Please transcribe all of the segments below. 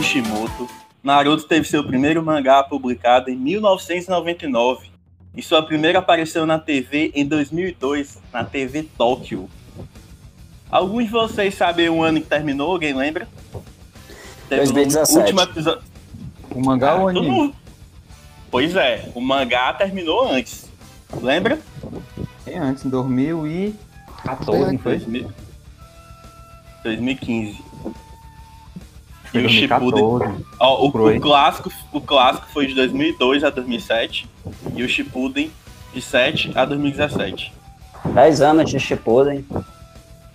Kishimoto, Naruto teve seu primeiro mangá publicado em 1999 e sua primeira aparição na TV em 2002, na TV Tóquio. Alguns de vocês sabem o ano que terminou? Alguém lembra? Teve 2017. O último episódio. O mangá ah, ou o anime? Mundo... Pois é, o mangá terminou antes. Lembra? É, antes, em 2014, não foi? 2015. E o Shippuden. Ó, o, o, clássico, o clássico foi de 2002 a 2007 e o Shippuden de 7 a 2017. 10 anos de Shippuden.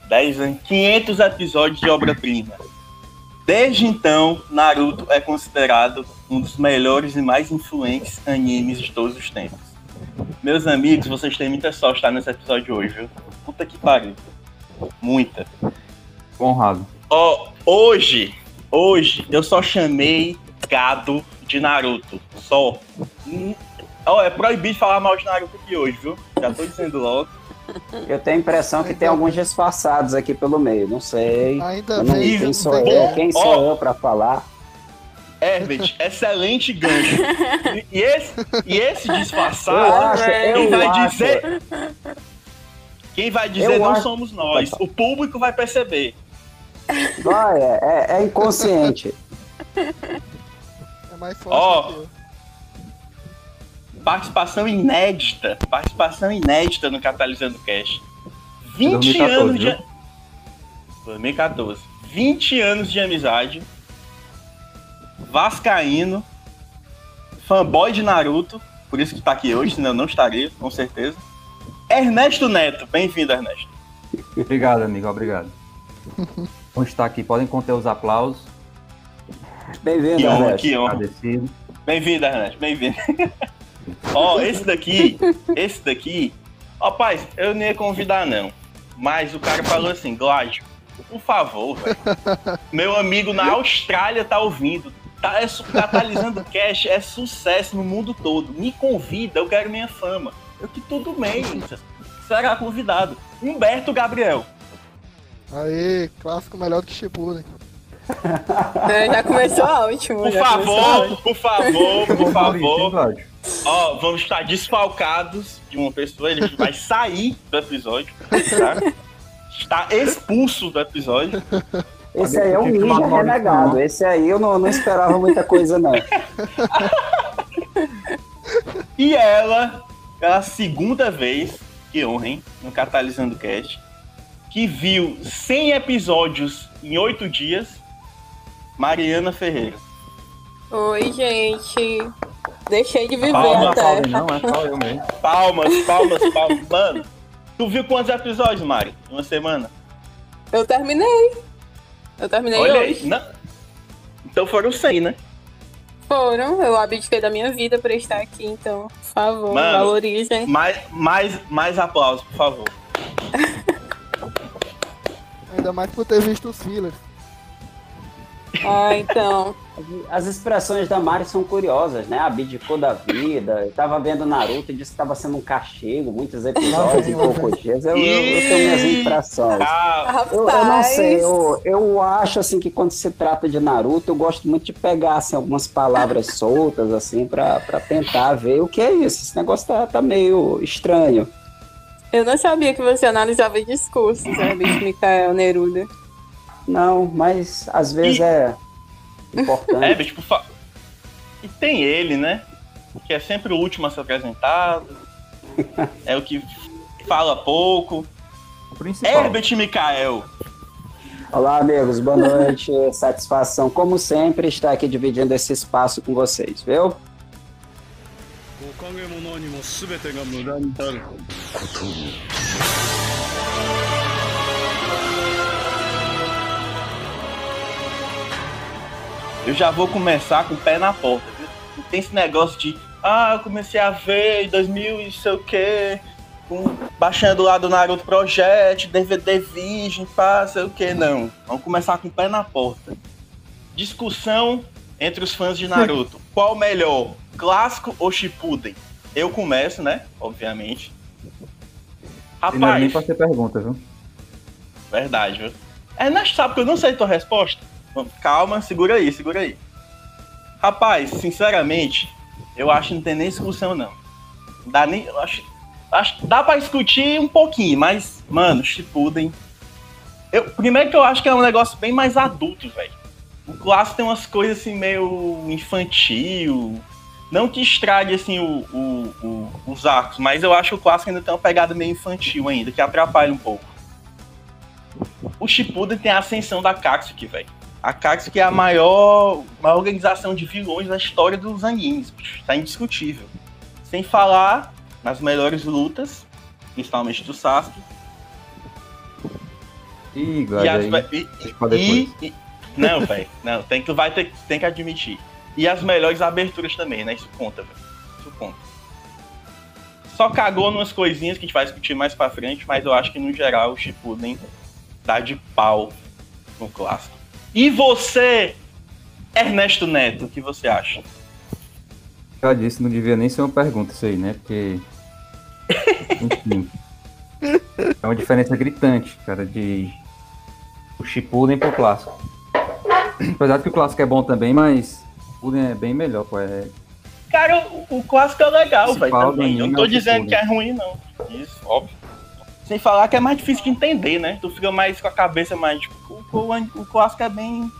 10 anos, 500 episódios de obra-prima. Desde então, Naruto é considerado um dos melhores e mais influentes animes de todos os tempos. Meus amigos, vocês têm muita sorte estar nesse episódio hoje, viu? Puta que pariu. Muita. Honrado. Ó, hoje Hoje eu só chamei gado de Naruto. Só. Oh, é proibido falar mal de Naruto aqui hoje, viu? Já tô dizendo logo. Eu tenho a impressão que tem alguns disfarçados aqui pelo meio, não sei. Ainda não, bem. Quem sou eu? Quem sou oh, eu pra falar? Herbert, excelente gancho. E esse, e esse disfarçado, acho, quem vai acho. dizer. Quem vai dizer eu não acho. somos nós. O público vai perceber. Vai, é, é, é inconsciente. É mais forte Ó, oh, participação inédita. Participação inédita no Catalisando Cash. 20 2014, anos de. 2014. 20 anos de amizade. Vascaíno. Fanboy de Naruto. Por isso que tá aqui hoje, senão não estaria, com certeza. Ernesto Neto. Bem-vindo, Ernesto. Obrigado, amigo. Obrigado. Bom estar aqui. Podem conter os aplausos. Bem-vindo, que honra, que honra. Bem-vindo, Ernesto. Bem-vindo. Ó, oh, esse daqui, esse daqui, rapaz, eu nem ia convidar não. Mas o cara falou assim, Gládio, por favor, velho. Meu amigo na Austrália tá ouvindo. Tá é, catalisando cash, é sucesso no mundo todo. Me convida, eu quero minha fama. Eu que tudo bem, será convidado. Humberto Gabriel. Aí, clássico melhor do que Shippuden. É, já começou ótimo. Por favor, por favor, por favor. Ó, vamos estar desfalcados de uma pessoa, ele vai sair do episódio, tá? Está expulso do episódio. Esse aí é um ninja renegado. Esse aí eu não, não esperava muita coisa, não. e ela, pela segunda vez, que honrem, no Catalisando Cast, que viu 100 episódios em 8 dias, Mariana Ferreira. Oi, gente. Deixei de viver Palma, até. Palma, não, é só eu mesmo. Palmas, palmas, palmas. Mano, tu viu quantos episódios, Mari? Uma semana? Eu terminei. Eu terminei Olha hoje. Aí, não. Então foram 100, né? Foram, eu abdiquei da minha vida para estar aqui, então, por favor, Mano, valorizem. Mais, mais, mais aplausos, por favor. Ainda mais por ter visto os fillers. Ah, então. As expressões da Mari são curiosas, né? Abdicou da vida. Eu tava vendo Naruto e disse que estava sendo um castigo, muitos episódios em poucos dias. Eu, eu, eu, tenho minhas impressões. Ah, eu, eu, não sei, eu, eu acho assim que quando se trata de Naruto, eu gosto muito de pegar assim, algumas palavras soltas, assim, para tentar ver o que é isso. Esse negócio tá, tá meio estranho. Eu não sabia que você analisava discursos, né, bicho Mikael Neruda. Não, mas às vezes e... é importante. É, bicho, fa... E tem ele, né? Que é sempre o último a ser apresentado. é o que fala pouco. Herbert Mikael. Olá, amigos. Boa noite. Satisfação, como sempre, estar aqui dividindo esse espaço com vocês, viu? Eu já vou começar com o pé na porta, viu? Não tem esse negócio de, ah, eu comecei a ver em 2000 e sei o quê, com, baixando lá do Naruto Project, DVD Vision, pá, sei o que, não. Vamos começar com o pé na porta. Discussão entre os fãs de Naruto. Qual melhor, clássico ou Shippuden? Eu começo, né? Obviamente. Rapaz. não é nem pra ser pergunta, viu? Verdade, viu? Ernesto sabe que eu não sei tua resposta. calma, segura aí, segura aí. Rapaz, sinceramente, eu acho que não tem nem discussão, não. Dá nem. eu Acho, acho dá pra discutir um pouquinho, mas, mano, Shippuden. Eu, primeiro que eu acho que é um negócio bem mais adulto, velho. O clássico tem umas coisas assim meio infantil. Não que estrague assim o, o- o- os arcos, mas eu acho que o clássico ainda tem uma pegada meio infantil ainda, que atrapalha um pouco. O Shippuden tem a ascensão da Katsuki, velho. A Katsuki é a maior, maior organização de vilões da história dos animes, bicho. Tá indiscutível. Sem falar nas melhores lutas, principalmente do Sasuke. Ih, E as, e- e- e- não, velho. Não, tem que, vai ter, tem que admitir. E as melhores aberturas também, né? Isso conta, velho. Isso conta. Só cagou numas coisinhas que a gente vai discutir mais pra frente, mas eu acho que no geral o Shippuden dá de pau no clássico. E você, Ernesto Neto, o que você acha? Já disse, não devia nem ser uma pergunta isso aí, né? Porque. Enfim. É uma diferença gritante, cara, de. O Shippuden pro clássico. Apesar de que o clássico é bom também, mas o Shippuden é bem melhor, pô. É... Cara, o, o clássico é legal, velho, também. Eu não tô é o dizendo Shippuden. que é ruim, não. Isso, óbvio. Sem falar que é mais difícil de entender, né? Tu fica mais com a cabeça mais, tipo, o, o, o clássico é bem...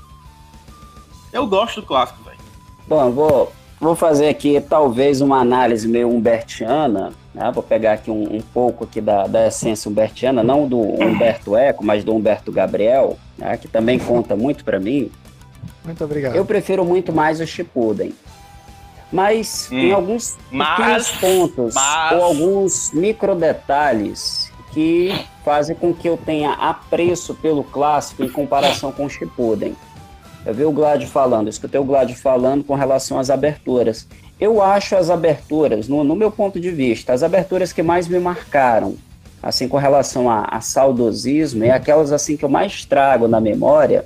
Eu gosto do clássico, velho. Bom, eu vou, vou fazer aqui talvez uma análise meio humbertiana, né? Vou pegar aqui um, um pouco aqui da, da essência humbertiana, não do Humberto Eco, mas do Humberto Gabriel, né? que também conta muito para mim. Muito obrigado. Eu prefiro muito mais o Shippuden. Mas Hum. tem alguns Mas- pequenos pontos mas- ou alguns micro detalhes que fazem com que eu tenha apreço pelo clássico em comparação com o Shippuden. Eu vi o Gladio falando, escutei o Gladio falando com relação às aberturas. Eu acho as aberturas, no, no meu ponto de vista, as aberturas que mais me marcaram, assim, com relação a, a saudosismo, e aquelas assim que eu mais trago na memória,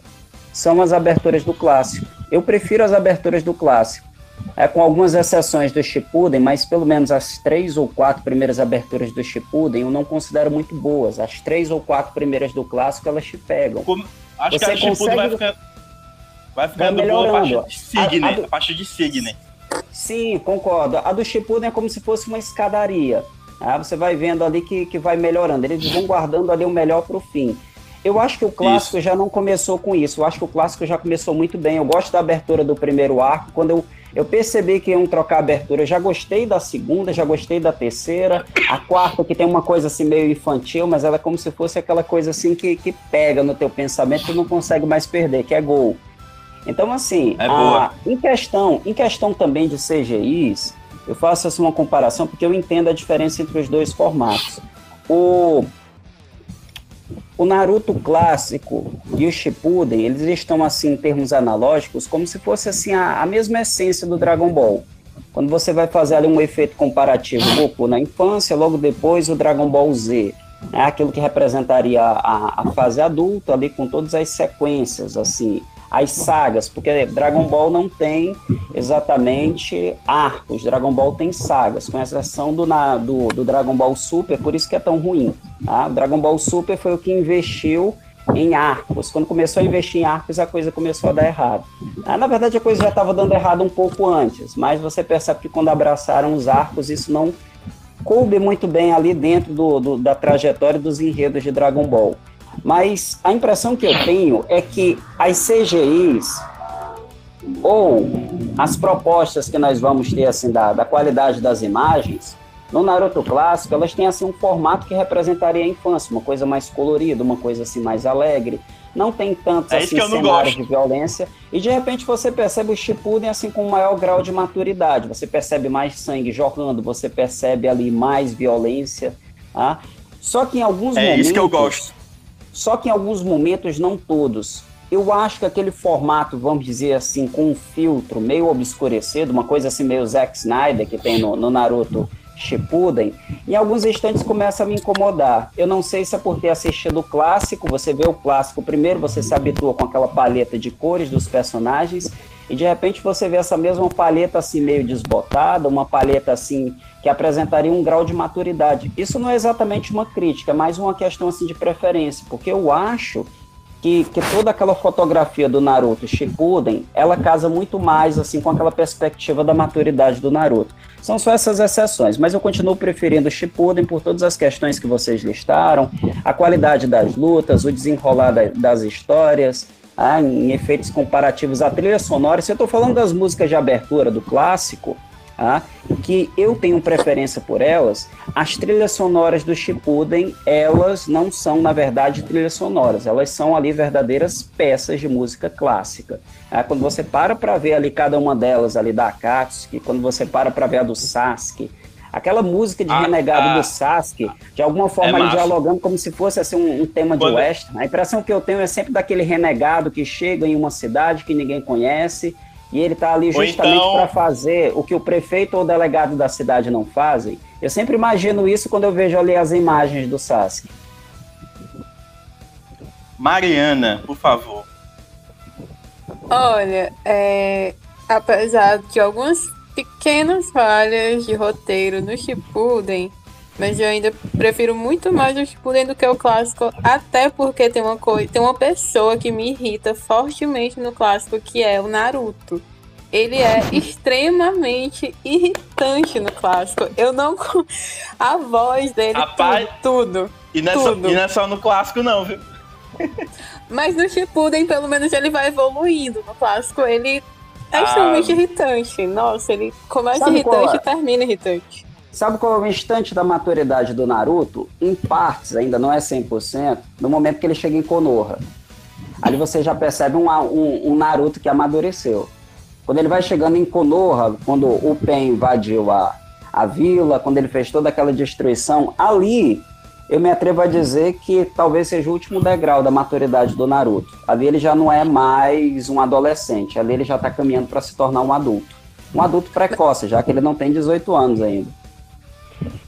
são as aberturas do clássico. Eu prefiro as aberturas do clássico. É, com algumas exceções do Shippuden, mas pelo menos as três ou quatro primeiras aberturas do Shippuden eu não considero muito boas. As três ou quatro primeiras do clássico, elas te pegam. Acho Você que a Shippuden consegue- vai ficando... Vai ficando boa a melhorando. partir de Signer. A- A, a do- partir de Signer. Sim, concordo. A do Shippuden é como se fosse uma escadaria. Ah, você vai vendo ali que, que vai melhorando. Eles vão guardando ali o melhor para o fim. Eu acho que o clássico já não começou com isso. Eu acho que o clássico já começou muito bem. Eu gosto da abertura do primeiro arco. Quando eu, eu percebi que iam trocar a abertura, eu já gostei da segunda, já gostei da terceira. A quarta, que tem uma coisa assim meio infantil, mas ela é como se fosse aquela coisa assim que, que pega no teu pensamento e não consegue mais perder, que é gol. Então, assim, É a- em, questão, em questão também de CGIs, eu faço assim, uma comparação porque eu entendo a diferença entre os dois formatos. O, o Naruto clássico e o Shippuden, eles estão assim em termos analógicos, como se fosse assim a, a mesma essência do Dragon Ball. Quando você vai fazer ali um efeito comparativo, Goku na infância, logo depois o Dragon Ball Z, né, aquilo que representaria a, a fase adulta ali com todas as sequências, assim, as sagas, porque Dragon Ball não tem exatamente arcos, Dragon Ball tem sagas, com exceção do, na, do, do Dragon Ball Super, por isso que é tão ruim. Tá? Dragon Ball Super foi o que investiu em arcos. Quando começou a investir em arcos, a coisa começou a dar errado. Ah, na verdade, a coisa já estava dando errado um pouco antes, mas você percebe que quando abraçaram os arcos, isso não coube muito bem ali dentro do, do- da trajetória dos enredos de Dragon Ball. Mas a impressão que eu tenho é que as CGIs ou as propostas que nós vamos ter assim da, da qualidade das imagens no Naruto clássico elas têm assim um formato que representaria a infância uma coisa mais colorida uma coisa assim mais alegre não tem tantos É assim, cenários gosto. de violência e de repente você percebe o Shippuden assim com um maior grau de maturidade você percebe mais sangue jorrando você percebe ali mais violência tá? só que em alguns É momentos isso que eu gosto. Só que em alguns momentos, não todos. Eu acho que aquele formato, vamos dizer assim, com um filtro meio obscurecido, uma coisa assim meio Zack Snyder que tem no, no Naruto Shippuden, em alguns instantes começa a me incomodar. Eu não sei se é por ter assistido o clássico, você vê o clássico primeiro, você se habitua com aquela paleta de cores dos personagens, e de repente você vê essa mesma paleta assim meio desbotada, uma paleta assim que apresentaria um grau de maturidade. Isso não é exatamente uma crítica, é mais uma questão assim de preferência, porque eu acho que, que toda aquela fotografia do Naruto Shippuden, ela casa muito mais assim com aquela perspectiva da maturidade do Naruto. São só essas exceções, mas eu continuo preferindo Shippuden por todas as questões que vocês listaram, a qualidade das lutas, o desenrolar da, das histórias, ah, em efeitos comparativos à trilha sonora. Se eu estou falando das músicas de abertura do clássico, ah, que eu tenho preferência por elas, as trilhas sonoras do Shippuden, elas não são, na verdade, trilhas sonoras, elas são ali verdadeiras peças de música clássica. Ah, quando você para para ver ali cada uma delas, ali da Akatsuki, quando você para para ver a do Sasuke, aquela música de ah, renegado ah, do Sasuke, de alguma forma é ali dialogando como se fosse assim, um, um tema de western. A impressão que eu tenho é sempre daquele renegado que chega em uma cidade que ninguém conhece, e ele está ali justamente então... para fazer o que o prefeito ou o delegado da cidade não fazem. Eu sempre imagino isso quando eu vejo ali as imagens do Sasuke. Mariana, por favor. Olha, é, apesar de algumas pequenas falhas de roteiro no Shippuden, mas eu ainda prefiro muito mais o Shippuden do que o clássico, até porque tem uma coisa, tem uma pessoa que me irrita fortemente no clássico, que é o Naruto. Ele é extremamente irritante no clássico. Eu não. A voz dele, Rapaz, tudo. E não, é tudo. Só, e não é só no clássico, não, viu? Mas no Shippuden, pelo menos, ele vai evoluindo. No clássico, ele é ah. extremamente irritante. Nossa, ele começa irritante é? e termina irritante. Sabe qual é o instante da maturidade do Naruto? Em partes, ainda não é 100%, no momento que ele chega em Konoha. Ali você já percebe um, um, um Naruto que amadureceu. Quando ele vai chegando em Konoha, quando o Pen invadiu a, a vila, quando ele fez toda aquela destruição, ali eu me atrevo a dizer que talvez seja o último degrau da maturidade do Naruto. Ali ele já não é mais um adolescente, ali ele já está caminhando para se tornar um adulto. Um adulto precoce, já que ele não tem 18 anos ainda.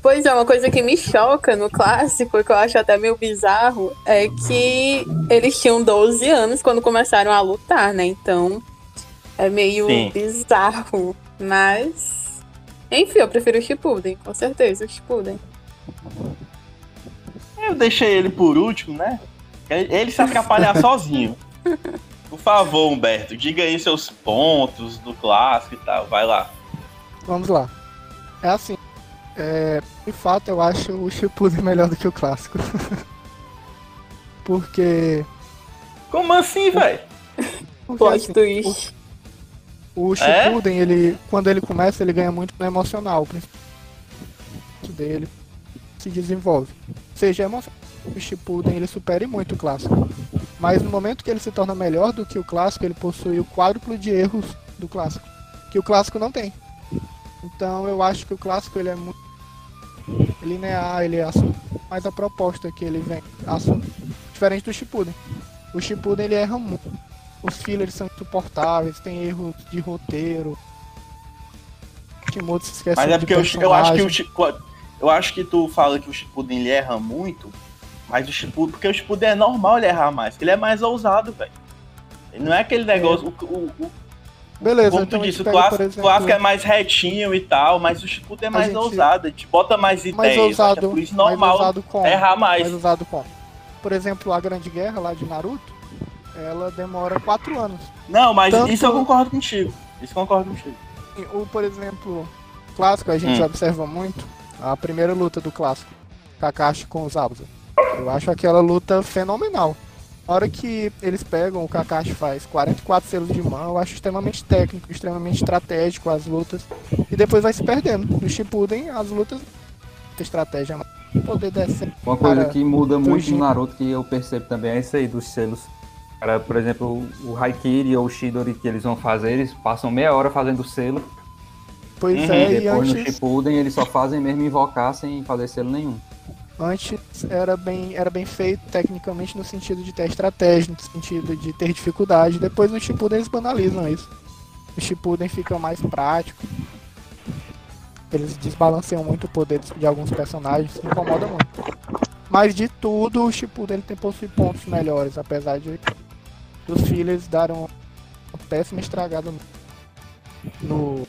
Pois é, uma coisa que me choca no clássico, que eu acho até meio bizarro, é que eles tinham 12 anos quando começaram a lutar, né? Então é meio Sim. bizarro. Mas. Enfim, eu prefiro o Shippuden, com certeza, o Shippuden. Eu deixei ele por último, né? Ele se atrapalhar sozinho. Por favor, Humberto, diga aí seus pontos do clássico e tal. Vai lá. Vamos lá. É assim, é, de fato, eu acho o Shippuden melhor do que o clássico. Porque. Como assim, velho? Plot assim, twist. O, o Shippuden, é? ele, quando ele começa, ele ganha muito no emocional. O dele se desenvolve. Seja, o Shippuden ele supera muito o clássico. Mas no momento que ele se torna melhor do que o clássico, ele possui o quádruplo de erros do clássico. Que o clássico não tem. Então eu acho que o clássico ele é muito linear, ele é assunto, mais a proposta que ele vem, assunto, diferente do Shippuden. O Shippuden ele erra muito. Os fillers são insuportáveis, tem erros de roteiro. Kimoto se esquece Mas é porque eu, eu, acho que o eu acho que tu fala que o Shippuden ele erra muito, mas o Shippuden, porque o Shippuden é normal ele errar mais, ele é mais ousado, velho. Não é aquele negócio, é. o, o, o Beleza, Como então tu disse, o clássico, exemplo, é mais retinho e tal, mas o Shippuden é mais gente, ousado, a gente bota mais ideias, mais ousado, por isso normal mais ousado com, errar mais. Mais ousado com. Por exemplo, a Grande Guerra lá de Naruto, ela demora 4 anos. Não, mas Tanto... isso eu concordo contigo. Isso eu concordo contigo. O, por exemplo, clássico a gente hum. observa muito a primeira luta do clássico, Kakashi com os Zabuza. Eu acho aquela luta fenomenal. A hora que eles pegam, o Kakashi faz 44 selos de mão, eu acho extremamente técnico, extremamente estratégico as lutas. E depois vai se perdendo. No Shippuden, as lutas, estratégia, poder descer. Uma coisa que muda muito no Naruto, que eu percebo também, é isso aí dos selos. Cara, por exemplo, o Haikiri ou o Shidori que eles vão fazer, eles passam meia hora fazendo selo. Pois uhum. é, e depois e antes... no Shippuden eles só fazem mesmo invocar sem fazer selo nenhum. Antes era bem, era bem feito tecnicamente no sentido de ter estratégia, no sentido de ter dificuldade. Depois no Shippuden eles banalizam isso. O Shippuden fica mais prático. Eles desbalanceiam muito o poder de alguns personagens, incomoda muito. Mas de tudo, o Shippuden tem possui pontos melhores, apesar de dos fillers darem uma péssima estragada no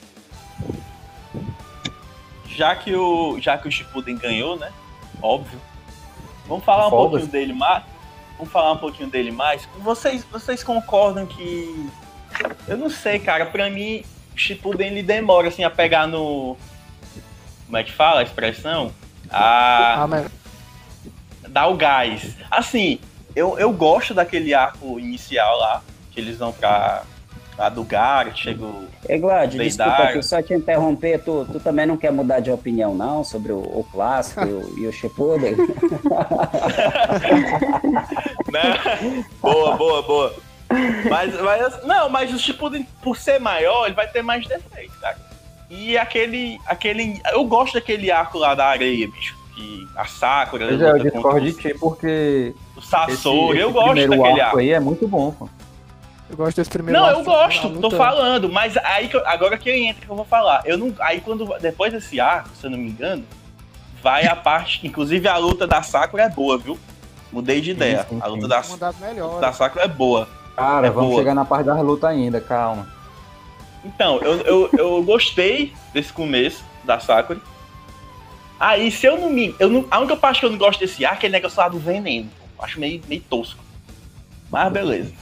já que o já que o Shippuden ganhou, né? Óbvio. Vamos falar um pouquinho dele mais. vamos falar um pouquinho dele mais. Vocês, vocês concordam que. Eu não sei, cara, pra mim, o Shippuden ele demora assim a pegar no. Como é que fala a expressão? A. Ah, mas dar o gás. Assim, eu, eu gosto daquele arco inicial lá, que eles vão pra. Lá do. É, Glad, desculpa aqui, só te interromper, tu, tu também não quer mudar de opinião, não, sobre o, o clássico e o, e o Shippuden? Né? boa, boa, boa. Mas, mas, não, mas o Shippuden, por ser maior, ele vai ter mais defeitos, cara. E aquele, aquele, eu gosto daquele arco lá da areia, bicho. Que a Sakura, Pois é, eu contra discordo de ti porque o esse, Sasori, eu gosto primeiro daquele arco arco. aí é muito bom, pô. Eu gosto desse primeiro Não, eu gosto, a tô luta- falando, mas aí que eu- agora que entra que eu vou falar. Eu não, aí quando depois desse arco, se eu não me engano, vai a parte, inclusive a luta da Sakura é boa, viu? Mudei de ideia. sim, a luta sim. da, mandado melhor. da Sakura é boa. Cara, É vamos boa. chegar na parte das lutas ainda, calma. Então, eu, eu, eu gostei desse começo da Sakura. Aí, se eu não me. Eu não, a única parte que eu não gosto desse arco é aquele negócio lá do veneno. Acho meio, meio tosco. Mas beleza.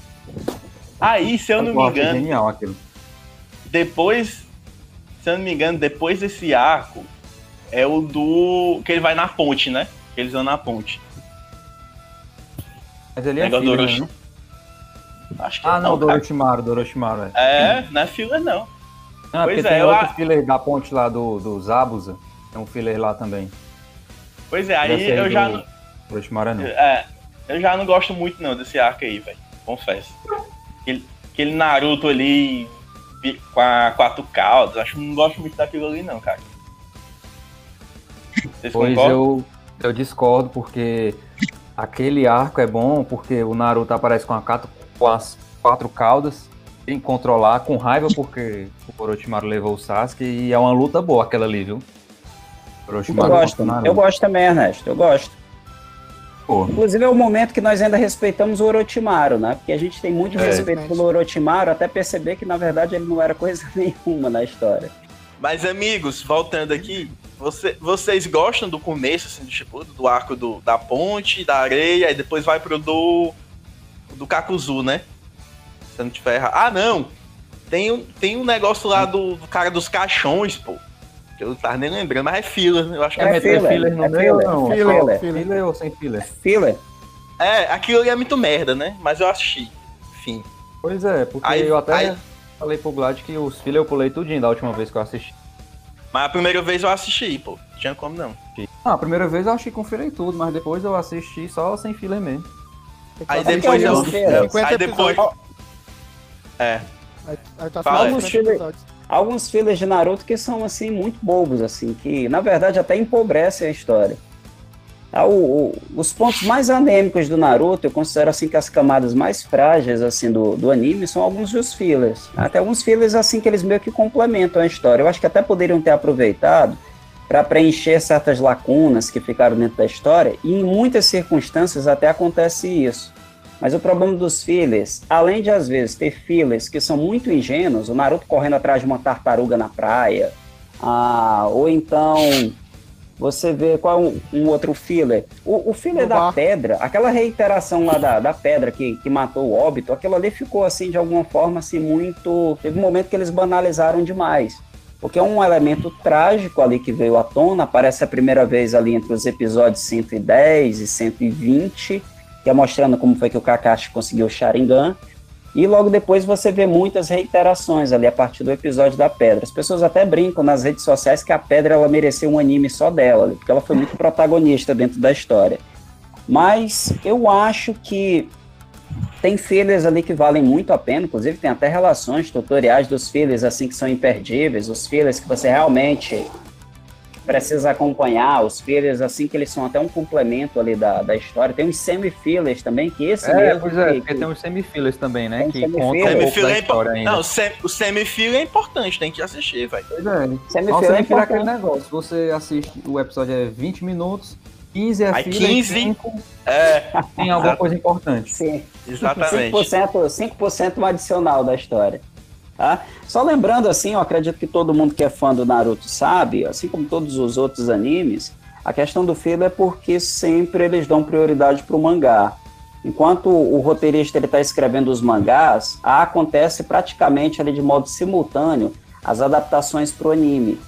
Aí, se eu não me engano, genial aquilo. depois. Se eu não me engano, depois desse arco é o do. Que ele vai na ponte, né? Que eles vão na ponte. Mas ele é Negócio filler, Orochi- né? Acho que Ah, não, do cara. Orochimaru, do Orochimaru, é. É, não é filler, não. Não, Pois porque é, tem eu outro filler da ponte lá do, do Zabuza. Tem um filler lá também. Pois é, aí eu do já não. Orochimaru não. É, eu já não gosto muito não desse arco aí, velho. Confesso. Aquele, aquele Naruto ali com a quatro caudas, acho que não gosto muito daquilo ali não, cara. Vocês Pois concordam? eu, eu discordo, porque aquele arco é bom, porque o Naruto aparece com, a quatro, com as quatro caudas, sem controlar, com raiva, porque o Orochimaru levou o Sasuke, e é uma luta boa aquela ali, viu? Eu Orochimaru gosto, contra o Naruto. eu gosto também, Ernesto, eu gosto. Pô, Inclusive é o momento que nós ainda respeitamos o Orochimaru, né? Porque a gente tem muito É. respeito pelo Orochimaru, até perceber que na verdade ele não era coisa nenhuma na história. Mas amigos, voltando aqui, você- vocês gostam do começo assim do Shippuden, do arco do, da ponte, da areia, e depois vai pro do do Kakuzu, né? Se eu não tiver errado. Ah, não. Tem um, tem um negócio lá do, do cara dos caixões, pô. Eu não tava nem lembrando, mas é fila, eu acho que é, é. filler, filler no é meio ou filler, não? filler, Só filler. filler ou sem filler? Filler. É, aquilo ali é muito merda, né? Mas eu assisti. Enfim. Pois é, porque Aí- eu até aí- falei pro Glad que os filler eu pulei tudinho da última vez que eu assisti. Mas a primeira vez eu assisti, pô. Não tinha como não. Ah, a primeira vez eu achei que confirei tudo, mas depois eu assisti só sem filler mesmo. Aí depois eu. alguns- eu- 50 aí depois. É. Aí, aí tá Fala só aí. Os 50 episódios. Alguns fillers de Naruto que são assim muito bobos assim, que na verdade até empobrecem a história. Ah, o- o- os pontos mais anêmicos do Naruto, eu considero assim que as camadas mais frágeis assim do, do anime são alguns dos fillers. Até alguns fillers assim que eles meio que complementam a história. Eu acho que até poderiam ter aproveitado para preencher certas lacunas que ficaram dentro da história, e em muitas circunstâncias até acontece isso. Mas o problema dos fillers, além de às vezes ter fillers que são muito ingênuos, o Naruto correndo atrás de uma tartaruga na praia, ah, ou então você vê qual é um, um outro filler. O, o filler da bar. pedra, aquela reiteração lá da, da pedra que, que matou o óbito, aquilo ali ficou assim de alguma forma assim muito. Teve um momento que eles banalizaram demais. Porque é um elemento trágico ali que veio à tona, aparece a primeira vez ali entre os episódios 110 e 120, que é mostrando como foi que o Kakashi conseguiu o Sharingan. E logo depois você vê muitas reiterações ali a partir do episódio da pedra. As pessoas até brincam nas redes sociais que a pedra ela mereceu um anime só dela, porque ela foi muito protagonista dentro da história. Mas eu acho que tem fillers ali que valem muito a pena, inclusive tem até relações tutoriais dos fillers assim que são imperdíveis, os fillers que você realmente precisa acompanhar, os fillers assim que eles são até um complemento ali da, da história. Tem uns semi-fillers também, que esse É, mesmo pois é, que- porque tem uns semifillers também, né? Tem que semifiller. contam um pouco da é história importante. ainda. Não, o sem- o semifila é importante, tem que assistir, velho. Pois é. Semifiller é semifiller é importante. aquele negócio. Você assiste, o episódio é 20 minutos, 15 é Aí filler, 15 e 5 É, tem alguma coisa importante. Sim. exatamente. 5%, 5% um adicional da história. Tá? Só lembrando, assim, eu acredito que todo mundo que é fã do Naruto sabe, assim como todos os outros animes, a questão do filler é porque sempre eles dão prioridade para o mangá. enquanto o roteirista está escrevendo os mangás, acontece praticamente ali de modo simultâneo as adaptações para o anime.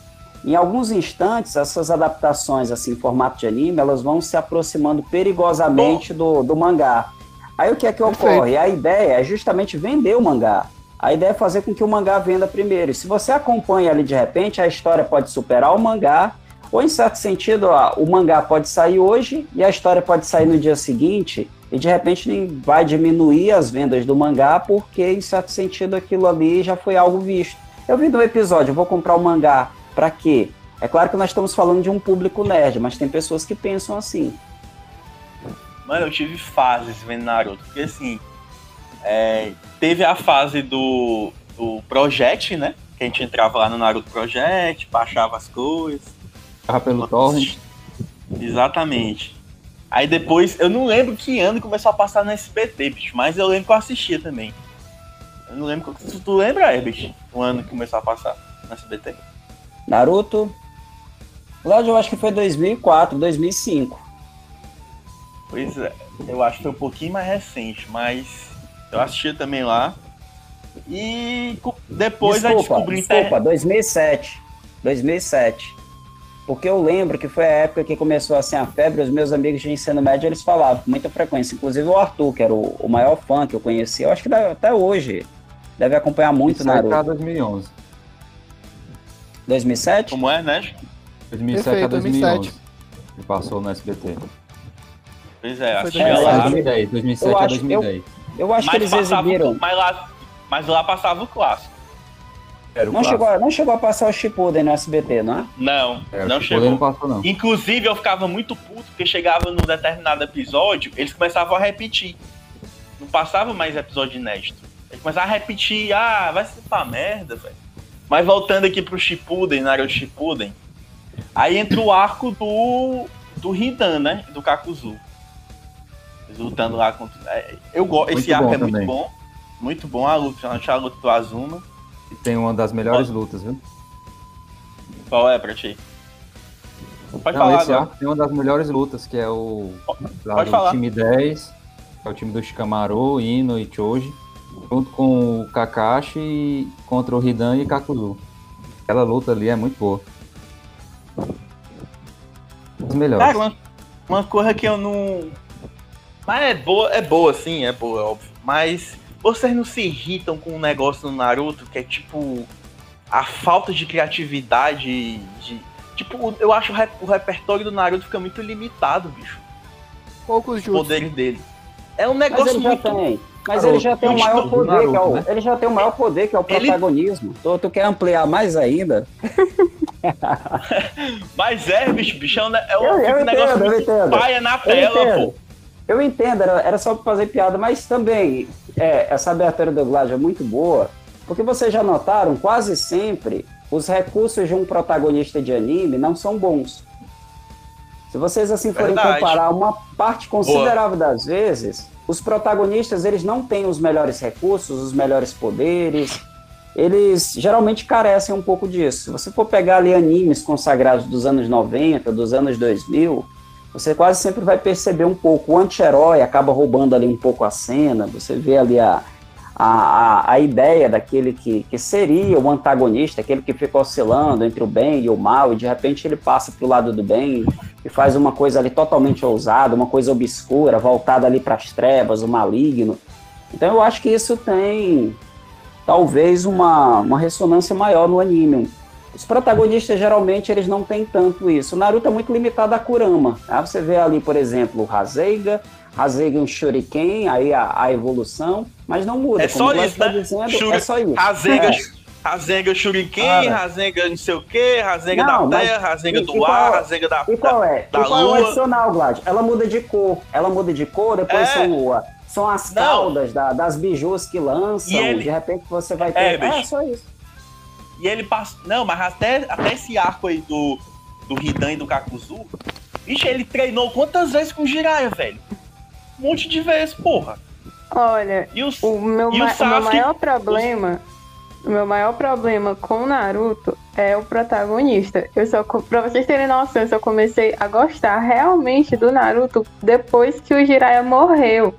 Em alguns instantes, essas adaptações assim, em formato de anime, elas vão se aproximando perigosamente do, do mangá. Aí o que é que ocorre? A ideia é justamente vender o mangá. A ideia é fazer com que o mangá venda primeiro. E se você acompanha ali de repente, a história pode superar o mangá, ou em certo sentido, ó, o mangá pode sair hoje e a história pode sair no dia seguinte, e de repente vai diminuir as vendas do mangá, porque em certo sentido aquilo ali já foi algo visto. Eu vi no episódio, eu vou comprar o mangá, para quê? É claro que nós estamos falando de um público nerd, mas tem pessoas que pensam assim. Mano, eu tive fases vendo Naruto, porque assim, é, teve a fase do, do Project, né? Que a gente entrava lá no Naruto Project, baixava as coisas. Tava pelo torrent. Exatamente. Aí depois, eu não lembro que ano começou a passar no SBT, bicho, mas eu lembro que eu assistia também. Eu não lembro. Se tu lembra, Herbert, o ano que começou a passar no SBT? Naruto. Lá eu acho que foi 2004, 2005. Pois é, eu acho que foi um pouquinho mais recente, mas eu assistia também lá. E depois desculpa, a descobri Desculpa, inter... 2007. 2007. Porque eu lembro que foi a época que começou assim a febre, os meus amigos de ensino médio eles falavam com muita frequência, inclusive o Arthur, que era o, o maior fã que eu conhecia, eu acho que deve, até hoje deve acompanhar muito Isso Naruto. 2011. 2007? Como é, né? 2007 Perfeito, a 2011. 2007. Que passou no SBT. Pois é, acho que é, lá. 2010, 2007 eu a 2010. Eu, eu acho mas que eles exibiram. Mas lá, mas lá passava o clássico. O não, chegou, não chegou a passar o Shippuden no SBT, não é? Não, é, não chegou. Não passou, não. Inclusive, eu ficava muito puto, porque chegava num determinado episódio, eles começavam a repetir. Não passava mais episódio inédito. Eles começavam a repetir, ah, vai ser pra merda, velho. Mas voltando aqui pro Shippuden, Naruto Shippuden, aí entra o arco do, do Hidan, né? Do Kakuzu lutando lá contra. É, eu gosto. Esse arco é também. muito bom. Muito bom a luta. A luta do Azuma. E tem uma das melhores lutas, viu? Qual é pra ti? Pode Não, falar esse agora. arco tem uma das melhores lutas, que é o. Pode falar. time 10, que é o time do Shikamaru, Ino e Choji. Junto com o Kakashi contra o Hidan e Kakuzu. Aquela luta ali é muito boa. As melhores. Cara, uma, uma coisa que eu não, mas é boa, é boa, sim, é boa, é óbvio. Mas vocês não se irritam com um negócio no Naruto que é tipo a falta de criatividade de. Tipo, eu acho o, repertório do Naruto fica muito limitado, bicho. Poucos jutsu. poderes dele. É um negócio mas muito. Tem, mas ele já tem o maior poder, Naruto, que é o, né? ele já tem o maior poder, que é o protagonismo. Ele... Tu, tu quer ampliar mais ainda? mas é, bicho, bicho, é um, é um, eu, eu entendo, negócio muito paia na tela, pô. Eu entendo, era, era só para fazer piada, mas também é, essa abertura do Glad é muito boa, porque vocês já notaram, quase sempre os recursos de um protagonista de anime não são bons. Se vocês assim forem Verdade. comparar uma parte considerável boa. das vezes, os protagonistas eles não têm os melhores recursos, os melhores poderes, eles geralmente carecem um pouco disso. Se você for pegar ali animes consagrados dos anos 90, dos anos 2000, você quase sempre vai perceber um pouco. O anti-herói acaba roubando ali um pouco a cena, você vê ali a, a, a, ideia daquele que, que seria o antagonista, aquele que fica oscilando entre o bem e o mal, e de repente ele passa para o lado do bem e faz uma coisa ali totalmente ousada, uma coisa obscura, voltada ali para as trevas, o maligno. Então eu acho que isso tem talvez uma, uma ressonância maior no anime. Os protagonistas geralmente eles não têm tanto isso. O Naruto é muito limitado a Kurama. Tá? Você vê ali, por exemplo, o Raseiga, Rasengan Shuriken, aí a, a, evolução, mas não muda. É só isso, tá né? Dizendo, Shuri... É só isso. É. Rasengan Shuriken, ah, Rasengan não sei o quê, Rasengan da terra, Rasengan do ar, Rasengan da E qual é? Da, e qual lua. é o adicional, Glad? Ela muda de cor. Ela muda de cor, depois é. são, são as caudas da, das bijus que lançam. Ele... De repente você vai é, ter... É, é só isso. E ele passa. Não, mas até, até esse arco aí do, do Hidan e do Kakuzu, bicho, ele treinou quantas vezes com o Jiraiya, velho? Um monte de vezes, porra. Olha, e os, o, meu, e o, Sasuke, o meu maior problema. O meu maior problema com o Naruto é o protagonista. Eu só, pra vocês terem noção, eu só comecei a gostar realmente do Naruto depois que o Jiraiya morreu.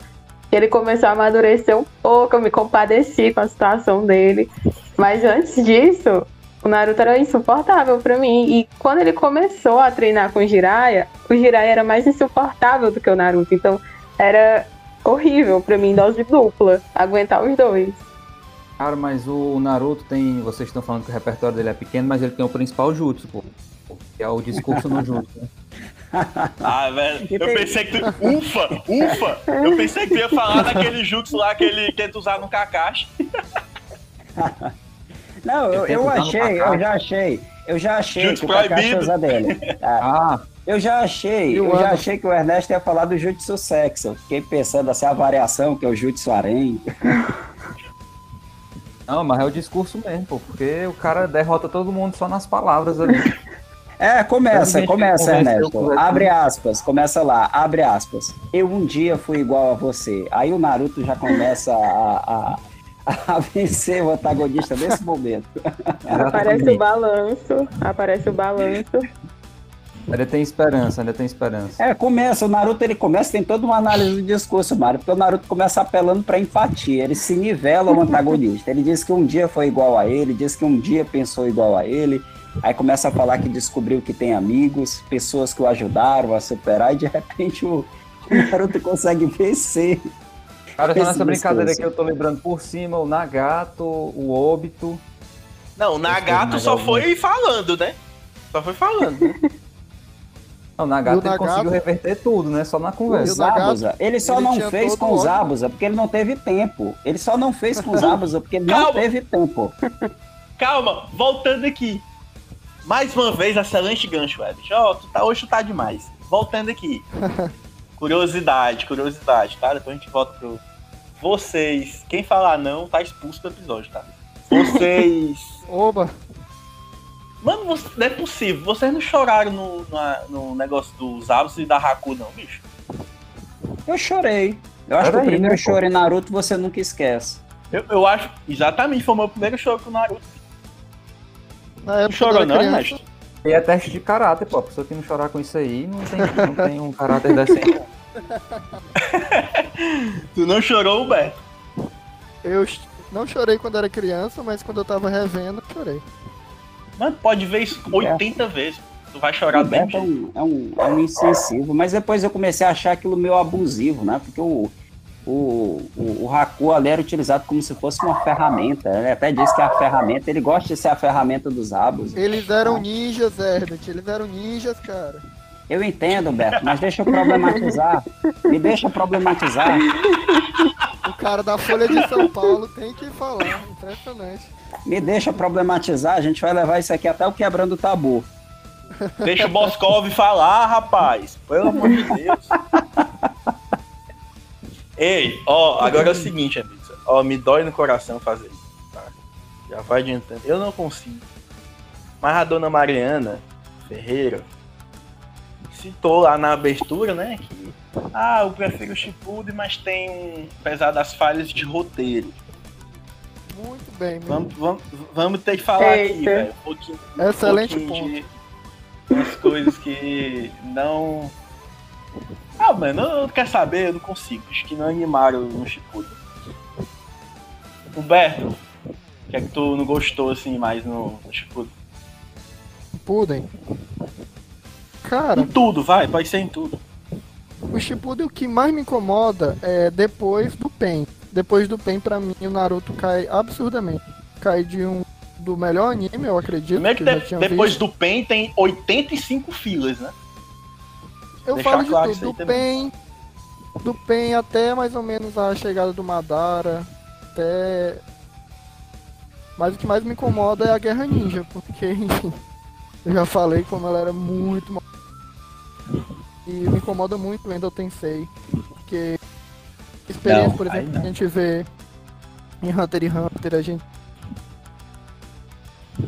Ele começou a amadurecer um pouco, eu me compadeci com a situação dele. Mas antes disso, o Naruto era insuportável para mim. E quando ele começou a treinar com o Jiraiya, o Jiraiya era mais insuportável do que o Naruto. Então era horrível para mim, dose dupla, aguentar os dois. Cara, mas o Naruto tem. Vocês estão falando que o repertório dele é pequeno, mas ele tem o principal jutsu, pô. Que é o discurso no jutsu, né? Ah, velho, eu pensei que tu. Ufa, ufa! Eu pensei que tu ia falar daquele jutsu lá que ele tenta usar no Kakashi. Não, eu, eu achei, eu já achei. Eu já achei Jutsu que o Kakashi proibido. usa dele. Ah, Ah, eu já achei, eu já achei que o Ernesto ia falar do Jutsu Sexo. Eu fiquei pensando assim, a variação, que é o Jutsu Arém. não, mas é o discurso mesmo, pô. Porque o cara derrota todo mundo só nas palavras ali. É, começa, começa, conversou Ernesto. Abre aspas, começa lá, abre aspas. Eu um dia fui igual a você. Aí o Naruto já começa a, a, a vencer o antagonista nesse momento. Aparece o balanço, aparece o balanço. Ainda tem esperança, ainda tem esperança. É, começa, o Naruto ele começa, tem toda uma análise do discurso, Mário, porque o Naruto começa apelando pra empatia, ele se nivela ao antagonista. Ele diz que um dia foi igual a ele, diz que um dia pensou igual a ele, aí começa a falar que descobriu que tem amigos, pessoas que o ajudaram a superar, e de repente o, o Naruto consegue vencer. Cara, só Esse nessa brincadeira aqui eu tô lembrando por cima o Nagato, o Obito. Não, o Nagato só algum? foi falando, né? Só foi falando. Não, o Nagato, o ele Nagato- conseguiu reverter tudo, né? Só na conversa. Zabuza, ele só ele não fez com o. Zabuza porque ele não teve tempo. Ele só não fez com o Zabuza porque ele não teve tempo. Calma, voltando aqui. Mais uma vez, excelente gancho, Web. Ó, tu tá, hoje tu tá demais. Voltando aqui. Curiosidade, curiosidade, tá? Depois a gente volta pro. Vocês, quem falar não, tá expulso do episódio, tá? Vocês. Oba! Mano, você- não é possível. Vocês não choraram no, na- no negócio dos Abus e da Haku, não, bicho? Eu chorei. Eu acho que o primeiro né, choro em Naruto você nunca esquece. Eu, eu acho. Exatamente, foi o meu primeiro choro com o Naruto. Na Não época chorou, não, criança? E é teste de caráter, pô. A pessoa que não chorar com isso aí não tem, não tem um caráter decente. Tu não chorou, Beto? eu não chorei quando era criança, mas quando eu tava revendo, eu chorei. Mano, pode ver isso 80 vezes. Tu vai chorar O Beto é um, é, um, é um insensível, mas depois eu comecei a achar aquilo meio abusivo, né? Porque o, o, o, o Haku ali era utilizado como se fosse uma ferramenta. Ele até diz que a ferramenta, ele gosta de ser a ferramenta dos abos. Eles eram ninjas, Herbert. Eles eram ninjas, cara. Eu entendo, Beto, mas deixa eu problematizar. Me deixa problematizar. O cara da Folha de São Paulo tem que falar. Impressionante. Me deixa problematizar. A gente vai levar isso aqui até o quebrando o tabu. Deixa o Boscov falar, rapaz. Pelo amor de Deus. Ei, ó, agora é o seguinte, amigos. Ó, me dói no coração fazer isso, tá? Já vai adiantando. Eu não consigo. Mas a dona Mariana Ferreira citou lá na abertura, né, que ah, eu prefiro o Shippuden, mas tem um, apesar das falhas de roteiro. Muito bem. muito Vamos, vamos, vamos ter que falar aqui, Eita. velho. Um pouquinho, Excelente um pouquinho ponto. de umas coisas que não. Ah, mano, eu quero saber, eu não consigo. Acho que não animaram no Shippuden. Humberto, o que é que tu não gostou assim mais no, no Shippuden? Shippuden. Cara, Em tudo, vai, pode ser em tudo. o Shippuden o que mais me incomoda é depois do Pen. Depois do Pen, pra mim, o Naruto cai absurdamente. Cai de um do melhor anime, eu acredito. Primeiro que eu já de- depois visto. do PEN tem 85 filas, né? Eu deixar falo de claro tudo. Do. Pen, do Pen até mais ou menos a chegada do Madara. Até. Mas o que mais me incomoda é a Guerra Ninja, porque, enfim, eu já falei como ela era muito mal. E me incomoda muito o Endo Tensei. Porque experiência, Não, por exemplo, a gente vê em Hunter x Hunter, a gente.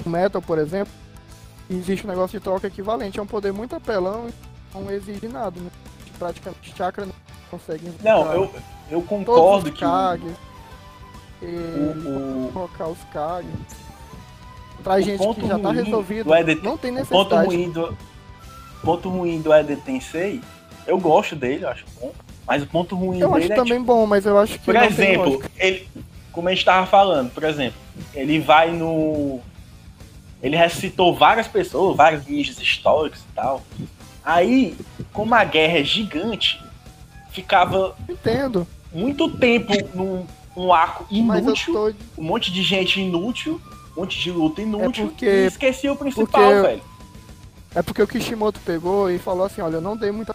Metal, por exemplo, existe um negócio de troca equivalente. É um poder muito apelão não exige nada, né? Praticamente chakra não consegue Não, eu, eu concordo que o, Kages. E o, o, colocar os Kages. Pra O gente ponto que já tá ruim resolvido, EDT não tem O ponto necessidade. ruim do ponto ruim do Eden Tensei, eu gosto dele, eu acho bom. Mas o ponto ruim Eu acho dele é também bom, mas eu acho que. Por exemplo, ele, como a gente tava falando, por exemplo, ele vai no. Ele ressuscitou várias pessoas, vários ninjas históricos e tal. Aí, como a guerra é gigante, ficava Entendo. muito tempo num um arco inútil, tô. um monte de gente inútil, um monte de luta inútil, É porque- e esqueci o principal, porque- velho. É porque o Kishimoto pegou e falou assim, olha, eu não dei muita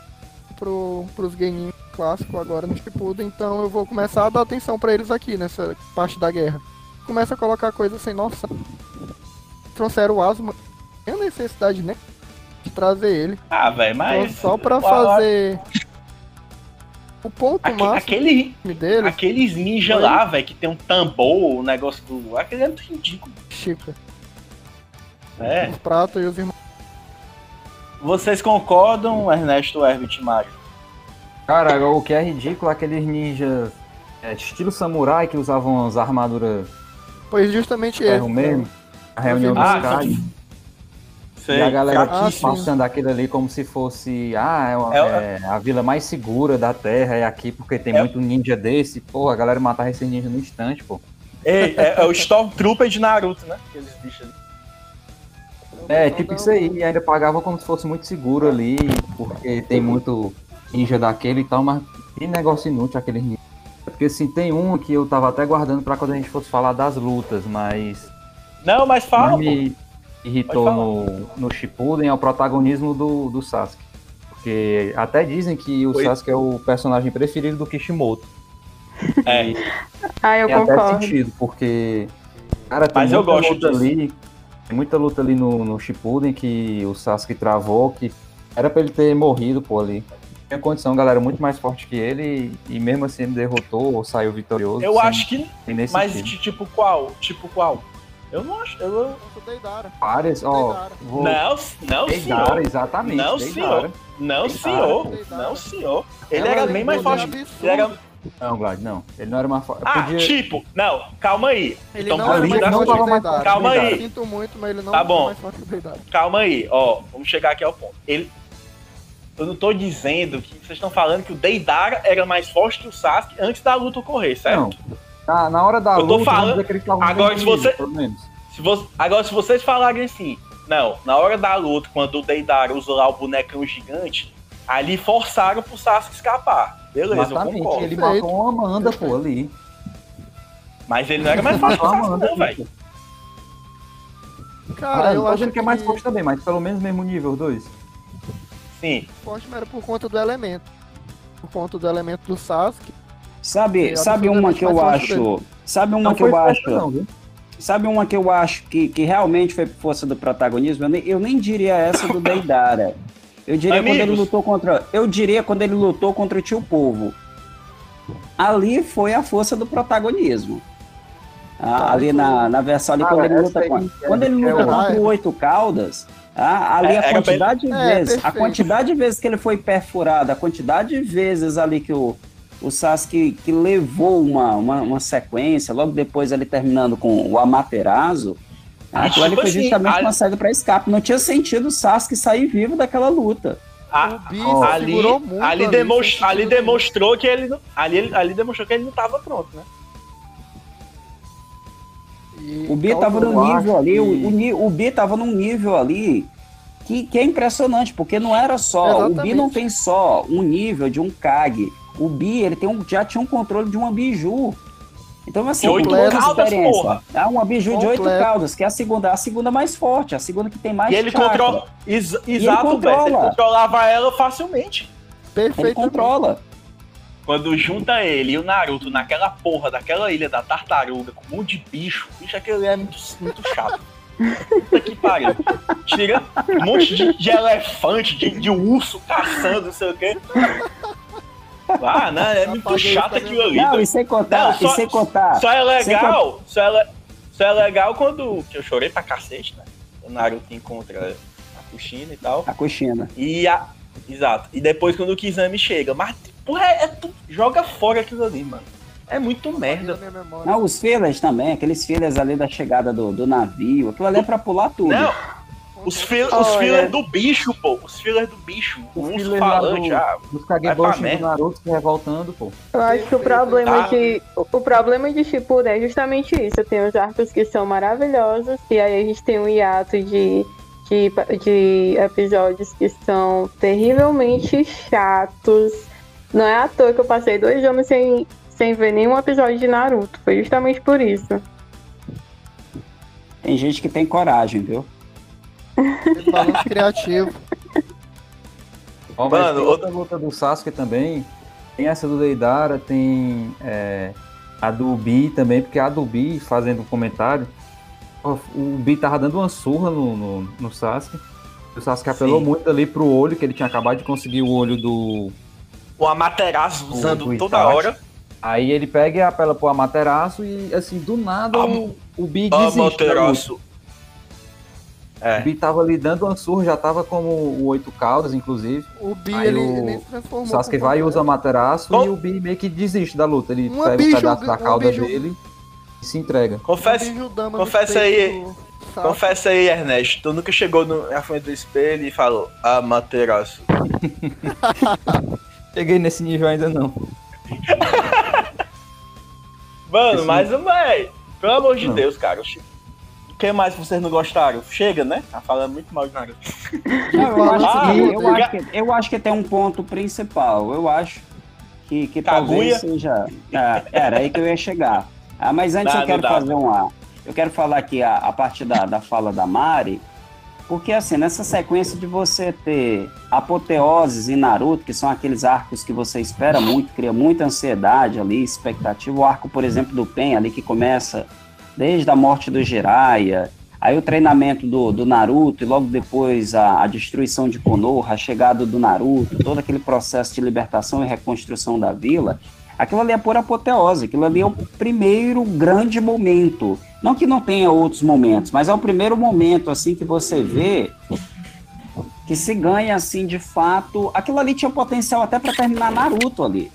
pro, pros games clássicos agora no Shippuden, então eu vou começar a dar atenção pra eles aqui nessa parte da guerra. Começa a colocar coisas sem noção. Trouxeram o Asuma, não tem necessidade nem de trazer ele. Ah, velho, mas. só pra a- fazer o ponto aque- máximo aquele, deles, aqueles ninja Oi? lá, velho, que tem um tambor, o negócio do. Aquele é muito ridículo. Chica, É. os pratos e os irmãos. Vocês concordam, Ernesto Herbert e Mário? Cara, o que é ridículo é aqueles ninjas é, estilo samurai que usavam as armaduras Pois justamente esse. mesmo. A reunião dos Ah, caras. Sei. E a galera aqui sim. passando aquilo ali como se fosse ah, é, uma- É- é a vila mais segura da Terra, é aqui porque tem É- muito ninja desse. Pô, a galera matava esse ninja no instante, pô. Ei, é, é o Stormtrooper de Naruto, né? Aqueles bichos ali. É, tipo isso aí, e ainda pagava como se fosse muito seguro ali, porque tem muito ninja daquele e tal, mas que negócio inútil aquele ninja. Porque assim, tem um que eu tava até guardando pra quando a gente fosse falar das lutas, mas Não, mas fala, mais pô. me irritou no, no Shippuden é o protagonismo do, do Sasuke. Porque até dizem que o Oi. Sasuke é o personagem preferido do Kishimoto. É. Ah, eu Tem até concordo. sentido, porque. Cara, tem Mas eu muita gosto luta disso. ali. Tem muita luta ali no, no Shippuden que o Sasuke travou, que era pra ele ter morrido, pô, ali. Tinha condição, galera, muito mais forte que ele, e mesmo assim ele derrotou ou saiu vitorioso. Eu sem- acho que. Mas sentido. de tipo qual? Tipo qual? Eu não acho. Eu, Nossa, Deidara. Várias, ó. Deidara. Vou... não, não, Deidara, senhor. exatamente. Não, Deidara. senhor. Não, Deidara. senhor. Deidara. Não, senhor. Ele Ela era bem mais forte. Ele era... Não, Glad, não. Ele não era mais forte. Ah, Podia... tipo, não, calma aí. Ele Então, não era mais não forte tava mais Deidara. Calma aí. Sinto muito, mas ele não Tá era bom. mais forte que Deidara. Calma aí, ó. Vamos chegar aqui ao ponto. Ele. Eu não tô dizendo que vocês estão falando que o Deidara era mais forte que o Sasuke antes da luta ocorrer, certo? Não. Na, na hora da Eu tô luta, falando- que Agora, se você- unidos, Pelo menos. Se vo- Agora, se vocês falarem assim, não, na hora da luta, quando o Deidara usou lá o bonecão gigante, ali forçaram pro Sasuke escapar. Beleza, eu Exatamente. concordo. Ele Perfeito. matou uma Amanda, pô, ali. Mas ele não era mais que Sasuke, Amanda, não, velho. Cara, Ah, eu acho dizendo que é mais forte também, mas pelo menos mesmo nível 2. Sim. forte, mas era por conta do elemento. Por conta do elemento do Sasuke. Sabe, É, sabe uma que eu acho. Sabe uma que eu acho. Sabe uma que eu acho que, que realmente foi por força do protagonismo? Eu nem, eu nem diria essa do Deidara. Eu diria quando ele Amigos. lutou contra. Eu diria quando ele lutou contra o tio Povo. Ali foi a força do protagonismo. Ah, ali na, na versão ali, Ah, quando ele luta aí, com. é, Quando ele é luta contra o Oito Caldas, ah, ali É, a era quantidade de É, vezes. A quantidade de vezes que ele foi perfurado, a quantidade de vezes ali que o, o Sasuke que levou uma, uma, uma sequência, logo depois ele terminando com o Amaterasu, Ah, aquilo ali tipo foi assim, justamente a- uma saída para escape. Não tinha sentido o Sasuke sair vivo daquela luta. A- o ali, muito. ali, sem demonstra- ali demonstrou que ele não- ali, ali demonstrou que ele não tava pronto, né? E- O B então, tava eu num nível ali, que- o, o, o B tava num nível ali que, que é impressionante, porque não era só. O B Exatamente. não tem só um nível de um Kage. O B ele tem um, já tinha um controle de uma Biju. Então, assim, De oito caudas, experiência. porra. É uma Biju de oito caudas, que é a segunda, a segunda mais forte, a segunda que tem mais E ele chakra. controla. Ex- ele exato, velho. Ele controla. controlava ela facilmente. Ele Perfeito. controla. Quando junta ele e o Naruto naquela porra daquela ilha da tartaruga com um monte de bicho, bicho aquele é muito, muito chato. Puta que pariu. Tira um monte de, de elefante, de, de urso caçando, não sei o quê. Ah, não, é muito isso aquilo ali. Não, velho. e sem contar, Não, só- e sem contar. Só é legal, só é, só é legal quando. Que eu chorei pra cacete, né? O Naruto encontra a Kushina e tal. A coxina. E a. Exato. E depois quando o Kizami chega. Mas, porra, é, é tu- joga fora aquilo ali, mano. É muito merda. Não, os fillers também, aqueles fillers ali da chegada do, do navio, aquilo ali é pra pular tudo. Não, Os, fil os fillers do bicho, pô. Os fillers do bicho. O urso falante, do, ah. Dos Kageboshi do Naruto se revoltando, pô. Eu acho que o problema de. O problema de Shippuden é justamente isso. Tem os arcos que são maravilhosos. E aí a gente tem um hiato de. De, de episódios que são terrivelmente chatos. Não é à toa que eu passei dois anos sem, sem ver nenhum episódio de Naruto. Foi justamente por isso. Tem gente que tem coragem, viu? Balanço criativo. Ó, Mano, outra luta do Sasuke também. Tem essa do Deidara, tem é, a do Bi também, porque a do Bi, fazendo um comentário, o Bi tava dando uma surra no, no, no Sasuke. O Sasuke apelou Sim. muito ali pro olho, que ele tinha acabado de conseguir o olho do. O Amaterasu usando do toda hora. Aí ele pega e apela pro Amaterasu e, assim, do nada Am o, o Bi desiste. Amaterasu. É. O Bi tava ali dando uma surra, já tava como o Oito Caldas, inclusive. O Bi, ele, o... ele se transformou. O Sasuke vai e usa Amaterasu e o Bi meio que desiste da luta. Ele uma pega o pedaço da cauda dele e se entrega. Confessa, confessa aí, confessa aí, Ernesto. Tu nunca chegou no, na frente do espelho e falou Amaterasu. Cheguei nesse nível ainda não. Mano, Esse mas, velho, pelo amor de não. Deus, cara. O que mais vocês não gostaram? Chega, né? Tá falando muito mal de Naruto. eu, acho ah, que, eu, acho que, eu acho que tem um ponto principal. Eu acho que, que talvez seja. Ah, era aí que eu ia chegar. Ah, mas antes eu quero fazer um. Eu quero falar aqui a, a parte da, da fala da Mari. Porque, assim, nessa sequência de você ter apoteoses em Naruto, que são aqueles arcos que você espera muito, cria muita ansiedade ali, expectativa. O arco, por exemplo, do Pen, ali que começa desde a morte do Jiraiya, aí o treinamento do, do Naruto, e logo depois a, a destruição de Konoha, a chegada do Naruto, todo aquele processo de libertação e reconstrução da vila. Aquilo ali é pura apoteose, aquilo ali é o primeiro grande momento não que não tenha outros momentos, mas é o primeiro momento assim que você vê que se ganha assim de fato. Aquilo ali tinha potencial até para terminar Naruto ali.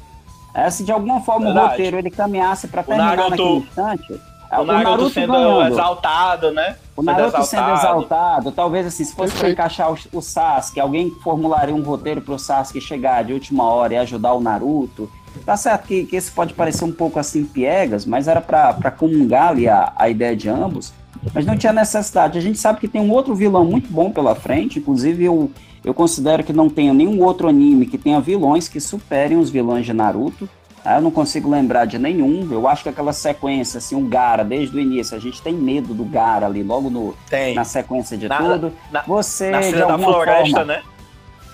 É, se de alguma forma Verdade. o roteiro ele caminhasse para terminar Naruto, naquele instante, o, o Naruto, Naruto sendo ganhando. exaltado, né? O Naruto sendo exaltado. sendo exaltado, talvez assim, se fosse para encaixar o, o Sasuke, alguém formularia um roteiro para o Sasuke chegar de última hora e ajudar o Naruto. Tá certo que, que esse pode parecer um pouco assim piegas, mas era para comungar ali a, a ideia de ambos, mas não tinha necessidade. A gente sabe que tem um outro vilão muito bom pela frente, inclusive eu, eu considero que não tenha nenhum outro anime que tenha vilões que superem os vilões de Naruto. Tá? Eu não consigo lembrar de nenhum. Eu acho que aquela sequência, assim, o Gara, desde o início, a gente tem medo do Gara ali, logo no, na sequência de na, tudo. Na, Você, na cena da floresta, forma, né?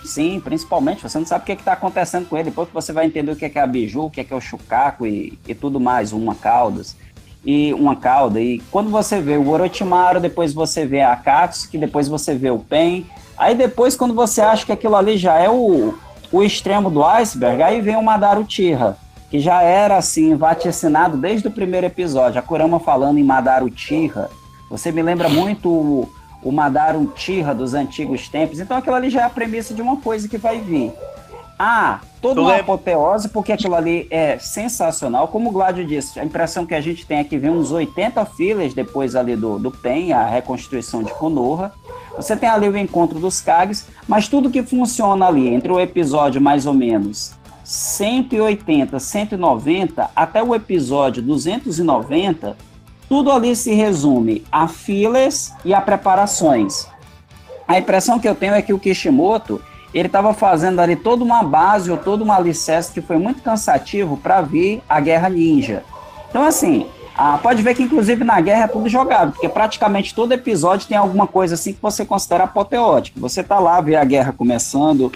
Sim, principalmente. Você não sabe o que é está acontecendo com ele. Depois que você vai entender o que é, que é a biju, o que é, que é o chucaco e, e tudo mais, uma caudas e uma cauda. E quando você vê o Orochimaru, depois você vê a Akatsuki, depois você vê o Pen. Aí depois, quando você acha que aquilo ali já é o, o extremo do iceberg, aí vem o Madara Uchiha, que já era assim, vaticinado desde o primeiro episódio. A Kurama falando em Madara Uchiha, você me lembra muito o Madara Uchiha dos antigos tempos. Então aquilo ali já é a premissa de uma coisa que vai vir. Ah, toda uma apoteose, porque aquilo ali é sensacional. Como o Gladio disse, a impressão que a gente tem é que vem uns 80 filas depois ali do, do PEN, a reconstrução de Konoha. Você tem ali o encontro dos Kages, mas tudo que funciona ali entre o episódio mais ou menos 180, 190 até o episódio 290 tudo ali se resume a filas e a preparações. A impressão que eu tenho é que o Kishimoto ele estava fazendo ali toda uma base ou todo um alicerce que foi muito cansativo para vir a Guerra Ninja. Então, assim, ah, pode ver que inclusive na guerra é tudo jogado, porque praticamente todo episódio tem alguma coisa assim que você considera apoteótica. Você tá lá, vê a guerra começando,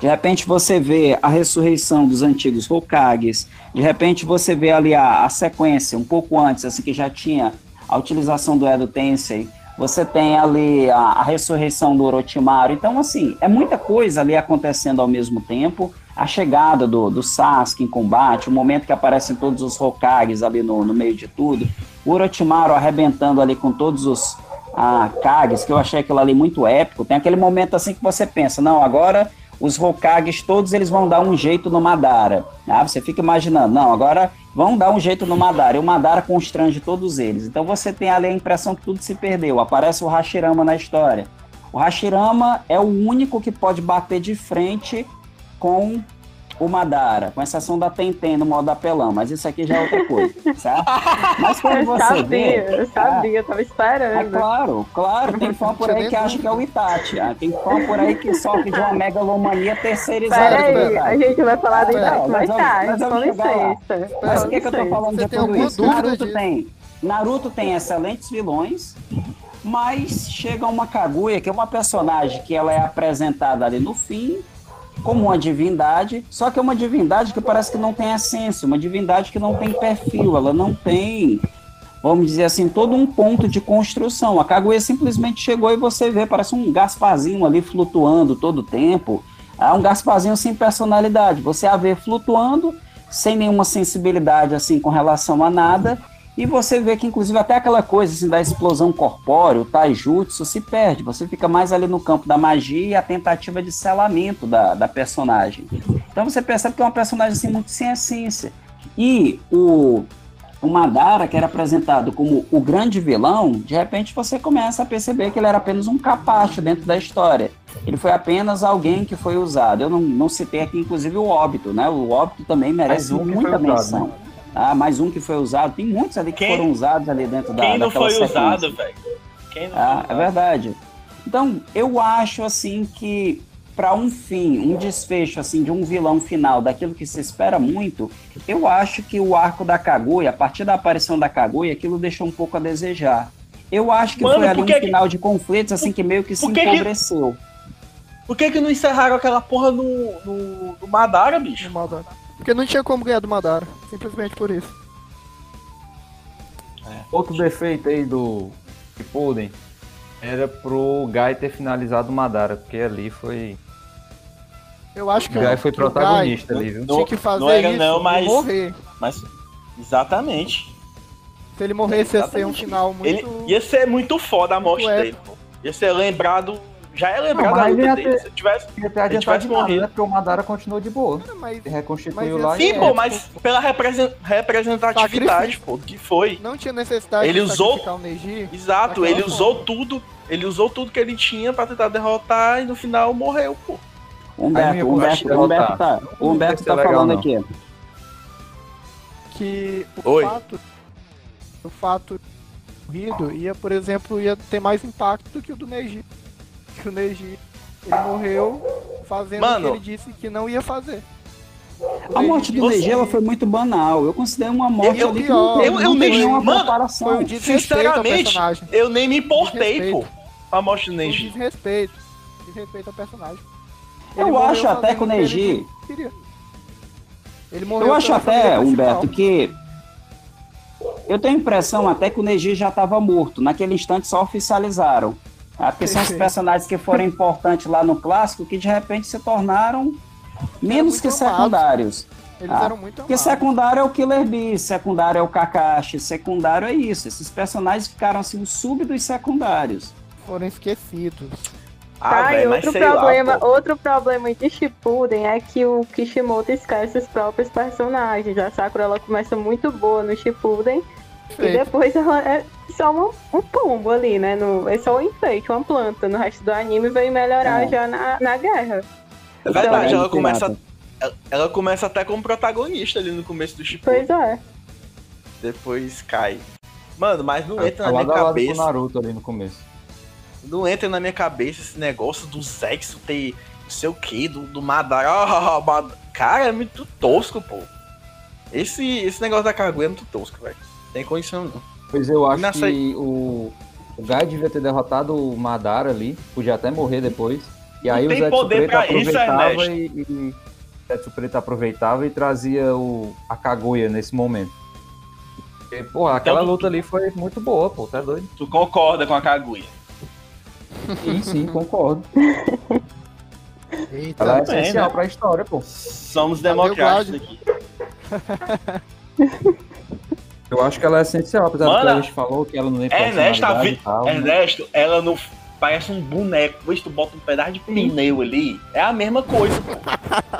de repente você vê a ressurreição dos antigos Hokages, de repente você vê ali a, a sequência, um pouco antes, assim que já tinha a utilização do Edo Tensei, você tem ali a, a, ressurreição do Orochimaru. Então, assim, é muita coisa ali acontecendo ao mesmo tempo. A chegada do, do Sasuke em combate, o momento que aparecem todos os Hokages ali no, no meio de tudo. O Orochimaru arrebentando ali com todos os ah, Kages, que eu achei aquilo ali muito épico. Tem aquele momento assim que você pensa, não, agora os Hokages todos eles vão dar um jeito no Madara. Ah, você fica imaginando, não, agora vão dar um jeito no Madara, e o Madara constrange todos eles. Então você tem ali a impressão que tudo se perdeu. Aparece o Hashirama na história. O Hashirama é o único que pode bater de frente com o Madara, com exceção da Tenten no modo apelão, mas isso aqui já é outra coisa, certo? Mas quando Eu você sabia, vê, eu sabia, eu tava é esperando. claro, claro, tem fã por aí que acha que é o Itachi, ah, tem fã por aí que sofre de uma megalomania terceirizada. Pera do aí, Itachi. a gente vai falar do Itachi mais mas tarde, mas lá. licença. Mas com por que, que eu tô falando Você de tudo isso? Naruto tem, Naruto tem excelentes vilões, mas chega uma Kaguya, que é uma personagem que ela é apresentada ali no fim, como uma divindade, só que é uma divindade que parece que não tem essência, uma divindade que não tem perfil, ela não tem, vamos dizer assim, todo um ponto de construção. A Kaguya simplesmente chegou e você vê, parece um Gasparzinho ali flutuando todo o tempo. É um Gasparzinho sem personalidade. Você a vê flutuando, sem nenhuma sensibilidade assim com relação a nada, e você vê que, inclusive, até aquela coisa assim, da explosão corpórea, o taijutsu, se perde. Você fica mais ali no campo da magia e a tentativa de selamento da, da personagem. Então você percebe que é uma personagem assim, muito sem essência. E o, o Madara, que era apresentado como o grande vilão, de repente você começa a perceber que ele era apenas um capacho dentro da história. Ele foi apenas alguém que foi usado. Eu não, não citei aqui, inclusive, o óbito, né? O óbito também merece muita foi usado, menção. né? Ah, mais um que foi usado. Tem muitos ali que Quem- foram usados ali dentro da Quem não daquela foi sequência. usado, velho? Quem não Ah, foi é usado? verdade. Então, eu acho assim que para um fim, um desfecho assim de um vilão final, daquilo que se espera muito, eu acho que o arco da Kaguya, a partir da aparição da Kaguya, aquilo deixou um pouco a desejar. Eu acho que Mano, foi ali um que final de conflitos assim que meio que se por que que- empobreceu. Por que que não encerraram aquela porra no, no, no Madara, bicho? do Madara. Porque não tinha como ganhar do Madara. Simplesmente por isso. Outro defeito aí do Shippuden era pro Gai ter finalizado o Madara, porque ali foi. Eu acho que O o Gai foi protagonista ali, viu? Gai tinha que fazer não era isso não, mas- morrer. Mas, exatamente. Se ele morresse, ia ser um final muito. Ele ia ser muito foda a morte dele. pô. Ia ser lembrado. Já é lembrado Não, a luta dele. ter- Se tivesse. Ter Ele tivesse de nada, morrido. né? Porque o Madara continuou de boa. Mas reconstituiu Mas lá e. Sim, É, pô, tipo, mas pela represen- representatividade, pô, que foi. não tinha necessidade Ele de usou- o Neji. Exato, ele forma. usou tudo. Ele usou tudo que ele tinha pra tentar derrotar e no final morreu, pô. Aí Humberto, Humberto, acho que Humberto tá, o Humberto tá legal, falando não. aqui. Que o Oi. fato. O fato morrido ia, por exemplo, ia ter mais impacto do que o do Neji. Que o Neji ele morreu fazendo Mano. o que ele disse que não ia fazer. O A morte do Neji ela foi muito banal. Eu considero uma morte Eu- ali que não eu- teve, eu- não eu teve nem- nenhuma mano, preparação. Foi um desrespeito ao Sinceramente, personagem. eu nem me importei, pô, com a morte do um Neji. desrespeito. Desrespeito ao personagem. Eu Ele morreu acho até que o ele Neji-. Ele morreu Eu acho até, Humberto, que. Eu tenho a impressão até que o Neji já estava morto. Naquele instante só oficializaram. Ah, porque são os personagens que foram importantes lá no clássico que de repente se tornaram menos que amados. secundários. Eles Ah, eram muito Porque amados. secundário é o Killer Bee, secundário é o Kakashi, secundário é isso. Esses personagens ficaram assim, os sub dos secundários. Foram esquecidos. Ah, Tá, e velho, mas outro lá, problema, pô. outro problema de Shippuden é que o Kishimoto esquece os próprios personagens. A Sakura ela começa muito boa no Shippuden e depois ela é só uma- um pombo ali, né? No, é só um enfeite, uma planta. No resto do anime veio melhorar É. já na, na guerra. É verdade, Então, ela é, começa, ela, ela começa até como protagonista ali no começo do Shippuden. Pois é. Depois cai. Mano, mas não entra na minha cabeça. Naruto ali no começo. Não entra na minha cabeça esse negócio do sexo ter não sei o que, do, do Madara. Ah, Mad- Cara, é muito tosco, pô. Esse, esse negócio da Kaguya é muito tosco, velho. Tem condição não. Pois eu acho Nessa que o, o Gai devia ter derrotado o Madara ali, podia até morrer depois. E aí Não o Zetsu isso, aproveitava Ernesto. e, e o Zetsu Preto aproveitava e trazia o, a Kaguya nesse momento. Porque, porra, aquela Então, tu- luta ali foi muito boa, pô, tá doido? Tu concorda com a Kaguya? Sim, sim, concordo. Eita, Ela é bem, essencial né? pra história, pô. Somos democráticos aqui. Eu acho que ela é essencial, apesar do que Mano, a gente falou, que ela não tem Ernesto, vi... tal. né? Ernesto, ela no. parece um boneco. Depois tu bota um pedaço de pneu ali, é a mesma coisa.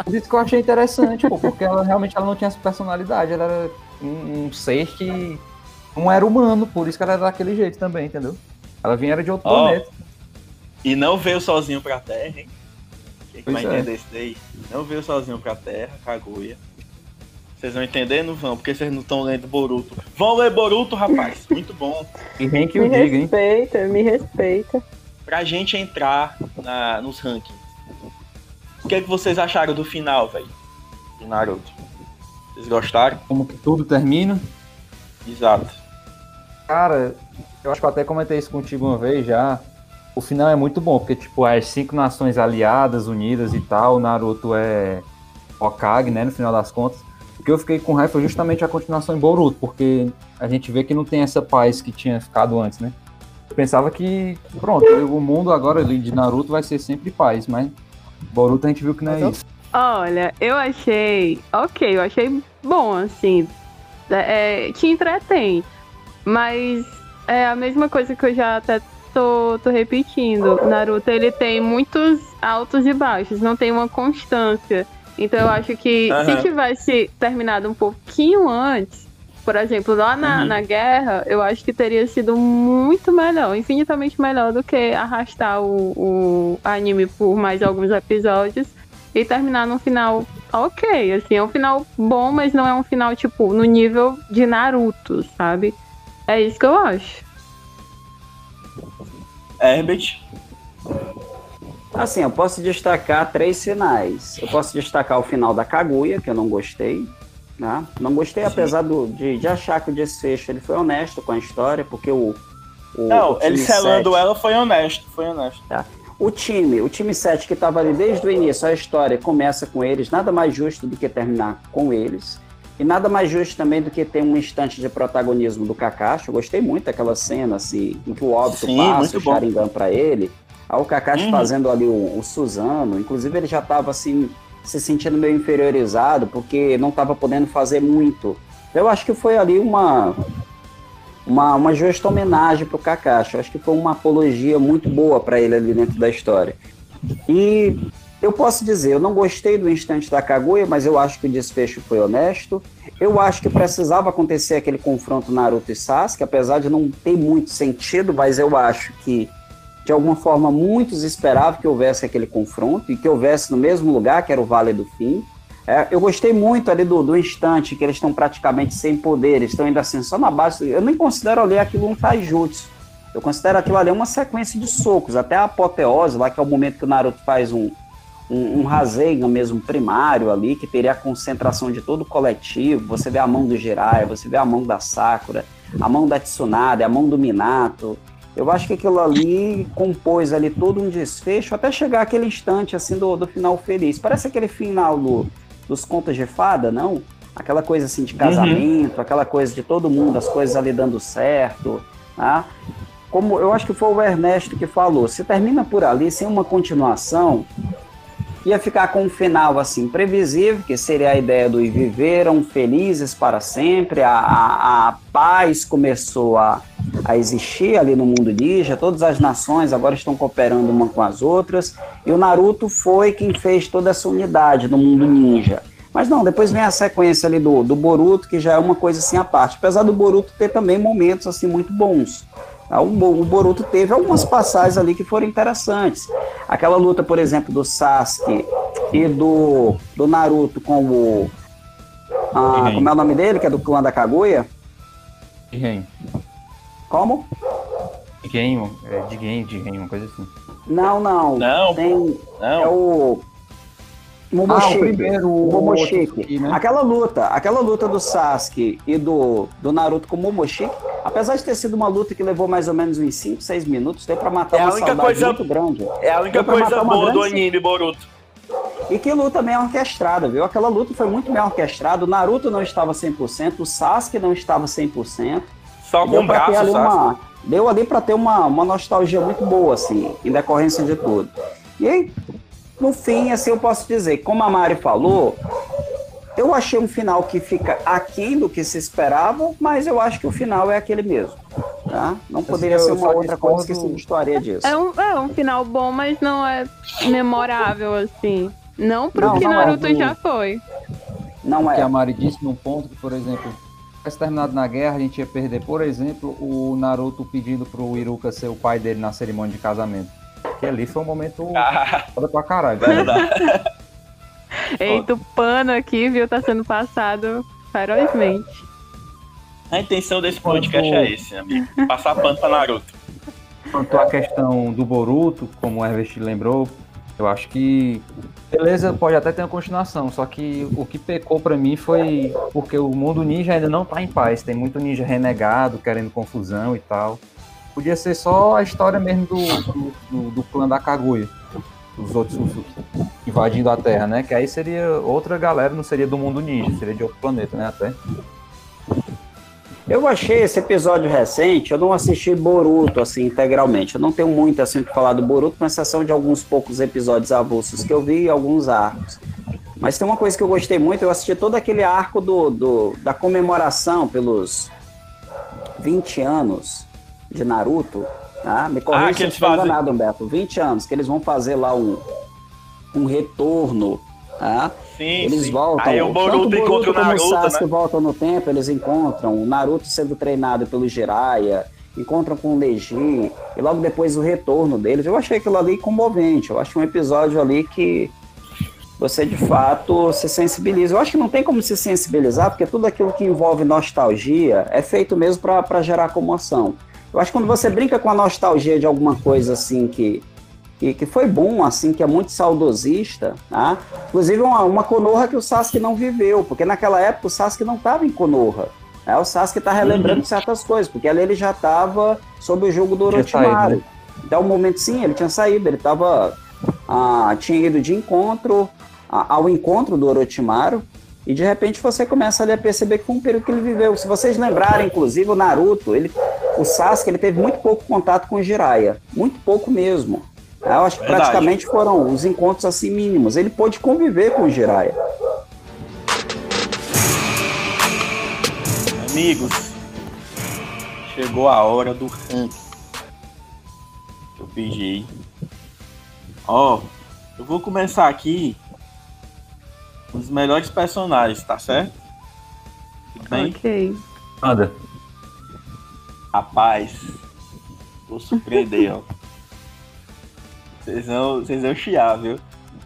Por isso que eu achei interessante, pô, porque ela realmente ela não tinha essa personalidade, ela era um, um ser que não era humano, por isso que ela era daquele jeito também, entendeu? Ela vinha era de outro Ó, planeta. E não veio sozinho pra Terra, hein? Quem que vai Pois é. entender isso daí? Não veio sozinho pra Terra, Kaguya. Vocês vão entender? Não vão, porque vocês não estão lendo Boruto. Vão ler Boruto, rapaz. Muito bom. E quem que Me o diga, hein? respeita, me respeita. Pra gente entrar na- nos rankings. O que, é que vocês acharam do final, velho? De Naruto. Vocês gostaram? Como que tudo termina. Exato. Cara, eu acho que eu até comentei isso contigo uma vez já. O final é muito bom, porque, tipo, as cinco nações aliadas, unidas e tal, o Naruto é Hokage, né, no final das contas. O que eu fiquei com raiva foi justamente a continuação em Boruto, porque a gente vê que não tem essa paz que tinha ficado antes, né? Eu pensava que, pronto, o mundo agora de Naruto vai ser sempre paz, mas Boruto a gente viu que não é isso. Olha, eu achei. Ok, eu achei bom, assim. É, é, te entretém. Mas é a mesma coisa que eu já até tô, tô repetindo. Naruto, ele tem muitos altos e baixos, não tem uma constância. Então eu acho que Aham. se tivesse terminado um pouquinho antes, por exemplo, lá na, Uhum. na guerra, eu acho que teria sido muito melhor, infinitamente melhor do que arrastar o, o anime por mais alguns episódios e terminar num final ok, assim, é um final bom, mas não é um final, tipo, no nível de Naruto, sabe? É isso que eu acho. Herbert. Assim, eu posso destacar três finais. Eu posso destacar o final da Kaguya, que eu não gostei. Né? Não gostei, Sim. apesar do, de, de achar que o desfecho ele foi honesto com a história, porque o. o Não, o ele selando ela foi honesto, foi honesto. O time, o time 7 que estava ali desde o início, a história começa com eles, nada mais justo do que terminar com eles. E nada mais justo também do que ter um instante de protagonismo do Kakashi. Eu gostei muito daquela cena, assim, em que o óbito Sim, passa o. Sharingan para ele. Aí o Kakashi Uhum. fazendo ali o, o Suzano. Inclusive ele já estava assim, se sentindo meio inferiorizado, porque não estava podendo fazer muito. Eu acho que foi ali uma, uma, uma justa homenagem para o Kakashi. Eu acho que foi uma apologia muito boa para ele ali dentro da história. E eu posso dizer, eu não gostei do instante da Kaguya, mas eu acho que o desfecho foi honesto. Eu acho que precisava acontecer aquele confronto Naruto e Sasuke, apesar de não ter muito sentido, mas eu acho que de alguma forma muitos esperavam que houvesse aquele confronto e que houvesse no mesmo lugar, que era o Vale do Fim. É, eu gostei muito ali do, do instante que eles estão praticamente sem poder, estão ainda assim só na base. Eu nem considero ali aquilo um taijutsu. Eu considero aquilo ali uma sequência de socos, até a apoteose, lá que é o momento que o Naruto faz um, um, um mesmo primário ali, que teria a concentração de todo o coletivo. Você vê a mão do Jiraiya, você vê a mão da Sakura, a mão da Tsunade, a mão do Minato. Eu acho que aquilo ali compôs ali todo um desfecho até chegar aquele instante assim do, do final feliz. Parece aquele final do, dos contos de fada, não? Aquela coisa assim de casamento, aquela coisa de todo mundo, as coisas ali dando certo, tá? Como eu acho que foi o Ernesto que falou, se termina por ali sem uma continuação, ia ficar com um final assim previsível, que seria a ideia do viveram felizes para sempre, a, a, a paz começou a, a existir ali no mundo ninja, todas as nações agora estão cooperando uma com as outras, e o Naruto foi quem fez toda essa unidade no mundo ninja. Mas não, depois vem a sequência ali do, do Boruto, que já é uma coisa assim à parte, apesar do Boruto ter também momentos assim muito bons. Ah, O o Boruto teve algumas passagens ali que foram interessantes. Aquela luta, por exemplo, do Sasuke e do, do Naruto com o. ah, como é o nome dele? Que é do clã da Kaguya? Quem? Como? De quem? É, de quem? De quem? Uma coisa assim. Não, não. Não, Tem. É não. o. Ah, Momoshiki. o primeiro, o o Momoshiki. Otsutsuki, né? Aquela luta, aquela luta do Sasuke e do, do Naruto com o Momoshiki, apesar de ter sido uma luta que levou mais ou menos uns 5, 6 minutos, deu pra matar É uma saudade coisa- muito grande. É a única coisa boa do grande- anime, Boruto. E que luta bem orquestrada, viu? Aquela luta foi muito bem orquestrada. O Naruto não estava 100%, o Sasuke não estava 100%. Só Deu com o pra ter braço, ali sabe? uma, deu ali para ter uma, uma nostalgia muito boa, assim, em decorrência de tudo. E aí, no fim, assim, eu posso dizer, como a Mari falou, eu achei um final que fica aquém do que se esperava, mas eu acho que o final é aquele mesmo. Tá? Não poderia ser uma outra coisa que se gostaria disso. É um, é um final bom, mas não é memorável, assim. Não pro Não, que não é, Naruto já foi. Não que é. a Mari disse num ponto que, por exemplo, tivesse terminado na guerra, a gente ia perder, por exemplo, o Naruto pedindo pro Iruka ser o pai dele na cerimônia de casamento. Que ali foi um momento Ah, foda pra caralho. Eita, o pano aqui, viu, tá sendo passado ferozmente. A intenção desse podcast é esse, amigo. Passar pano pra Naruto. Quanto à questão do Boruto, como o Herbert lembrou, eu acho que beleza, pode até ter uma continuação, só que o que pecou pra mim foi porque o mundo ninja ainda não tá em paz, tem muito ninja renegado, querendo confusão e tal. Podia ser só a história mesmo do, do, do- do clã da Kaguya, os outros invadindo a Terra, né? Que aí seria outra galera, não seria do mundo ninja, seria de outro planeta, né? Até. Eu achei esse episódio recente, eu não assisti Boruto assim integralmente. Eu não tenho muito assim o que falar do Boruto, com exceção de alguns poucos episódios avulsos que eu vi e alguns arcos. Mas tem uma coisa que eu gostei muito, eu assisti todo aquele arco do, do- da comemoração pelos 20 anos de Naruto. Tá? Me Ah, corrija que se eu fazem. enganado, Humberto. 20 anos, que eles vão fazer lá um, um retorno. Tá? Sim, Eles sim. voltam. Aí o Boruto tanto o como Naruto, o Sasuke né? voltam no tempo, eles encontram o Naruto sendo treinado pelo Jiraiya, encontram com o Neji, e logo depois o retorno deles. Eu achei aquilo ali comovente. Eu acho um episódio ali que você de fato se sensibiliza. Eu acho que não tem como se sensibilizar, porque tudo aquilo que envolve nostalgia é feito mesmo para gerar comoção. Eu acho que quando você brinca com a nostalgia de alguma coisa assim que, que, que foi bom, assim, que é muito saudosista, tá? Inclusive uma, uma Konoha que o Sasuke não viveu, porque naquela época o Sasuke não estava em Konoha. Né? O Sasuke está relembrando certas coisas, porque ali ele já estava sob o jogo do Orochimaru. né? Até o momento, sim, ele tinha saído, ele tava, ah, tinha ido de encontro a- ao encontro do Orochimaru, e de repente você começa ali a perceber que foi um período que ele viveu. Se vocês lembrarem, inclusive, o Naruto, ele, o Sasuke, ele teve muito pouco contato com o Jiraiya, muito pouco mesmo. Eu acho que Verdade. praticamente foram os encontros assim mínimos. Ele pôde conviver com o Jiraiya. Amigos, chegou a hora do ranking que eu pedi. Ó, eu vou começar aqui com os melhores personagens, tá certo? Tudo bem? Ok. Anda. Rapaz, vou surpreender, ó. Vocês vão, vocês vão chiar, viu?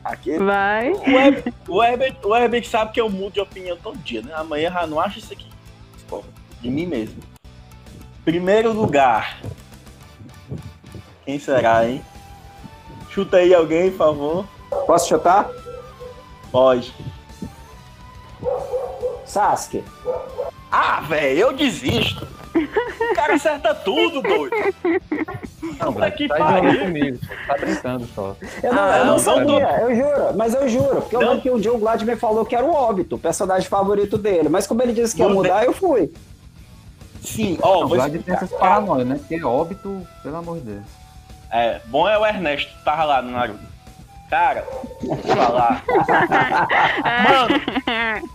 Aqui, Vai. o Herbert, o, Herbert, o Herbert sabe que eu mudo de opinião todo dia, né? Amanhã já não acho isso aqui. Pô, de mim mesmo. Primeiro lugar. Quem será, hein? Chuta aí alguém, por favor. Posso chutar? Pode. Sasuke. Ah, velho, eu desisto. O cara acerta tudo, doido. Não, Puta que tá pariu. comigo, tá brincando só. Eu não, Ah, eu não não, sabia, eu juro, mas eu juro, porque eu lembro que um dia o Vlad me falou que era o Óbito, o personagem favorito dele, mas como ele disse que ia mudar, eu fui. Sim, ó, O vou Vlad tem essas paranoias, né? Porque óbito, pelo amor de Deus. É, bom é o Ernesto, tava lá no Naruto. Cara, vou te falar. Mano,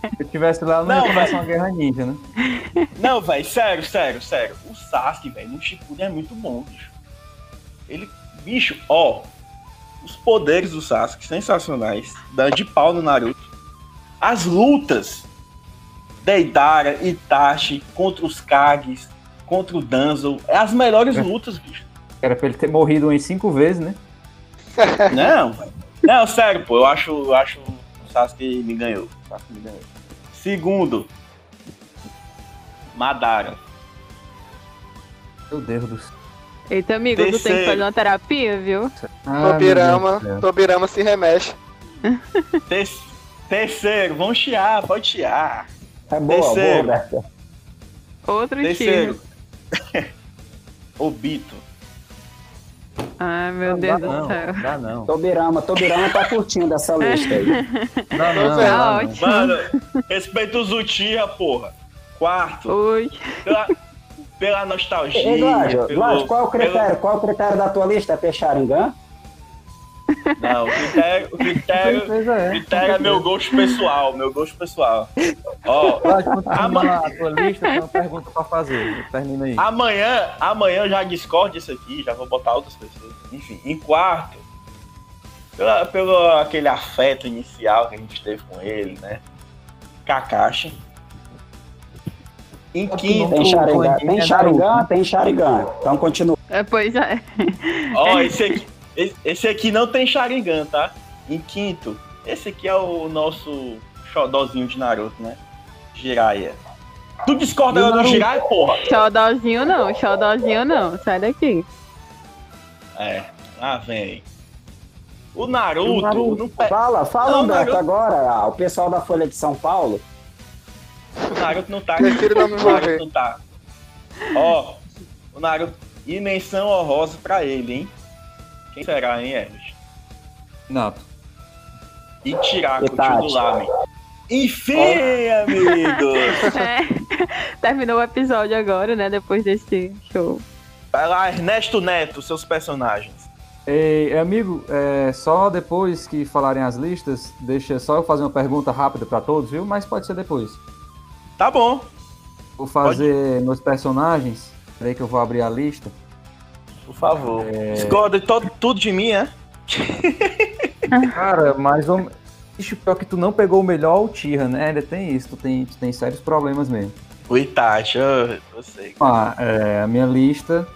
Se eu tivesse lá, eu não, Não, ia uma guerra ninja, né? Não, velho, sério, sério, sério. O Sasuke, velho, no Shippuden é muito bom, bicho. Ele, bicho, ó, os poderes do Sasuke sensacionais, dá de pau no Naruto. As lutas Deidara, Itachi contra os Kages, contra o Danzo, é as melhores É. lutas, bicho. Era pra ele ter morrido em cinco vezes, né? Não, velho. Não, sério, pô, eu acho, eu acho o Sasuke me ganhou. O Sasuke me ganhou. Segundo, Madara. Meu Deus do céu. Eita, amigo, tu tem que Terceiro. fazer uma terapia, viu? Ah, Tobirama. Tobirama se remexe. Ter- Terceiro, vamos chiar, pode chiar. É boa, boa, Terceiro. Roberto. Outro Terceiro. Obito. Ai, meu Não Deus do não, céu. dá não. Tobirama, Tobirama tá curtindo essa lista aí. Dá não, Tá dá não. ótimo. Mano, respeita os Uchiha, porra. Quarto, Ui. pela, pela nostalgia. Ei, Vlad, pelo- qual é o critério? pelo- Qual é o critério da tua lista? É ter Sharingan? Não, o critério, o critério, é. critério é meu gosto pessoal, meu gosto pessoal. Ó, Vai, continua Ama- a tua lista, tem uma pergunta pra fazer. Termina aí. amanhã, amanhã eu já discordo disso aqui, já vou botar outras pessoas. Enfim, em quarto, pela, pelo aquele afeto inicial que a gente teve com ele, né? Kakashi. Em quinto, Tem Sharingan, tem Sharingan, tem Sharingan. Então continua. É, pois é. Ó, esse aqui, esse- aqui não tem Sharingan, tá? Em quinto, esse aqui é o nosso xodózinho de Naruto, né? Jiraiya. Tu discorda o agora do Naruto? Jiraiya, porra? Xodózinho não, xodózinho não. Sai daqui. É, lá vem. O Naruto, não pe- Fala, fala, Não, Humberto, Naruto. agora, ah, o pessoal da Folha de São Paulo. o Naruto não tá Prefiro não me O Naruto não tá. Ó, o Naruto, e menção honrosa pra ele, hein? Quem será, hein, Hermes? Nato. E Tiraco, tio do Lamen. Enfim, amigos! É, terminou o episódio agora, né? Depois desse show. Vai lá, Ernesto Neto, seus personagens. Ei, amigo, é, só depois que falarem as listas, deixa só eu fazer uma pergunta rápida pra todos, viu? Mas pode ser depois. Tá bom, Vou fazer meus personagens. Peraí que eu vou abrir a lista. Por favor. Discorda de todo- tudo de mim, é? Cara, mas vamos. Ixi, pior que tu não pegou o melhor Uchiha, né? Ainda tem isso, tu tem, tu tem sérios problemas mesmo. O Itachi, eu, eu sei. Ah, é, a minha lista.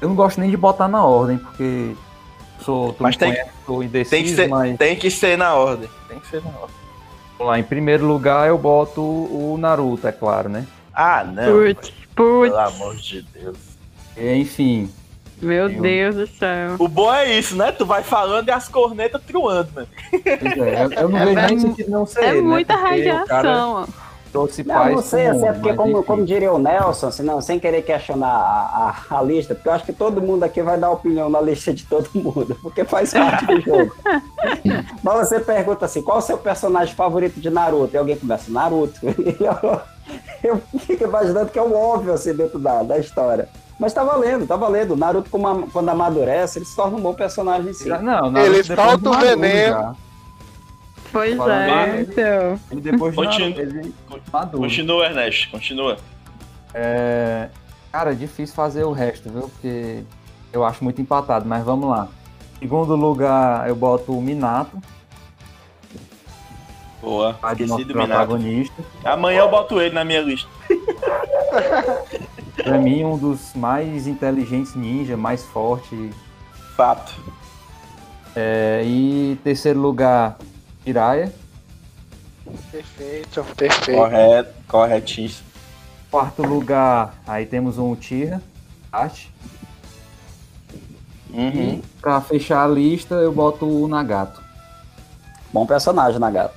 Eu não gosto nem de botar na ordem, porque sou, tu Mas me tem- conhece, sou indeciso, Tem que, ser, mas tem que ser na ordem. Tem que ser na ordem. vamos lá, em primeiro lugar eu boto o Naruto, é claro, né? Ah, não. Putz, putz. Pelo amor de Deus. Enfim, Meu Eu- Deus do céu. O bom é isso, né? Tu vai falando e as cornetas truando, mano. pois é, eu, não É vejo nem mu- sentido não ser É ele, né? muita cara radiação, ó. trouxe Não, paz não sei, assim, é porque, como, como diria o Nelson, assim, não, sem querer questionar a, a- a lista, porque eu acho que todo mundo aqui vai dar opinião na lista de todo mundo, porque faz parte do jogo. Mas você pergunta assim, qual o seu personagem favorito de Naruto? E alguém começa, Naruto. E eu, eu fico imaginando que é o óbvio, assim, dentro da, da história. Mas tá valendo, tá valendo. O Naruto, como a- quando amadurece, ele se torna um bom personagem, sim. Não, Naruto Ele do o veneno. Pois Falando é, lá, então. Ele depois Continua. Naruto, ele maduro. Continua, Ernesto, continua. É, Cara, é difícil fazer o resto, viu? Porque eu acho muito empatado, mas vamos lá. Segundo lugar, eu boto o Minato, Boa, esqueci do Minato. Amanhã eu boto ele na minha lista. Pra mim, um dos mais inteligentes ninja, mais forte. Fato. É, e terceiro lugar, Jiraiya. Perfeito, perfeito. Correto, corretíssimo. Quarto lugar, aí temos um Uchiha, Itachi. Uhum. E pra fechar a lista, eu boto o Nagato. Bom personagem, Nagato.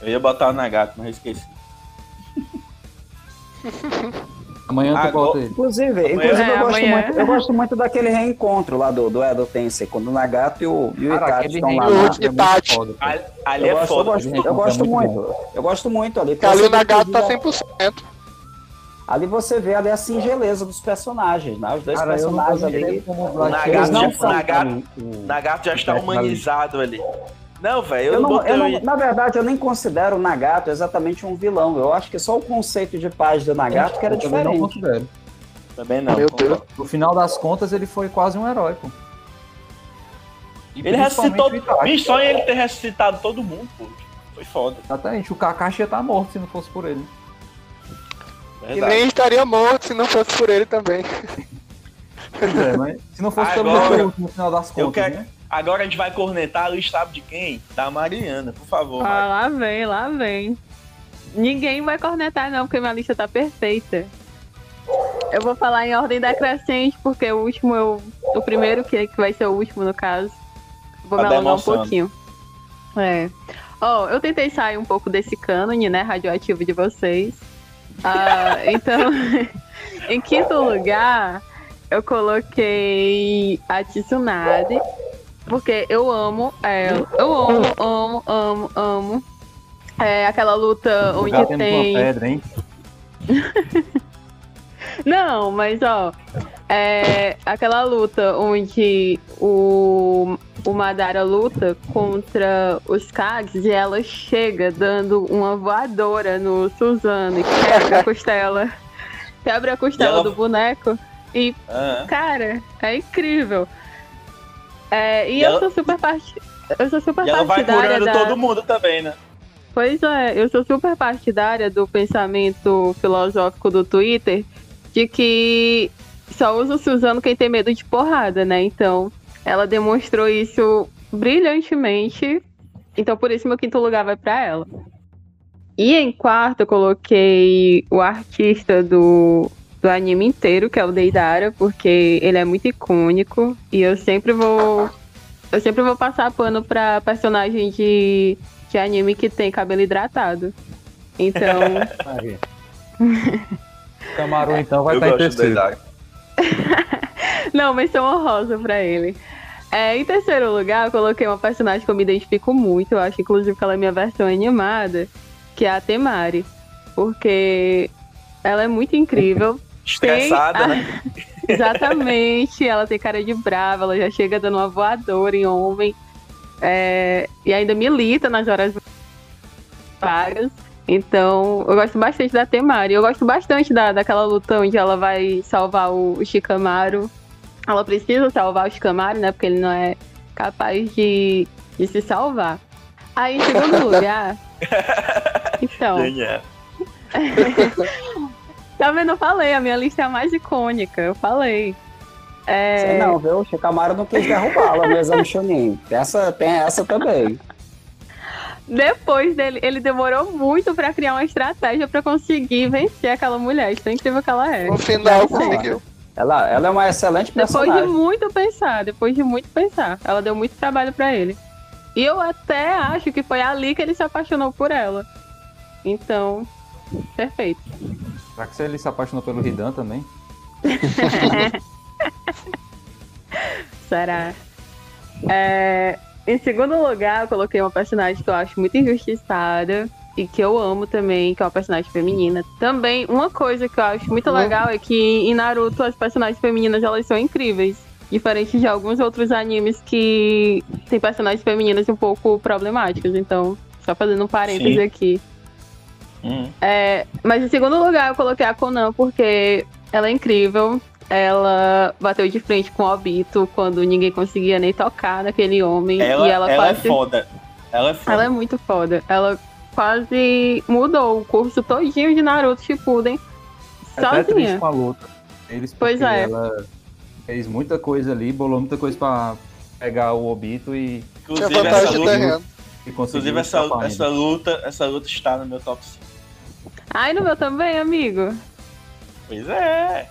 Eu ia botar o Nagato, mas eu esqueci. Amanhã tu Agora- bota ele. Inclusive, Amanhã- inclusive É, eu, gosto amanhã. muito, eu gosto muito daquele reencontro lá do, do Edo Tensei, quando o Nagato e o, e o Itachi estão lá. é Itachi. Ali, Eu é gosto, eu foda. gosto, eu gosto é muito muito. Eu gosto muito ali. Ali o Nagato tá inclusive, 100%. Ali você vê ali a singeleza dos personagens, né? Os dois Cara, eu não personagens gosto ali. O Nagato, já, o Nagato, o- o- Nagato já está humanizado ali. Não, velho, eu, Eu não não, botei eu não- na verdade, eu nem considero o Nagato exatamente um vilão. Eu acho que só o conceito de paz do Nagato que era eu também não diferente. considero. Também não. Meu. Deus. No final das contas, ele foi quase um herói, pô. E Ele ressuscitou. Bicho, só ele ter ressuscitado todo mundo, pô. Foi foda. Exatamente, o Kakashi ia estar morto se não fosse por ele. E Verdade. nem estaria morto se não fosse por ele também. Pois é, mas se não fosse pelo Naruto no final das eu contas, quero- né? Agora a gente vai cornetar a lista sabe de quem? Da Mariana, por favor. Ah, lá vem, lá vem. Ninguém vai cornetar, não, porque minha lista tá perfeita. Eu vou falar em ordem decrescente, porque o último eu. O primeiro, que, que vai ser o último, no caso. Vou Tá me alongar um pouquinho. É. Ó, eu tentei sair um pouco desse cânone, né, radioativo de vocês. Ah, então, em quinto lugar, eu coloquei a Tsunade. Porque eu amo ela. Eu amo, amo, amo, amo. É aquela luta onde Já temos tem. uma pedra, hein? Não, mas ó. É aquela luta onde o o Madara luta contra os Kags e ela chega dando uma voadora no Suzano e quebra a costela. Quebra a costela ela- do boneco. E, Ah, cara, é incrível. É, e, E eu ela- sou super part... Eu sou super e ela vai partidária curando da... todo mundo também, né? Pois é, eu sou super partidária do pensamento filosófico do Twitter de que só usa o Suzano quem tem medo de porrada, né? Então, ela demonstrou isso brilhantemente. Então, por isso, meu quinto lugar vai pra ela. E em quarto, eu coloquei o artista do, do anime inteiro, que é o Deidara, porque ele é muito icônico e eu sempre vou. Eu sempre vou passar pano pra personagem de, de anime que tem cabelo hidratado. Então. Camaru, então, vai eu estar em gosto do terceiro. Deidara. não, menção honrosa pra ele. É, em terceiro lugar, eu coloquei uma personagem que eu me identifico muito. Eu acho, inclusive, que ela é minha versão animada, que é a Temari. Porque ela é muito incrível. Estressada, Tem né? Exatamente, ela tem cara de brava, ela já chega dando uma voadora em homem. é, e ainda milita nas horas vagas. Então, eu gosto bastante da Temari. Eu gosto bastante da, daquela luta onde ela vai salvar o, o Shikamaru. Ela precisa salvar o Shikamaru, né? Porque ele não é capaz de, de se salvar. Aí, em segundo lugar. Então. Tá vendo? Eu falei, a minha lista é a mais icônica. Eu falei. É, Sei não, viu? O Shikamaru não quis derrubá-la no exame Chunin. Essa, tem essa também. Depois dele, ele demorou muito pra criar uma estratégia pra conseguir vencer aquela mulher. Isso é incrível que ela é. No final conseguiu. Ela, ela é uma excelente Depois de personagem. muito pensar, depois de muito pensar, ela deu muito trabalho pra ele. E eu até acho que foi ali que ele se apaixonou por ela. Então, perfeito. Será que ele se apaixonou pelo Hidan também? Será? É, em segundo lugar, eu coloquei uma personagem que eu acho muito injustiçada e que eu amo também, que é uma personagem feminina. Também, uma coisa que eu acho muito legal é que em Naruto as personagens femininas elas são incríveis. Diferente de alguns outros animes que tem personagens femininas um pouco problemáticas. Então, só fazendo um parênteses Sim. aqui. Hum. É, mas em segundo lugar, eu coloquei a Conan porque ela é incrível. Ela bateu de frente com o Obito quando ninguém conseguia nem tocar naquele homem. Ela, e ela, ela é quase. foda. Ela é foda. ela é muito foda. Ela quase mudou o curso todinho de Naruto Shippuden É sozinha. com a luta. Eles, Pois é. Ela fez muita coisa ali, bolou muita coisa pra pegar o Obito e, Inclusive, essa luta, e inclusive essa, essa luta, essa luta está no meu top 5. Ai, no meu também, amigo. Pois é.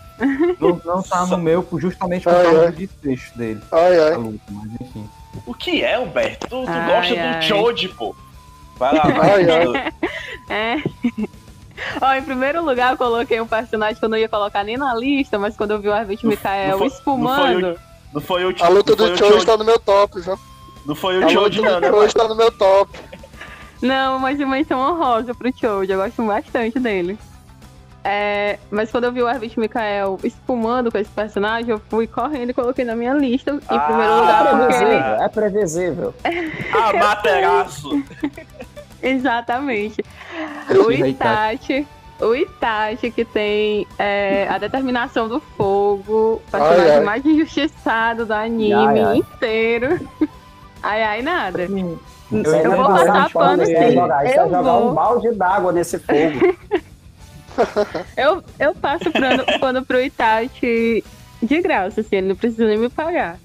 Não, não tá no meu justamente por Ai, causa ai. do desfecho dele, Ai, ai. luta, mas enfim. O que é, Humberto? Tu, tu Ai, gosta ai. do Choji, pô. Vai lá, vai. Ai, ai. É. Ó, em primeiro lugar, eu coloquei um personagem que eu não ia colocar nem na lista, mas quando eu vi o Arvit Não- Mikael não foi- espumando. Não foi o A luta não foi do o Choji tá no meu top, viu? Não foi o Choji, não, do né? Choji tá no meu top. Não, mas de menção honrosa pro Choji, eu gosto bastante dele. É, mas quando eu vi o Arvit Mikael espumando com esse personagem, eu fui correndo e coloquei na minha lista. Em Ah, primeiro É lugar, ele. previsível, é previsível. Ah, materaço. Exatamente. O Itachi. O Itachi que tem é, a determinação do fogo, o Ai, personagem ai. mais injustiçado do anime Ai, ai. inteiro. Ai, ai, nada. Eu aí vou é passar pano, isso é sim. jogar- Isso é Eu jogar vou. um balde d'água nesse fogo. Eu, eu passo pano, pano pro Itachi de graça, assim, ele não precisa nem me pagar.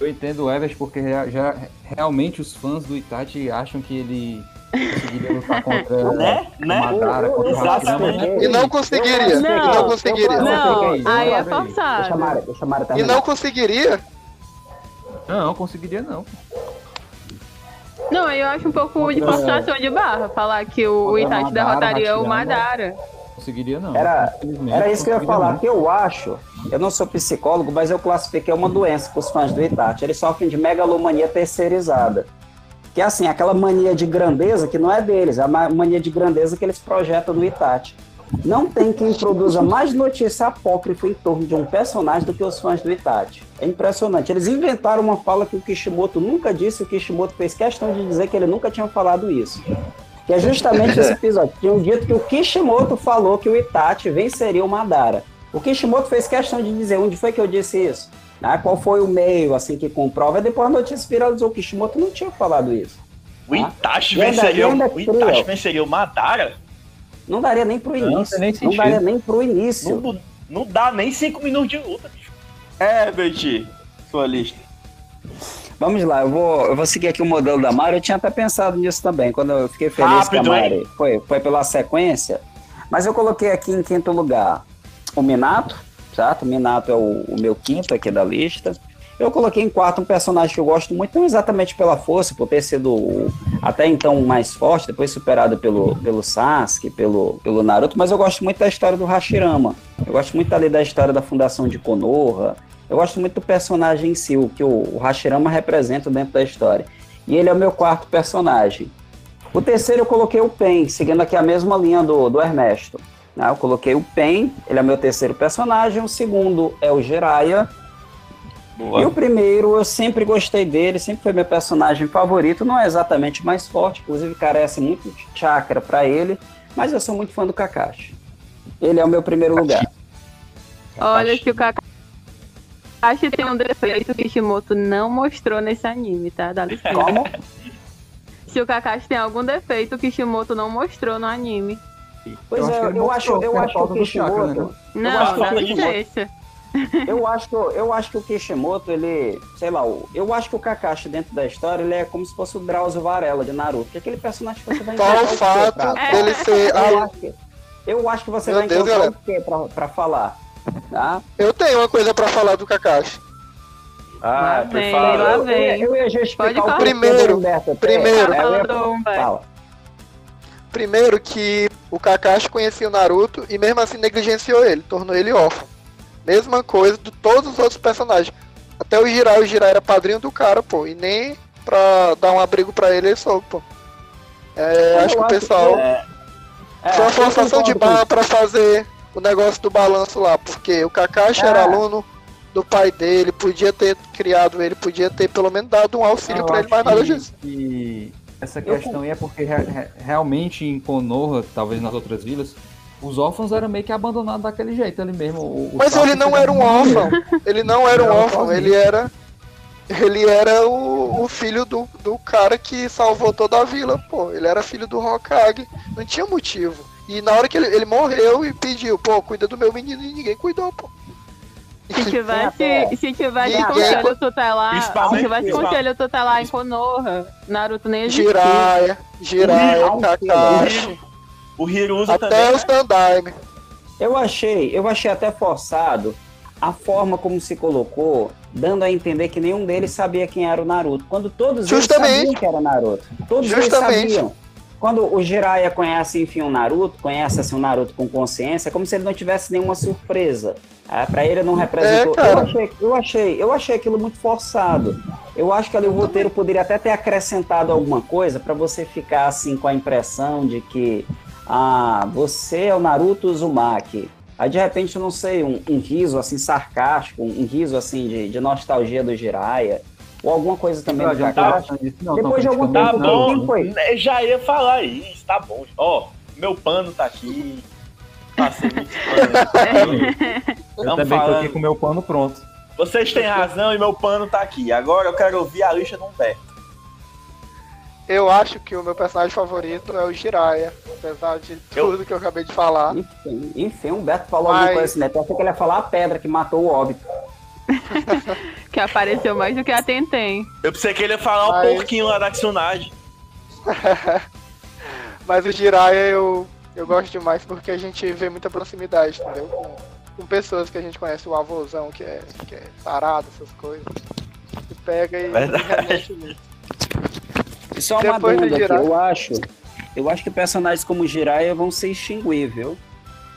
Eu entendo o Evers porque rea- já, realmente os fãs do Itachi acham que ele conseguiria lutar contra Né? o Né? Madara, contra o. Hashirama? E não conseguiria. Eu E não Não, conseguiria. eu- Não, é aí é isso. Deixa a forçado. Mara, deixa a Mara E não conseguiria? Não, conseguiria não. Não, aí eu acho um pouco de forçação de barra falar que o, o Itachi Madara, derrotaria o. Madara. Conseguiria não. Era- Era isso que eu ia falar, não. que eu acho, eu não sou psicólogo, mas eu classifiquei uma doença para os fãs do Itachi. Eles sofrem de megalomania terceirizada. Que é assim, aquela mania de grandeza que não é deles, é a ma- mania de grandeza que eles projetam no Itachi. Não tem quem produza mais notícia apócrifa em torno de um personagem do que os fãs do Itachi. É impressionante. Eles inventaram uma fala que o Kishimoto nunca disse, o Kishimoto fez questão de dizer que ele nunca tinha falado isso. Que é justamente esse episódio. Tinham dito que o Kishimoto falou que o Itachi venceria o Madara. O Kishimoto fez questão de dizer onde foi que eu disse isso. Ah, qual foi o meio assim que comprova? Depois a notícia viralizou. O Kishimoto não tinha falado isso. O Itachi venceria, o Itachi venceria o Madara? Não daria nem pro início. Não, não daria nem pro início. Não, não dá nem cinco minutos de luta, bicho. É, Betty, sua lista. Vamos lá, eu vou, eu vou seguir aqui o modelo da Mari. Eu tinha até pensado nisso também, quando eu fiquei feliz Rápido, que a Mari foi, foi pela sequência. Mas eu coloquei aqui em quinto lugar o Minato, certo? O Minato é o, o meu quinto aqui da lista. Eu coloquei em quarto um personagem que eu gosto muito, não exatamente pela força, por ter sido até então mais forte, depois superado pelo, pelo Sasuke, pelo, pelo Naruto, mas eu gosto muito da história do Hashirama. Eu gosto muito ali da história da fundação de Konoha. Eu gosto muito do personagem em si, o que o, o Hashirama representa dentro da história. E ele é o meu quarto personagem. O terceiro eu coloquei o Pen, seguindo aqui a mesma linha do, do Ernesto. Né? Eu coloquei o Pen, ele é meu terceiro personagem. O segundo é o Jiraiya, Boa. E o primeiro, eu sempre gostei dele, sempre foi meu personagem favorito. Não é exatamente mais forte, inclusive carece muito de chakra para ele, mas eu sou muito fã do Kakashi. Ele é o meu primeiro lugar. Olha que o Kakashi tem um defeito que Kishimoto não mostrou nesse anime, tá? Dá licença. Como? Se o Kakashi tem algum defeito, que Kishimoto não mostrou no anime. Pois eu é, acho eu, acho, eu acho que o Kishimoto... Não, dá licença. Eu acho, eu acho que o Kishimoto, ele, sei lá, eu acho que o Kakashi dentro da história, ele é como se fosse o Drauzio Varela de Naruto, que é aquele personagem que você vai Qual o fato dele ser... Eu acho que, eu acho que você Meu vai Deus, encontrar galera. o quê pra, pra falar, tá? Eu tenho uma coisa pra falar do Kakashi. Ah, lá vem. Eu, eu ia justificar o primeiro, primeiro, fala. Primeiro que o Kakashi conhecia o Naruto e mesmo assim negligenciou ele, tornou ele órfão. Mesma coisa de todos os outros personagens. Até o Jirai, o Jirai era padrinho do cara, pô. E nem pra dar um abrigo pra ele, ele soube, pô. É, acho que o pessoal. Que é... É, foi uma forçação de barra pra fazer o negócio do balanço lá. Porque o Kakashi é. era aluno do pai dele, podia ter criado ele, podia ter pelo menos dado um auxílio para ele, mas nada disso. E essa questão aí é porque re realmente em Konoha, talvez nas outras vilas, os órfãos eram meio que abandonados daquele jeito ali mesmo. O, Mas ele não era um órfão. Ele não era um órfão, ele era. Ele era o, o filho do, do cara que salvou toda a vila, pô. Ele era filho do Hokage. Não tinha motivo. E na hora que ele, ele morreu e pediu, pô, cuida do meu menino e ninguém cuidou, pô. Se tivesse, se tivesse conselho tutelar, se tivesse conselho tutelar em Konoha, Naruto nem existia. Jiraiya, Jiraiya, Kakashi. O Hiruza até também. Até o Standime. Eu achei, eu achei até forçado a forma como se colocou, dando a entender que nenhum deles sabia quem era o Naruto. Quando todos Justamente. eles sabiam que era Naruto. Todos Justamente. eles sabiam. Quando o Jiraiya conhece, enfim, o Naruto, conhece assim, o Naruto com consciência, é como se ele não tivesse nenhuma surpresa. É, para ele não representou. É, eu, achei, eu, achei, eu achei aquilo muito forçado. Eu acho que ali o roteiro poderia até ter acrescentado alguma coisa para você ficar assim com a impressão de que ah, você é o Naruto Uzumaki. Aí de repente, eu não sei, um, um riso assim sarcástico, um, riso assim de, de, nostalgia do Jiraya, ou alguma coisa também não, do Kakashi. Não, Depois de algum tá tempo, bom, foi? Já ia falar isso, tá bom. Ó, meu pano tá aqui. Passei muito pano. Eu também tô aqui com meu pano pronto. Vocês têm razão e meu pano tá aqui. Agora eu quero ouvir a lista do Humberto. Eu acho que o meu personagem favorito é o Jiraiya, apesar de tudo eu... que eu acabei de falar. Enfim, enfim o Beto falou Mas... alguma coisa assim, né? Eu achei que ele ia falar a pedra que matou o óbito. que apareceu mais do que a Tentem. Eu pensei que ele ia falar Mas... um pouquinho lá da Tsunade. Mas o Jiraiya eu, eu gosto demais porque a gente vê muita proximidade, entendeu? Com, com pessoas que a gente conhece, o avôzão que é, que é sarado, essas coisas. E pega e, Verdade. e remete. E só uma Depois dúvida aqui, eu acho, eu acho que personagens como Jiraiya vão se extinguir, viu?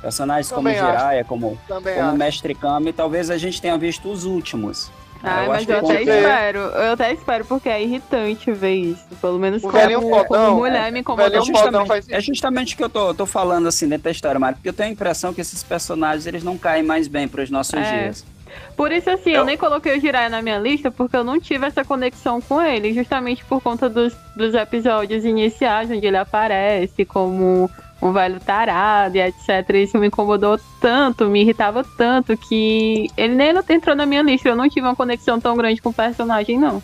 Personagens Também como acho. Jiraiya, como, como Mestre Kami, talvez a gente tenha visto os últimos. Ah, mas eu até espero. Eu até espero, porque é irritante ver isso. Pelo menos o como, como, como mulher me incomoda. É justamente, é justamente o que eu tô, tô falando assim dentro da história, Mário, porque eu tenho a impressão que esses personagens eles não caem mais bem para os nossos é. dias. Por isso, assim, eu... eu nem coloquei o Jiraiya na minha lista, porque eu não tive essa conexão com ele, justamente por conta dos, dos episódios iniciais, onde ele aparece como um velho tarado e etc. Isso me incomodou tanto, me irritava tanto, que ele nem entrou na minha lista. Eu não tive uma conexão tão grande com o personagem, não.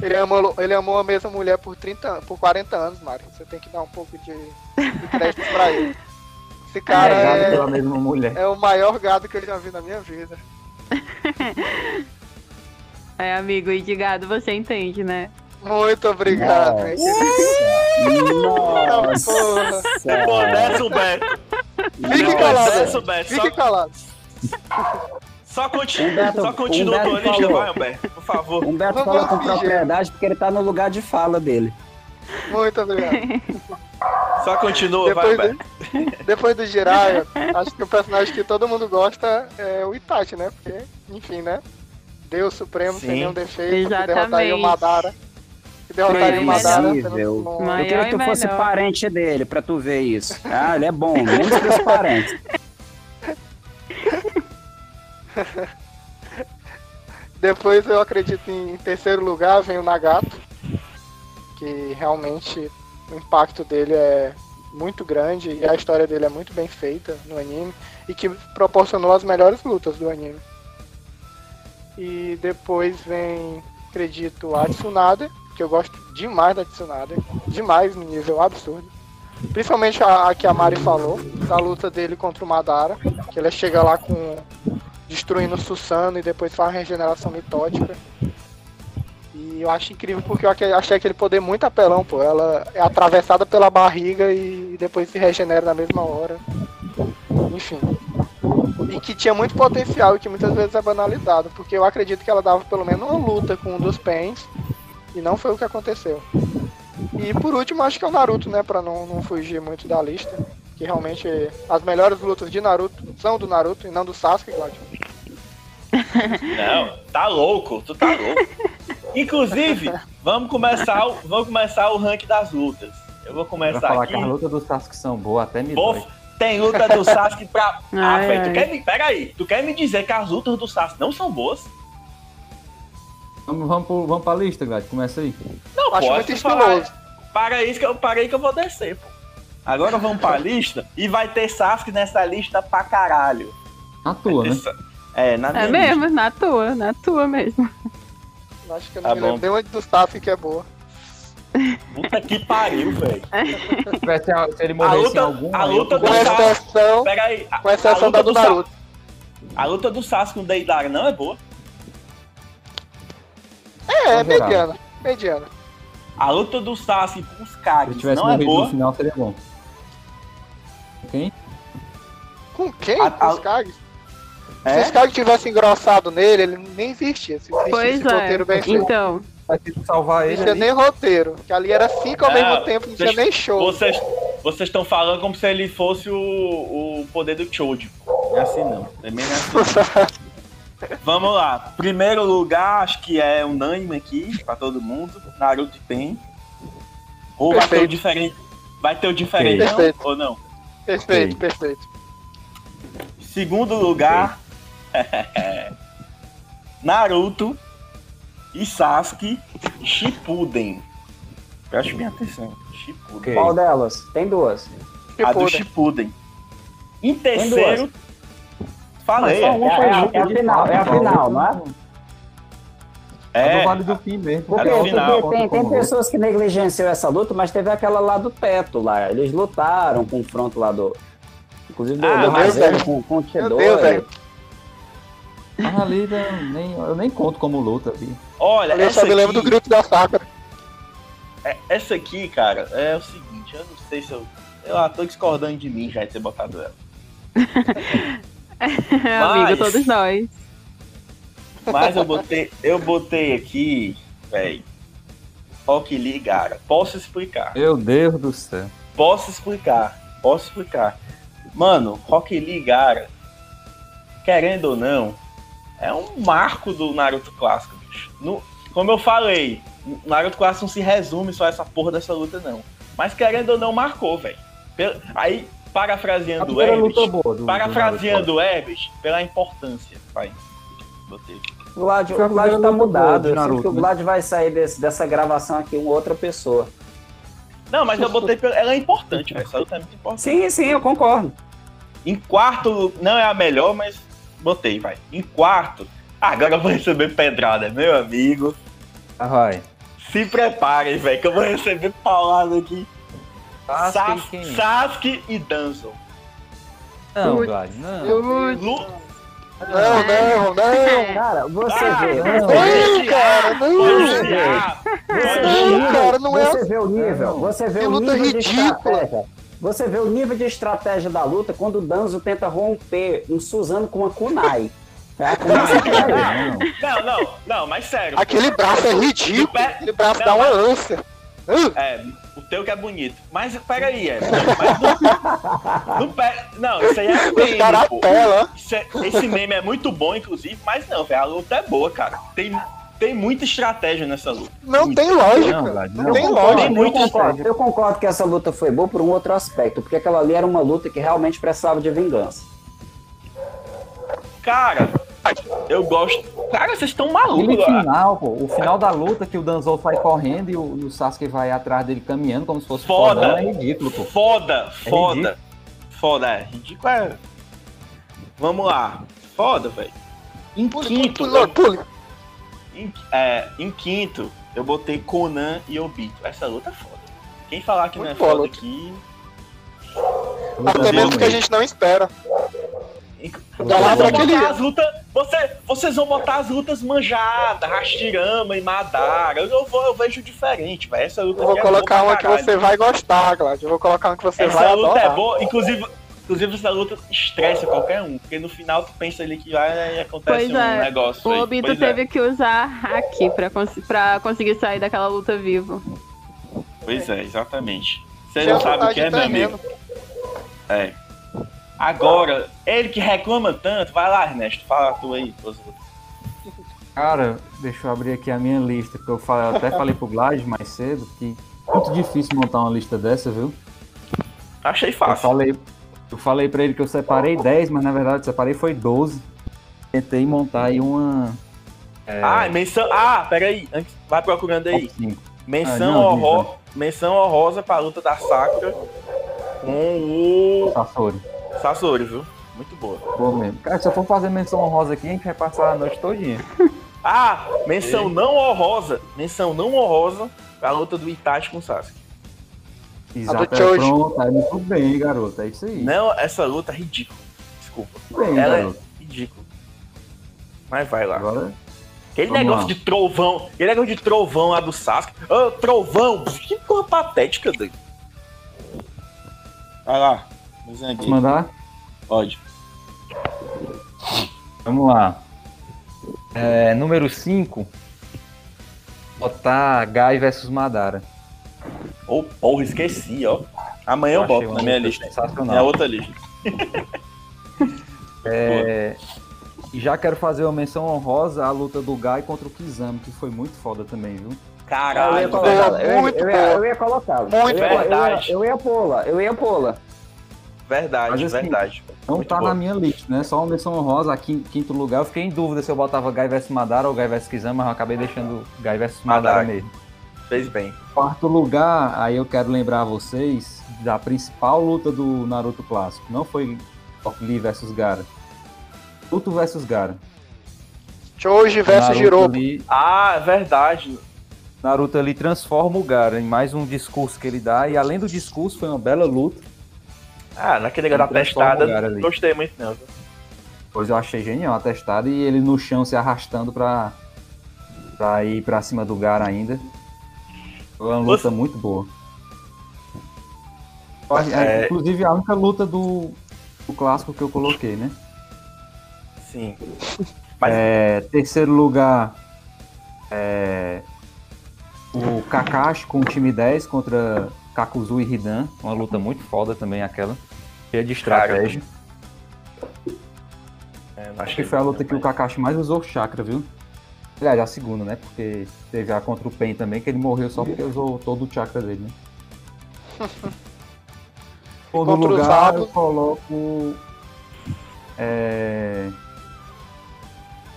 Ele amou, ele amou a mesma mulher por 30 por 40 anos, Mário. Você tem que dar um pouco de, de crédito pra ele. Esse cara é, é, mesma mulher. é o maior gado que eu já vi na minha vida. é, amigo, e de gado você entende, né? Muito obrigado. Nossa. Nossa. O Beto. Fique calado. Desce o Beto. Fique calado. Só, continua, Humberto, só continua Humberto tua lista, vai, Humberto, por favor. Humberto Não fala com propriedade porque ele tá no lugar de fala dele. Muito obrigado. Só continua, depois vai, do, Depois do Jiraiya, acho que o personagem que todo mundo gosta é o Itachi, né? Porque, enfim, né? Deus Supremo, Sim. sem nenhum defeito, Exatamente. que derrotaria o Madara. Que derrotaria o Madara. Eu queria que tu fosse parente dele, pra tu ver isso. Ah, ele é bom, muito dos parentes. Depois eu acredito em, em terceiro lugar vem o Nagato, que realmente o impacto dele é muito grande e a história dele é muito bem feita no anime e que proporcionou as melhores lutas do anime. E depois vem, acredito, a Tsunade, que eu gosto demais da Tsunade, demais no nível absurdo. Principalmente a, a que a Mari falou, da luta dele contra o Madara, que ele chega lá com destruindo Susano e depois faz a regeneração mitótica. E eu acho incrível porque eu achei aquele poder muito apelão, pô. Ela é atravessada pela barriga e depois se regenera na mesma hora. Enfim. E que tinha muito potencial e que muitas vezes é banalizado, porque eu acredito que ela dava pelo menos uma luta com um dos pens e não foi o que aconteceu. E por último, acho que é o Naruto, né, pra não, não fugir muito da lista. Que realmente as melhores lutas de Naruto são do Naruto e não do Sasuke, Claudio. Não, tá louco, tu tá louco. Inclusive, vamos começar, o, vamos começar o ranking das lutas. Eu vou começar pra falar aqui. que as lutas do Sasuke são boas, até me Bof, Tem luta do Sasuke pra... ah, velho, tu quer me... Pera aí, tu quer me dizer que as lutas do Sasuke não são boas? Vamos, vamos, pro, vamos pra lista, Glad, começa aí. Não, Acho pode falar. Para aí que eu parei que eu vou descer, pô. Agora vamos pra lista e vai ter Sasuke nessa lista pra caralho. Na tua, né? É, na É mesmo, lista. na tua, na tua mesmo. Acho que eu não tá me lembro nem do Sasuke que é boa. Puta que pariu, velho. Se ele morresse luta, em algum a luta do Sasuke. Pega aí. Com exceção da do Naruto. A luta do Sasuke com o Deidara não é boa. É, é mediana. Mediana. A luta do Sasuke com os Kages não é boa. no final seria bom. Quem? Com quem? A, com os Kages? É? Se esse cara tivesse engrossado nele, ele nem existia. Se pois é. roteiro bem feito. Então. Vai ter que salvar ele. Não tinha nem roteiro. Que ali era cinco ao é, mesmo tempo, não tinha nem show. Vocês, vocês estão falando como se ele fosse o, o poder do Choji. Não é assim não. Também não é assim. Vamos lá. Primeiro lugar, acho que é unânime aqui pra todo mundo. Naruto tem. Ou perfeito. vai ter o diferente. Vai ter o diferente ou não? Perfeito, perfeito. Segundo lugar, Naruto e Sasuke Shippuden. Preste bem atenção. Shippuden. Okay. Qual delas? Tem duas. Shippuden. A do Shippuden. Em terceiro. Falei. É, é, é, a é final, é a final, não é? É. do Vale do Fim mesmo. Porque, é final, porque tem, tem pessoas que negligenciam essa luta, mas teve aquela lá do teto lá. Eles lutaram, confronto lá do. Inclusive do, ah, do Mazeiro com, com o T2. A Lida, nem, eu nem conto como luta aqui. Olha, eu só me lembro do grito da Sakura. É, essa aqui, cara, é o seguinte, eu não sei se eu. Eu ah, tô discordando de mim já de ter botado ela. é, mas, amigo, todos nós. Mas eu botei, eu botei aqui, velho. Okili, cara. Posso explicar. Meu Deus do céu. Posso explicar. Posso explicar. Mano, Rock Lee, cara, querendo ou não, é um marco do Naruto clássico, bicho. No, como eu falei, o Naruto clássico não se resume só a essa porra dessa luta, não. Mas querendo ou não, marcou, velho. Aí, parafraseando o Herbert, parafraseando o Herbert, pela importância, pai. Botei. O Vlad, o Vlad tá mudado. Eu Naruto, que o né? Vlad vai sair desse, dessa gravação aqui uma outra pessoa. Não, mas eu botei. Ela é importante, velho. Essa luta é muito importante. Sim, sim, eu concordo. Em quarto, não é a melhor, mas botei, vai. Em quarto, agora eu vou receber pedrada, meu amigo. Ah, vai. Se preparem, velho, que eu vou receber paulada aqui. Sasuke, Sas Sasuke e Danzo. Não, Vlad, não. Lu... Não, não, não. Cara, você ah, vê. Não, não, cara, não. Você vê. Não, cara, não é. Você vê o nível. Você vê o nível. Você vê o nível de estratégia da luta quando o Danzo tenta romper um Suzano com uma kunai. não, não, não, mas sério. Aquele braço é ridículo. Aquele braço não, dá uma ânsia. É, o teu que é bonito. Mas peraí, é. Mas não, não, não, isso aí é meme. É, esse meme é muito bom, inclusive, mas não, velho. A luta é boa, cara. Tem, tem muita estratégia nessa luta. Não muita. tem lógica. Não, não, não tem lógica. Tem eu, concordo, eu concordo que essa luta foi boa por um outro aspecto, porque aquela ali era uma luta que realmente precisava de vingança. Cara, eu gosto. Cara, vocês estão malucos. O final, pô, o final da luta que o Danzou sai correndo e o, o Sasuke vai atrás dele caminhando como se fosse foda. Fodão, é ridículo, pô. Foda, é foda. Ridículo. Foda, é. Ridículo é. Vamos lá. Foda, velho. Em quinto. Pula, pula. Em, é, em quinto, eu botei Conan e Obito. Essa luta é foda. Quem falar que Muito não é foda aqui. Até mesmo que a gente não espera. Vocês vão botar as lutas. Você, vocês vão botar as lutas manjadas, Rastirama e Madara. Eu, vou, eu vejo diferente, velho. Essa luta eu vou é colocar é uma que você vai gostar, Glad. Eu vou colocar uma que você essa vai Essa luta adorar. é boa. Inclusive, inclusive, essa luta estressa qualquer um. Porque no final tu pensa ali que vai e acontece pois um é. negócio. O Obito é. teve é. que usar hack pra, cons pra conseguir sair daquela luta vivo. Pois é, exatamente. Você não sabe o que é, meu amigo. É. Agora, ele que reclama tanto, vai lá, Ernesto, fala tu aí. Cara, deixa eu abrir aqui a minha lista, que eu, falei, eu até falei pro Glad mais cedo, que é muito difícil montar uma lista dessa, viu? Achei fácil. Eu falei, eu falei pra ele que eu separei 10, mas na verdade eu separei foi 12. Tentei montar aí uma. É... Ah, menção. Ah, peraí. Antes, vai procurando aí. Menção, ah, horror... menção honrosa pra luta da Sakura com o. Sasori. Sasori, viu? Muito boa. Boa mesmo. Cara, se eu for fazer menção honrosa aqui, a gente vai passar a noite todinha. ah, menção não honrosa. Menção não honrosa pra luta do Itachi com o Sasuke. Exato, é, pronto, é muito bem, garoto, é isso aí. Não, essa luta é ridícula. Desculpa. Bem, Ela garoto. é ridícula. Mas vai lá. Agora... Aquele Vamos negócio lá. de trovão, aquele negócio de trovão lá do Sasuke. Ô, oh, trovão, que porra patética, doido. Vai lá. Posso mandar? Pode. Vamos lá. É, número 5. Botar Guy versus Madara. Ô, oh, porra, esqueci, ó. Amanhã eu, eu boto na minha lista. Sensacional. É outra lista. é, e já quero fazer uma menção honrosa à luta do Guy contra o Kizami, que foi muito foda também, viu? Caralho, eu ia colocar. Eu, eu, ia. Muito eu ia, verdade. Eu ia, pô-la, eu ia pô-la. Verdade, Mas, assim, verdade. Não Muito tá na minha lista, né? Só uma menção honrosa aqui quinto lugar. Eu fiquei em dúvida se eu botava Guy vs Madara ou Guy vs Kizama, mas eu acabei deixando Guy vs Madara, Madara mesmo. Fez bem. Quarto lugar, aí eu quero lembrar vocês da principal luta do Naruto clássico. Não foi Lee vs Gara. Naruto vs Gara. Choji vs Jirobo. Ah, é verdade. Naruto ali transforma o Gara em mais um discurso que ele dá. E além do discurso, foi uma bela luta. Ah, naquele negócio da testada, gostei muito não. Pois eu achei genial a testada e ele no chão se arrastando pra, pra ir pra cima do Gara ainda. Foi uma luta Você... muito boa. É... Inclusive a única luta do, do clássico que eu coloquei, né? Sim. Mas... É, terceiro lugar, é, o Kakashi com o time 10 contra Kakuzu e Hidan, uma luta muito foda também aquela, cheia de estratégia. É, acho que foi a luta que o Kakashi mais usou chakra, viu? Aliás, a segunda, né? Porque teve a contra o Pen também, que ele morreu só porque usou todo o chakra dele, né? Todo lugar eu coloco é,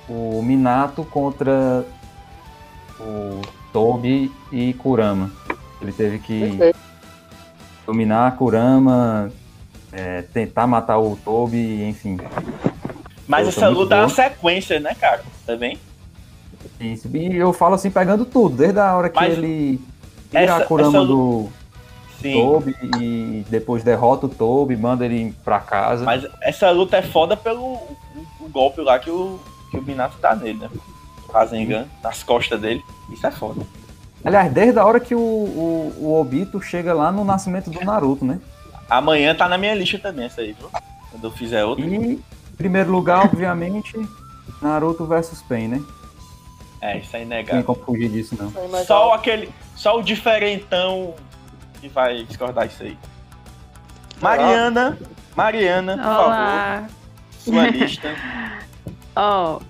o Minato contra o Tobi e Kurama. Ele teve que dominar Kurama, é, tentar matar o Tobi, enfim. Mas essa luta é uma sequência, né, cara? Também. Isso, e eu falo assim, pegando tudo, desde a hora que Mas ele tira essa, a Kurama do Sim. Toby e depois derrota o Toby, manda ele pra casa. Mas essa luta é foda pelo o, o golpe lá que o, que o Minato tá nele, né? Rasengan, nas costas dele. Isso é foda. Aliás, desde a hora que o, o, o Obito chega lá no nascimento do Naruto, né? Amanhã tá na minha lista também essa aí, viu? Quando eu fizer outra. E, em primeiro lugar, obviamente, Naruto versus Pain, né? É, isso é inegável. Não tem como fugir disso, não. Só aquele. Só o diferentão que vai discordar isso aí. Mariana, Mariana, por Olá. favor. Sua lista. Ó, oh,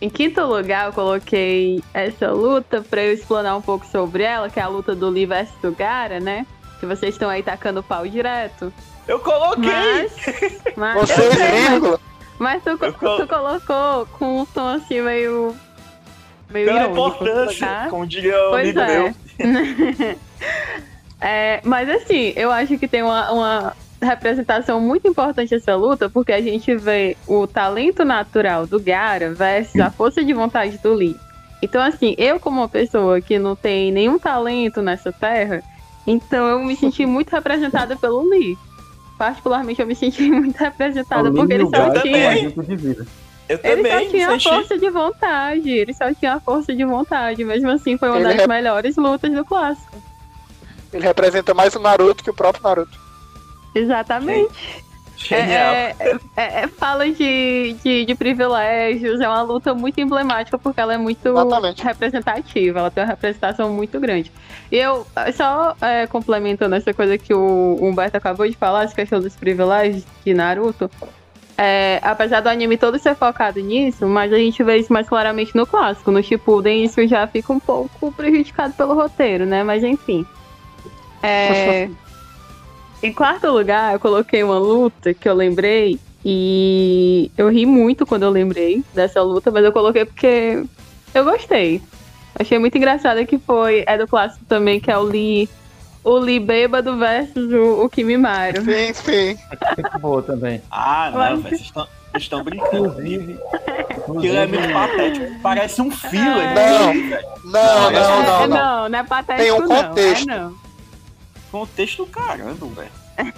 em quinto lugar eu coloquei essa luta para eu explanar um pouco sobre ela, que é a luta do Lee versus do Gara, né? Que vocês estão aí tacando pau direto. Eu coloquei! Mas, mas Você é ridículo! Mas tu, col tu colocou com um tom assim meio. Meio Pela importância, como diria o pois amigo é. meu. É, mas assim, eu acho que tem uma, uma representação muito importante essa luta, porque a gente vê o talento natural do Gara versus a força de vontade do Lee. Então, assim, eu como uma pessoa que não tem nenhum talento nessa terra, então eu me senti muito representada pelo Lee. Particularmente eu me senti muito representada porque ele só tinha. Eu ele também, só tinha a força de vontade. Ele só tinha a força de vontade. Mesmo assim, foi uma ele das é... melhores lutas do clássico. Ele representa mais o Naruto que o próprio Naruto. Exatamente. Genial. É, é, é, é, fala de, de, de, privilégios, é uma luta muito emblemática porque ela é muito Exatamente. representativa, ela tem uma representação muito grande. E eu, só é, complementando essa coisa que o Humberto acabou de falar, essa questão dos privilégios de Naruto, é, apesar do anime todo ser focado nisso, mas a gente vê isso mais claramente no clássico. No Shippuden isso já fica um pouco prejudicado pelo roteiro, né? Mas enfim. É, em quarto lugar, eu coloquei uma luta que eu lembrei e eu ri muito quando eu lembrei dessa luta, mas eu coloquei porque eu gostei. Achei muito engraçada que foi, é do clássico também, que é o Lee, o Lee bêbado versus o, o Kimimaro. Sim, sim. Muito boa também. Ah, não, velho, vocês estão... estão brincando. Inclusive, aquilo é muito patético. Parece um fio. É. Não, não, não, não, não, não. Não, é patético, Tem um contexto. Não, é, não contexto caramba, velho.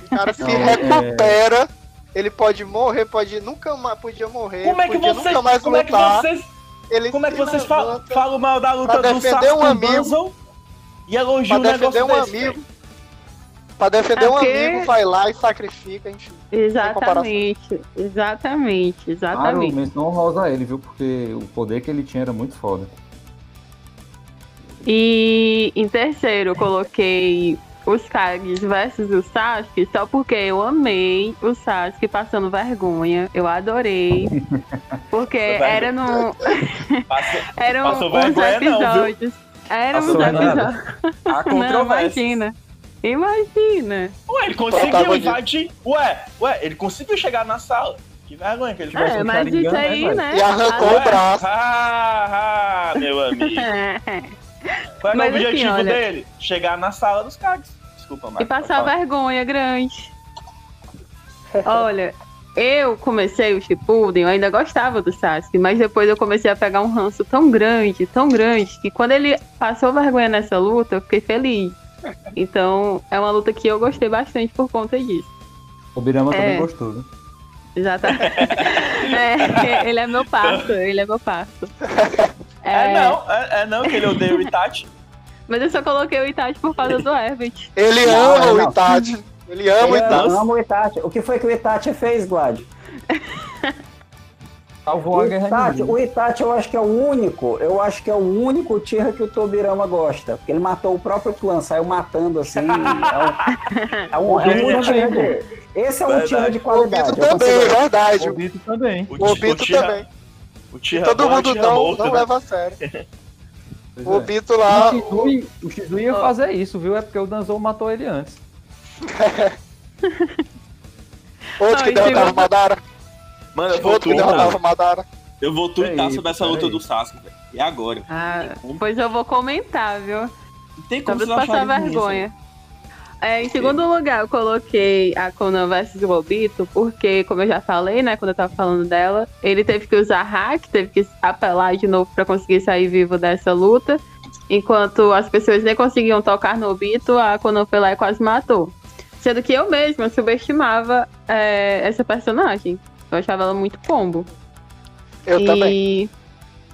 O cara se não, recupera, é... ele pode morrer, pode nunca mais podia morrer, como é que podia vocês, nunca mais como lutar. É que vocês, ele como é que vocês falam, falam mal da luta do Sasuke um amigo, e elogiam um negócio um desse, amigo. Pra defender é um amigo, vai lá e sacrifica, enfim. Exatamente, exatamente, exatamente. Claro, menção honrosa a ele, viu? Porque o poder que ele tinha era muito foda. E em terceiro, eu coloquei os Kages versus o Sasuke só porque eu amei o Sasuke passando vergonha. Eu adorei. Porque era no. Eram uns episódios. Eram uns episódios. Não, imagina. Imagina. Ué, ele conseguiu invadir. Ué, ué, ele conseguiu chegar na sala. Que vergonha que ele fez. É, mas isso né, aí, né? E arrancou o braço. Ah, ah, meu amigo. Qual é o objetivo assim, olha... dele? Chegar na sala dos Kages. Desculpa, Marcos. E passar vergonha grande. Olha, eu comecei o Shippuden, eu ainda gostava do Sasuke, mas depois eu comecei a pegar um ranço tão grande, tão grande, que quando ele passou vergonha nessa luta, eu fiquei feliz. Então, é uma luta que eu gostei bastante por conta disso. O Birama é... também gostou, né? Exatamente. é, ele é meu passo, ele é meu passo. É, é não, é, é, não, que ele odeia o Itachi. Mas eu só coloquei o Itachi por causa do Herbert. Ele ama não. o Itachi. Ele ama ele o Itachi. ama o Itachi. O que foi que o Itachi fez, Glad? Salvou a guerra Itachi, O Itachi eu acho que é o único, eu acho que é o único Tira que o Tobirama gosta. Porque ele matou o próprio clã, saiu matando assim. é um, é um, é um Tira Esse é um Tira de qualidade. O Obito também, é verdade. O Obito também. O Obito também. O Tira todo mundo não, morto, não né? leva a sério. o Obito lá. O Shizui, ia fazer isso, viu? É porque o Danzou matou ele antes. Outro que derrotava Madara. Mano, eu vou tuitar. Madara. Eu vou tuitar sobre essa luta do Sasuke, velho. E agora? Ah, pois eu vou comentar, viu? tem como você passar vergonha. É, em segundo lugar, eu coloquei a Conan vs Lobito, porque, como eu já falei, né, quando eu tava falando dela, ele teve que usar hack, teve que apelar de novo para conseguir sair vivo dessa luta. Enquanto as pessoas nem conseguiam tocar no Obito, a Conan foi lá e quase matou. Sendo que eu mesma subestimava é, essa personagem. Eu achava ela muito pombo. Eu e... também.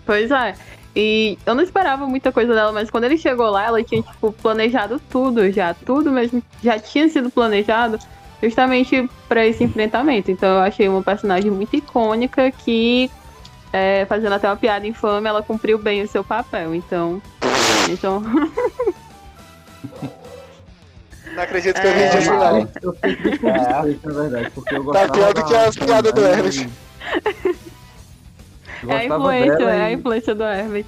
Pois é. E eu não esperava muita coisa dela, mas quando ele chegou lá, ela tinha, tipo, planejado tudo já. Tudo mesmo já tinha sido planejado justamente para esse enfrentamento. Então eu achei uma personagem muito icônica que, é, fazendo até uma piada infame, ela cumpriu bem o seu papel. Então. Então. Não acredito que eu vi de final. Eu fiquei com é. na verdade, porque eu gostava Tá pior do que as piadas do Hermes. É a influência, é a influência do Hermes.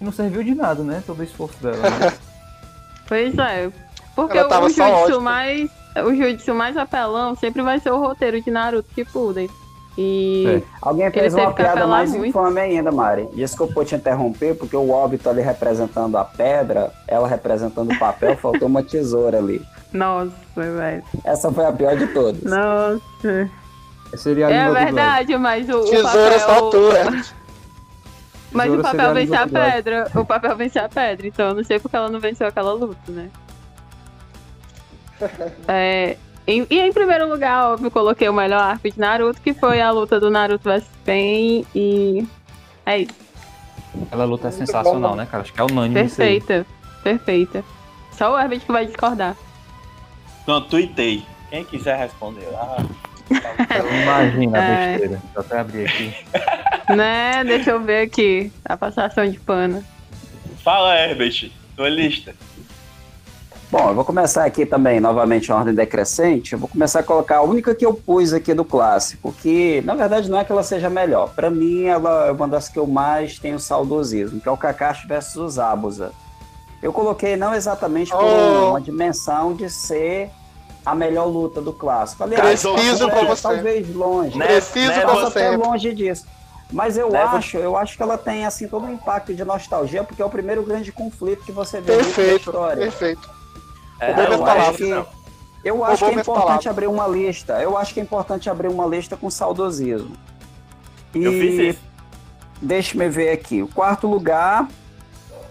Não serviu de nada, né? Todo o esforço dela. Né? pois é. Porque o jutsu mais. O jutsu mais apelão sempre vai ser o roteiro de Naruto Shippuden. E é. Alguém fez uma piada mais muito. infame ainda, Mari. Desculpa te interromper, porque o Obito ali representando a pedra, ela representando o papel, faltou uma tesoura ali. Nossa, velho. Essa foi a pior de todas. Nossa. Seria a é verdade, mas o, tesoura o papel... Mas o papel vence a pedra. O papel vence a pedra, então eu não sei porque ela não venceu aquela luta, né? é, em, e em primeiro lugar, óbvio, coloquei o melhor arco de Naruto, que foi a luta do Naruto vs Pain e. É isso. Aquela luta é sensacional, né, cara? Acho que é unânime. Perfeita, perfeita. Só o Herbert que vai discordar. Não, tuitei. Quem quiser responder lá. Imagina a é... besteira. Deixa eu até abrir aqui. Né? Deixa eu ver aqui. A passação de pano. Fala, Herbert. Tua lista. Bom, eu vou começar aqui também, novamente, em ordem decrescente. Eu vou começar a colocar a única que eu pus aqui do clássico, que na verdade não é que ela seja melhor. Para mim, ela é uma das que eu mais tenho saudosismo, que é o Kakashi versus os Abusa. Eu coloquei não exatamente por oh. uma dimensão de ser a melhor luta do clássico. Aliás, Preciso é, você. talvez longe. Preciso né? você. até longe disso. Mas eu acho, eu acho que ela tem assim todo um impacto de nostalgia, porque é o primeiro grande conflito que você vê perfeito, na história. Perfeito. É, eu, acho que, eu acho que é importante palavras. abrir uma lista. Eu acho que é importante abrir uma lista com saudosismo. E eu fiz isso. Deixa-me ver aqui. O quarto lugar,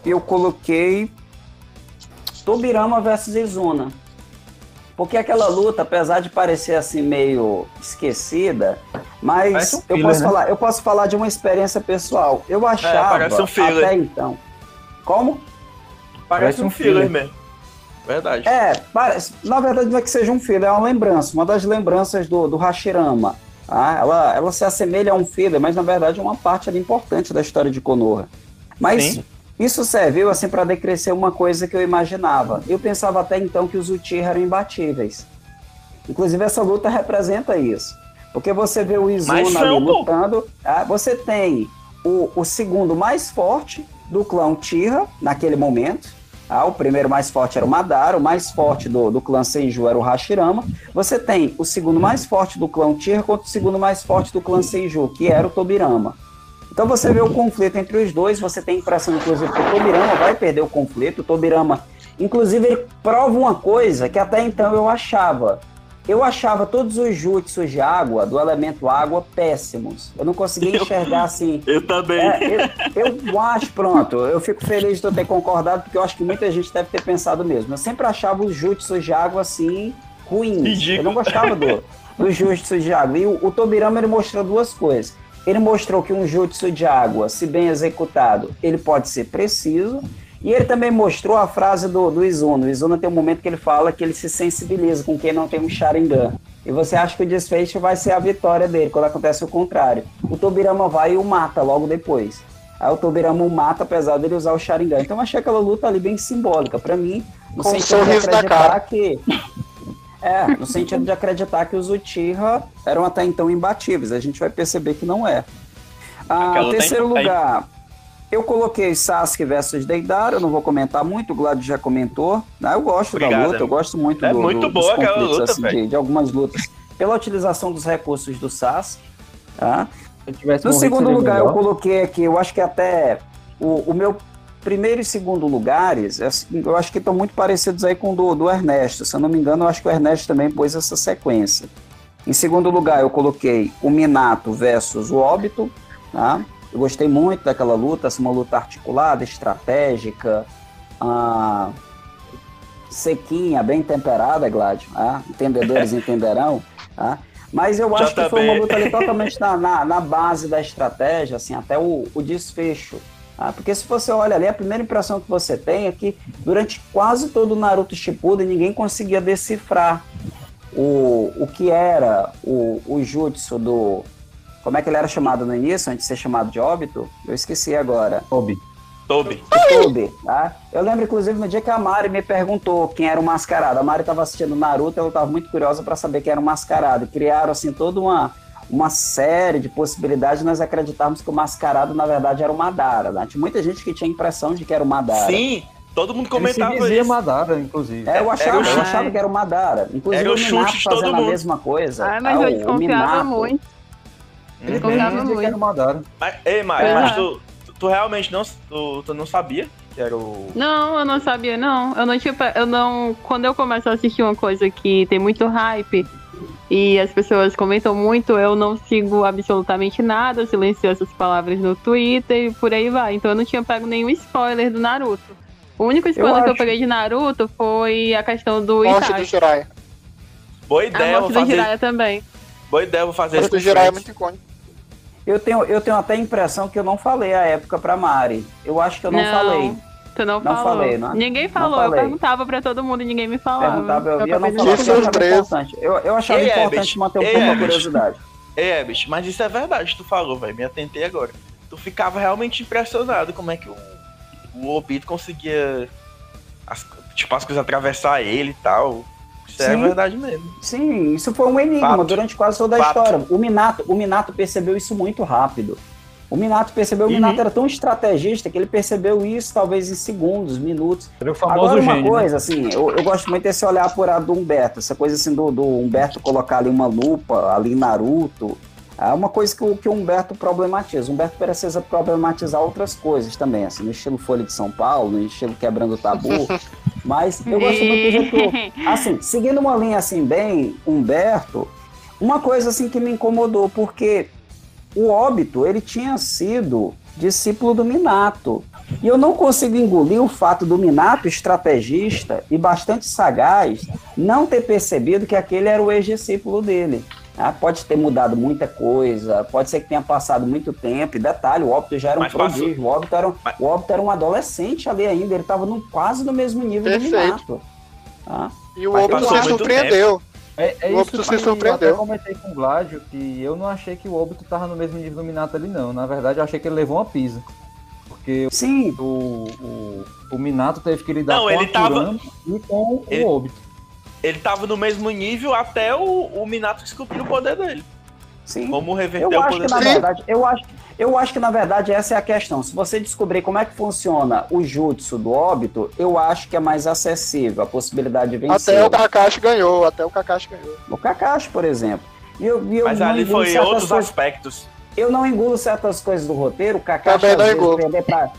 eu coloquei Tobirama versus Izuna. Porque aquela luta, apesar de parecer assim meio esquecida, mas um eu posso né? falar, eu posso falar de uma experiência pessoal. Eu é, achava é, um até então. Como? Parece, parece um, um filler, filler mesmo. Verdade. É, parece, na verdade não é que seja um filler, é uma lembrança, uma das lembranças do, do Hashirama. Tá? Ela, ela se assemelha a um filler, mas na verdade é uma parte ali, importante da história de Konoha. Mas Sim. isso serviu assim para decrescer uma coisa que eu imaginava. Eu pensava até então que os Uchiha eram imbatíveis. Inclusive essa luta representa isso. Porque você vê o Izuna ali lutando, tá? você tem o, o segundo mais forte do clã Uchiha naquele momento, ah, o primeiro mais forte era o Madara, o mais forte do, do clã Senju era o Hashirama. Você tem o segundo mais forte do clã Uchiha contra o segundo mais forte do clã Senju, que era o Tobirama. Então você vê o conflito entre os dois, você tem a impressão, inclusive, que o Tobirama vai perder o conflito. O Tobirama, inclusive, ele prova uma coisa que até então eu achava. Eu achava todos os jutsus de água, do elemento água, péssimos. Eu não conseguia enxergar assim. Eu também. É, eu, eu, acho, pronto, eu fico feliz de eu ter concordado, porque eu acho que muita gente deve ter pensado mesmo. Eu sempre achava os jutsus de água assim, ruins. Ridículo. Eu não gostava do, dos jutsus de água. E o, o Tobirama ele mostrou duas coisas. Ele mostrou que um jutsu de água, se bem executado, ele pode ser preciso E ele também mostrou a frase do, do Izuna. O Izuna tem um momento que ele fala que ele se sensibiliza com quem não tem um Sharingan. E você acha que o desfecho vai ser a vitória dele, quando acontece o contrário. O Tobirama vai e o mata logo depois. Aí o Tobirama o mata, apesar dele usar o Sharingan. Então eu achei aquela luta ali bem simbólica. para mim, no com sentido de acreditar que. É, no sentido de acreditar que os Uchiha eram até então imbatíveis. A gente vai perceber que não é. Ah, terceiro lugar. Eu coloquei Sasuke versus Deidara, eu não vou comentar muito, o Glad já comentou. Né? Eu gosto Obrigado, da luta, eu gosto muito é do, muito do, boa aquela luta, assim, de, de, algumas lutas. Pela utilização dos recursos do Sasuke. Tá? No segundo lugar, melhor. eu coloquei aqui, eu acho que até o, o meu primeiro e segundo lugares, eu acho que estão muito parecidos aí com o do, do Ernesto. Se eu não me engano, eu acho que o Ernesto também pôs essa sequência. Em segundo lugar, eu coloquei o Minato versus o Óbito, tá? Eu gostei muito daquela luta, assim, uma luta articulada, estratégica, ah, sequinha, bem temperada, Gladys. Ah, entendedores entenderão. Ah. Mas eu acho que foi uma luta ali totalmente na, na, na, base da estratégia, assim, até o, o desfecho. Ah, porque se você olha ali, a primeira impressão que você tem é que durante quase todo o Naruto Shippuden ninguém conseguia decifrar o, o que era o, o jutsu do, como é que ele era chamado no início, antes de ser chamado de óbito? Eu esqueci agora. Tobi. Tobi. Tobi, tá? Eu lembro, inclusive, no dia que a Mari me perguntou quem era o mascarado. A Mari estava assistindo Naruto, ela estava muito curiosa para saber quem era o mascarado. E criaram, assim, toda uma, uma série de possibilidades. Nós acreditávamos que o mascarado, na verdade, era o Madara. Né? Tinha muita gente que tinha a impressão de que era o Madara. Sim, Todo mundo comentava Ele se dizia isso. Madara, inclusive. É, eu achava, eu achava que era o Madara. Inclusive era o, o Minato fazendo a mesma coisa. Ah, mas ah, eu desconfiava muito. Ele uhum. colocava muito. Madara. Mas, ei, Mari, mas tu, tu, tu, realmente não, tu, tu não sabia que era o. Não, eu não sabia, não. Eu não tinha. Eu não. Quando eu começo a assistir uma coisa que tem muito hype e as pessoas comentam muito, eu não sigo absolutamente nada, silencio essas palavras no Twitter e por aí vai. Então eu não tinha pego nenhum spoiler do Naruto. O único spoiler eu que eu peguei de Naruto foi a questão do Morte Itachi. do Jiraiya. Boa ideia, a morte do fazer... Jiraiya também. Boa ideia, vou fazer isso. O Jiraiya é muito icônico. Eu tenho, eu tenho até a impressão que eu não falei a época pra Mari. Eu acho que eu não, não falei. Tu não, não falou. falei, não? Ninguém falou, eu perguntava pra todo mundo e ninguém me falava. Perguntava, eu, eu, eu não falava, eu achava importante. Eu, eu achava Ei, importante Ebert. manter um Ei, pouco a curiosidade. Ei, Ebert, mas isso é verdade, tu falou, velho, me atentei agora. Tu ficava realmente impressionado como é que o, o Obito conseguia, as, tipo, as coisas atravessar ele e tal. Isso é Sim. é verdade mesmo. Sim, isso foi um enigma Fato. durante quase toda a Fato. história. O Minato, o Minato percebeu isso muito rápido. O Minato percebeu, uhum. o Minato era tão estrategista que ele percebeu isso talvez em segundos, minutos. Era o famoso Agora, uma gênio, né? coisa, né? assim, eu, eu, gosto muito desse olhar apurado do Humberto, essa coisa assim do, do Humberto colocar ali uma lupa, ali Naruto, é uma coisa que o, que o Humberto problematiza. O Humberto precisa problematizar outras coisas também, assim, no estilo Folha de São Paulo, no estilo Quebrando o Tabu. Mas eu gosto muito do jeito. Assim, seguindo uma linha assim, bem, Humberto, uma coisa assim que me incomodou, porque o óbito ele tinha sido discípulo do Minato. E eu não consigo engolir o fato do Minato, estrategista e bastante sagaz, não ter percebido que aquele era o ex-discípulo dele. Ah, pode ter mudado muita coisa, pode ser que tenha passado muito tempo. E detalhe, o Óbito já era um Mas prodígio, o Óbito, era um, o Óbito era um adolescente ali ainda, ele estava quase no mesmo nível Perfeito. do Minato. Ah. E o Óbito se surpreendeu. É, é o Óbito se surpreendeu. Eu até comentei com o Gládio que eu não achei que o Óbito estava no mesmo nível do Minato ali, não. Na verdade, eu achei que ele levou uma pisa. Porque Sim. O, o, o Minato teve que lidar não, com ele a tava... e com ele... o Óbito ele tava no mesmo nível até o, o Minato descobrir o poder dele. Sim. Como reverter eu o poder dele. Verdade, eu acho, eu acho que, na verdade, essa é a questão. Se você descobrir como é que funciona o jutsu do óbito, eu acho que é mais acessível a possibilidade de vencer. Até o Kakashi ganhou, até o Kakashi ganhou. O Kakashi, por exemplo. E eu, e eu Mas ali foi outros coisas, aspectos. Eu não engulo certas coisas do roteiro, o Kakashi às vezes perder pra,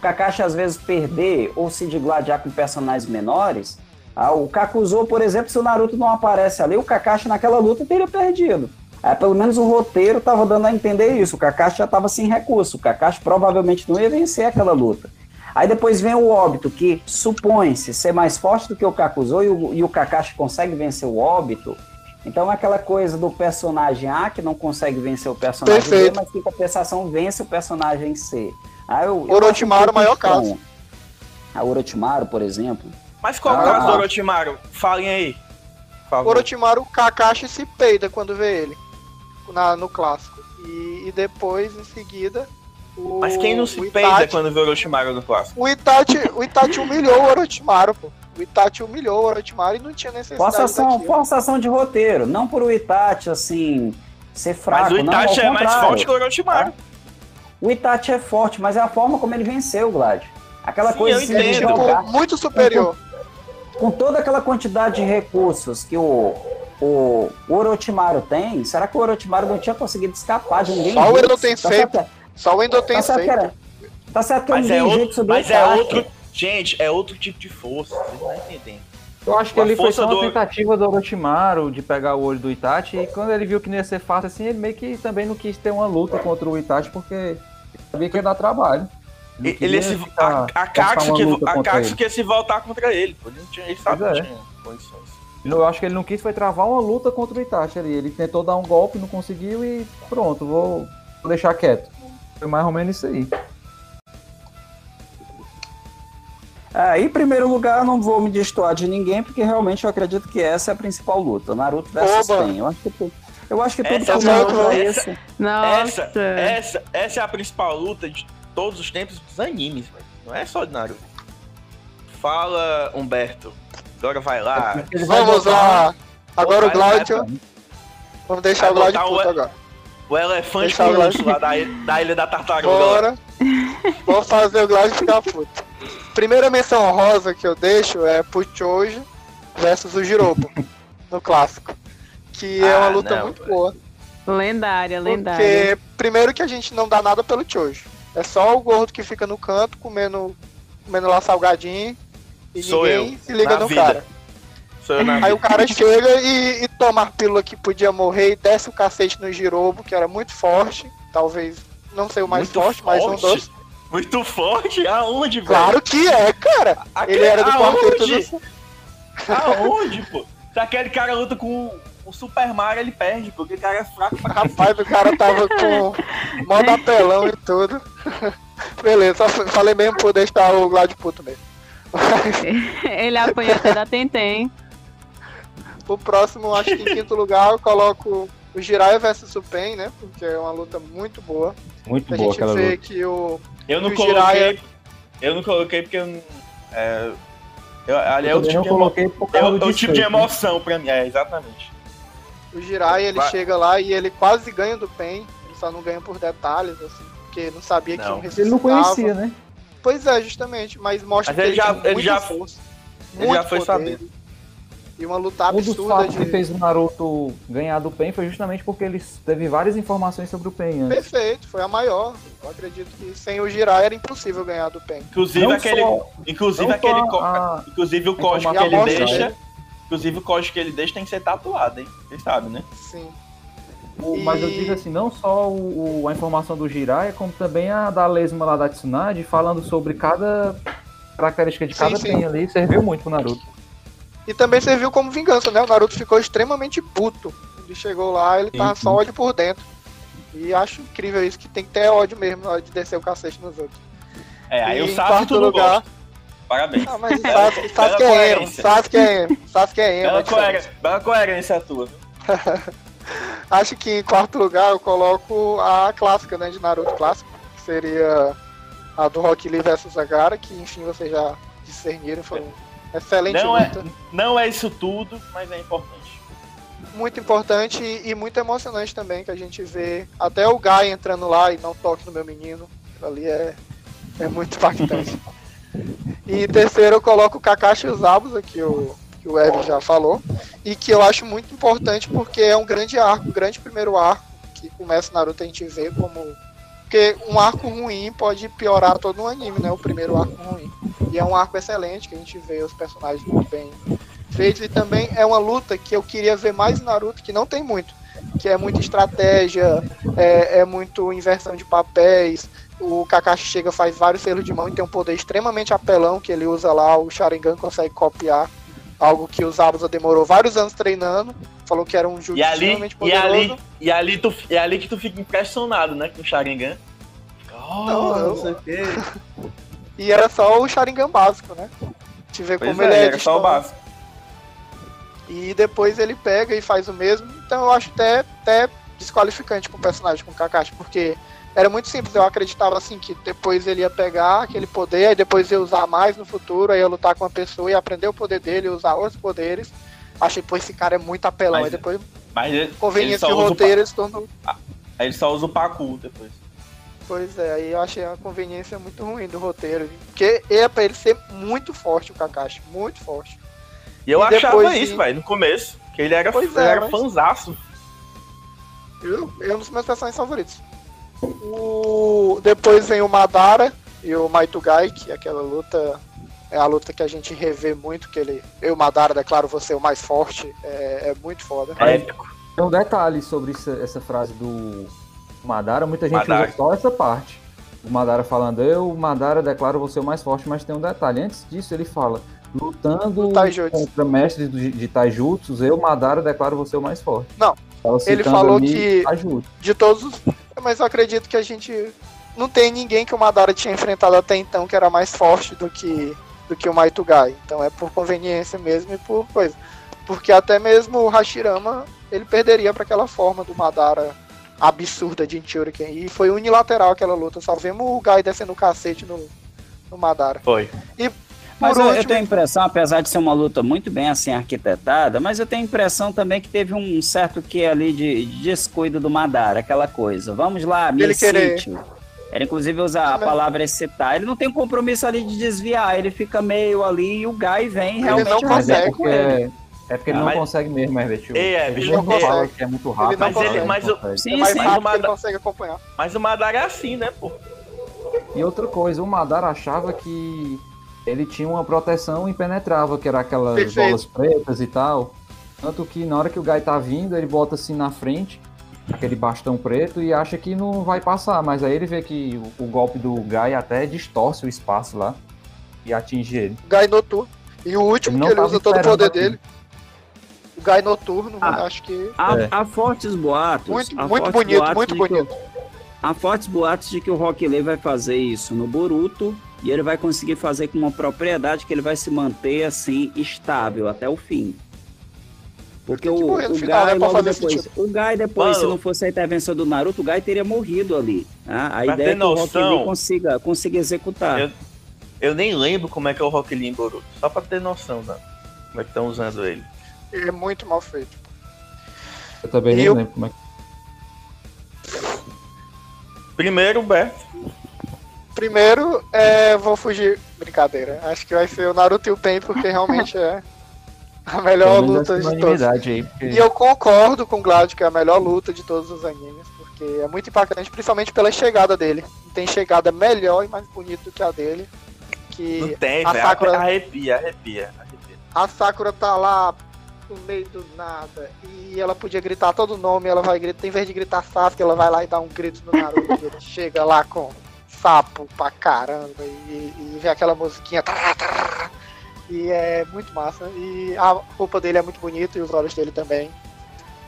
Kakashi às vezes perder ou se digladiar com personagens menores, ah, o Kakuzo, por exemplo, se o Naruto não aparece ali, o Kakashi naquela luta teria perdido. É, pelo menos o roteiro estava dando a entender isso. O Kakashi já estava sem recurso. O Kakashi provavelmente não ia vencer aquela luta. Aí depois vem o óbito, que supõe-se ser mais forte do que o Kakuzo e o, e o Kakashi consegue vencer o óbito. Então é aquela coisa do personagem A que não consegue vencer o personagem Perfeito. B, mas que compensação vence o personagem C. Aí eu, Orochimaru, o maior caso. A Orochimaru, por exemplo. Mas qual ah, o caso do Orochimaru? Falem aí. O Orochimaru, o Kakashi se peida quando vê ele. Na, no clássico. E, e depois, em seguida, o, Mas quem não se Itachi, peida quando vê o Orochimaru no clássico? O Itachi, o Itachi humilhou o Orochimaru, pô. O Itachi humilhou o Orochimaru e não tinha necessidade forçação, forçação de roteiro, não por o Itachi, assim, ser fraco. Mas o Itachi não, é mais forte que o Orochimaru. Tá? O Itachi é forte, mas é a forma como ele venceu, Glad. Aquela Sim, coisa assim, de jogar, muito superior. Com, toda aquela quantidade de recursos que o, o, Orochimaru tem, será que o Orochimaru não tinha conseguido escapar de ninguém? Só o Endo tem tá feito. Só o Endo tem tá feito. Tá certo que mas é outro, mas é outro, gente, é outro tipo de força, vocês não entendem. Eu acho que ele foi só uma do... tentativa do Orochimaru de pegar o olho do Itachi e quando ele viu que não ia ser fácil assim, ele meio que também não quis ter uma luta contra o Itachi porque sabia que ia dar trabalho. Ele, ele se, a, a Katsuki, a Katsuki ia se voltar contra ele, pô. Ele, não tinha, ele sabe é. tinha condições. Eu acho que ele não quis foi travar uma luta contra o Itachi ali. Ele tentou dar um golpe, não conseguiu e pronto, vou, vou deixar quieto. Foi mais ou menos isso aí. É, em primeiro lugar, não vou me destoar de ninguém, porque realmente eu acredito que essa é a principal luta. Naruto versus. Pen. Eu acho que, eu acho que tudo essa, é, é essa, essa, essa, essa é a principal luta de todos os tempos dos animes, véio. não é só de Naruto. Fala, Humberto. Agora vai lá. Vamos lá. Agora o Glaucio. Vamos deixar o Glaucio puto agora. O elefante urso lá da, da ilha da tartaruga. Bora. Vamos fazer o Glaucio ficar puto. Primeira menção rosa que eu deixo é pro Choji versus o Jirobo. no clássico. Que ah, é uma luta não, muito boa. Lendária, lendária. Porque, primeiro que a gente não dá nada pelo Choji. É só o gordo que fica no canto comendo, comendo lá salgadinho e Sou ninguém eu, se liga no vida. cara. Sou eu na Aí vida. o cara chega e, e toma a pílula que podia morrer e desce o cacete no Girobo, que era muito forte. Talvez não sei o mais forte, forte, mas um dos. Muito forte? Aonde, velho? Claro que é, cara. Aquele, Ele era do quarteto do... Aonde, pô? Se aquele cara luta com o Super Mario ele perde, porque o cara é fraco pra Rapaz, o cara tava com modo apelão e tudo. Beleza, só falei mesmo por deixar o Glad puto mesmo. ele apanha até da Tentem. O próximo, acho que em quinto lugar, eu coloco o Jiraiya versus o Pen, né? Porque é uma luta muito boa. Muito a boa, gente vê luta. que o. Eu não coloquei. Jiraiya... Eu não coloquei porque eu. É, eu, ali é o tipo, de, emo... é o, é o tipo de emoção pra mim, é, exatamente. O Jirai, ele Vai. chega lá e ele quase ganha do Pen, ele só não ganha por detalhes, assim, porque não sabia não. que Ele não conhecia, né? Pois é, justamente, mas mostra mas que ele, já, ele já, força, ele já foi sabendo. E uma luta absurda. Um dos fatos de... que fez o Naruto ganhar do Pen foi justamente porque ele teve várias informações sobre o Pen antes. Perfeito, foi a maior. Eu acredito que sem o Jirai era impossível ganhar do Pen. Inclusive não aquele. Só, inclusive aquele. A, inclusive o código que ele deixa. Inclusive o código que ele deixa tem que ser tatuado, hein? Vocês sabem, né? Sim. O, mas eu digo assim, não só o, o, a informação do Jiraiya, como também a da lesma lá da Tsunade, falando sobre cada característica de cada sim, ali, serviu muito pro Naruto. E também serviu como vingança, né? O Naruto ficou extremamente puto. Ele chegou lá, ele tava só ódio por dentro. E acho incrível isso, que tem que ter ódio mesmo na hora de descer o cacete nos outros. É, aí e o Sasuke lugar, gosta. Parabéns. Ah, mas Sasuke, Sasuke é emo, Sasuke é emo, Sasuke é emo. Bela, coerência, bela coerência tua. Acho que em quarto lugar eu coloco a clássica, né, de Naruto clássico, que seria a do Rock Lee vs Agara, que enfim vocês já discerniram, foi um excelente não é- luta. É, não é isso tudo, mas é importante. Muito importante e muito emocionante também, que a gente vê até o Guy entrando lá e não toque no meu menino. Ali é, é muito impactante. E terceiro eu coloco o Kakashi e os Abus, aqui o, que o Evan já falou, e que eu acho muito importante porque é um grande arco, um grande primeiro arco que começa Naruto a gente vê como porque um arco ruim pode piorar todo um anime, né? O primeiro arco ruim. E é um arco excelente que a gente vê os personagens muito bem feitos e também é uma luta que eu queria ver mais em Naruto, que não tem muito, que é muita estratégia, é, é muito inversão de papéis, o Kakashi chega, faz vários selos de mão e tem um poder extremamente apelão que ele usa lá, o Sharingan consegue copiar. Algo que o Zabuza demorou vários anos treinando. Falou que era um jogo extremamente poderoso. E ali, e, ali tu, e ali que tu fica impressionado, né? Com o Sharingan. Oh, não, não sei o quê. E era só o Sharingan básico, né? Te ver como é, ele é. Era só o básico. E depois ele pega e faz o mesmo. Então eu acho até, até desqualificante com o personagem, com o Kakashi, porque era muito simples. Eu acreditava assim que depois ele ia pegar aquele poder, aí depois ia usar mais no futuro, aí ia lutar com uma pessoa e aprender o poder dele, usar outros poderes. Achei, pô, esse cara é muito apelão. Mas, aí depois, mas conveniência de roteiro, eles tornam. Aí ele só usa o Pacu depois. Pois é, aí eu achei a conveniência muito ruim do roteiro. Porque é pra ele ser muito forte o Kakashi, muito forte. E eu e achava isso, velho, no começo. Que ele era, pois ele é, era mas... fanzaço. Eu, é um dos meus personagens favoritos. O... Depois vem o Madara e o Maitugai, que é aquela luta. É a luta que a gente revê muito, que ele. Eu, Madara, declaro você o mais forte. É, é muito foda. É épico. Tem um detalhe sobre essa, essa frase do Madara, muita gente Madara. usa só essa parte. O Madara falando, eu, Madara, declaro você o mais forte, mas tem um detalhe. Antes disso, ele fala, lutando contra mestres de Taijutsu, eu, Madara, declaro você o mais forte. Não, ele falou que de todos os... Mas eu acredito que a gente não tem ninguém que o Madara tinha enfrentado até então que era mais forte do que do que o Maitugai. Então é por conveniência mesmo e por coisa. Porque até mesmo o Hashirama, ele perderia para aquela forma do Madara absurda de Inchuriken. E foi unilateral aquela luta. Só vemos o Gai descendo o cacete no, no Madara. Foi. E mas eu, eu, tenho a impressão, apesar de ser uma luta muito bem assim arquitetada, mas eu tenho a impressão também que teve um certo que ali de, de, descuido do Madara, aquela coisa. Vamos lá, me ele. Ele inclusive usa a palavra excitar. Ele não tem compromisso ali de desviar, ele fica meio ali e o Guy vem ele realmente. Não consegue. É porque, é porque ele não mas... consegue mesmo, Herbert. É, ele não consegue. É muito rápido. Mas, ele, mas, o, sim, mas, sim. Mas o Madara... consegue acompanhar. Mas o Madara é assim, né, pô? E outra coisa, o Madara achava que ele tinha uma proteção impenetrável, que era aquelas Perfeito. bolas pretas e tal. Tanto que na hora que o Guy tá vindo, ele bota assim na frente, aquele bastão preto, e acha que não vai passar. Mas aí ele vê que o, o golpe do Guy até distorce o espaço lá e atinge ele. Guy noturno. E o último ele que ele usa todo o poder aqui. dele. O Guy noturno, ah, acho que. Há, é. há fortes boatos. Muito, muito bonito, muito bonito. há fortes boatos de que o Rock Lee vai fazer isso no Boruto e ele vai conseguir fazer com uma propriedade que ele vai se manter assim estável até o fim. Porque o, o, o Gai né, logo depois, o Gai depois, Mano, se não fosse a intervenção do Naruto, o Gai teria morrido ali. Né? A ideia é que noção, o Rock Lee consiga, consiga executar. Eu, eu, nem lembro como é que é o Rock Lee em Boruto, só pra ter noção, né? Como é que estão usando ele. Ele é muito mal feito. Eu também e não lembro como é que... Primeiro, Beto. Primeiro, é, vou fugir. Brincadeira. Acho que vai ser o Naruto e o Pen, porque realmente é a melhor luta de todos. Aí, porque... E eu concordo com o Gladio que é a melhor luta de todos os animes, porque é muito impactante, principalmente pela chegada dele. Tem chegada melhor e mais bonita do que a dele. Que Não tem, a Sakura... arrepia, arrepia, arrepia. A Sakura tá lá no meio do nada e ela podia gritar todo o nome, ela vai gritar, em vez de gritar Sasuke, ela vai lá e dá um grito no Naruto, ele chega lá com sapo pra caramba e, e vem aquela musiquinha. E é muito massa. E a roupa dele é muito bonita e os olhos dele também.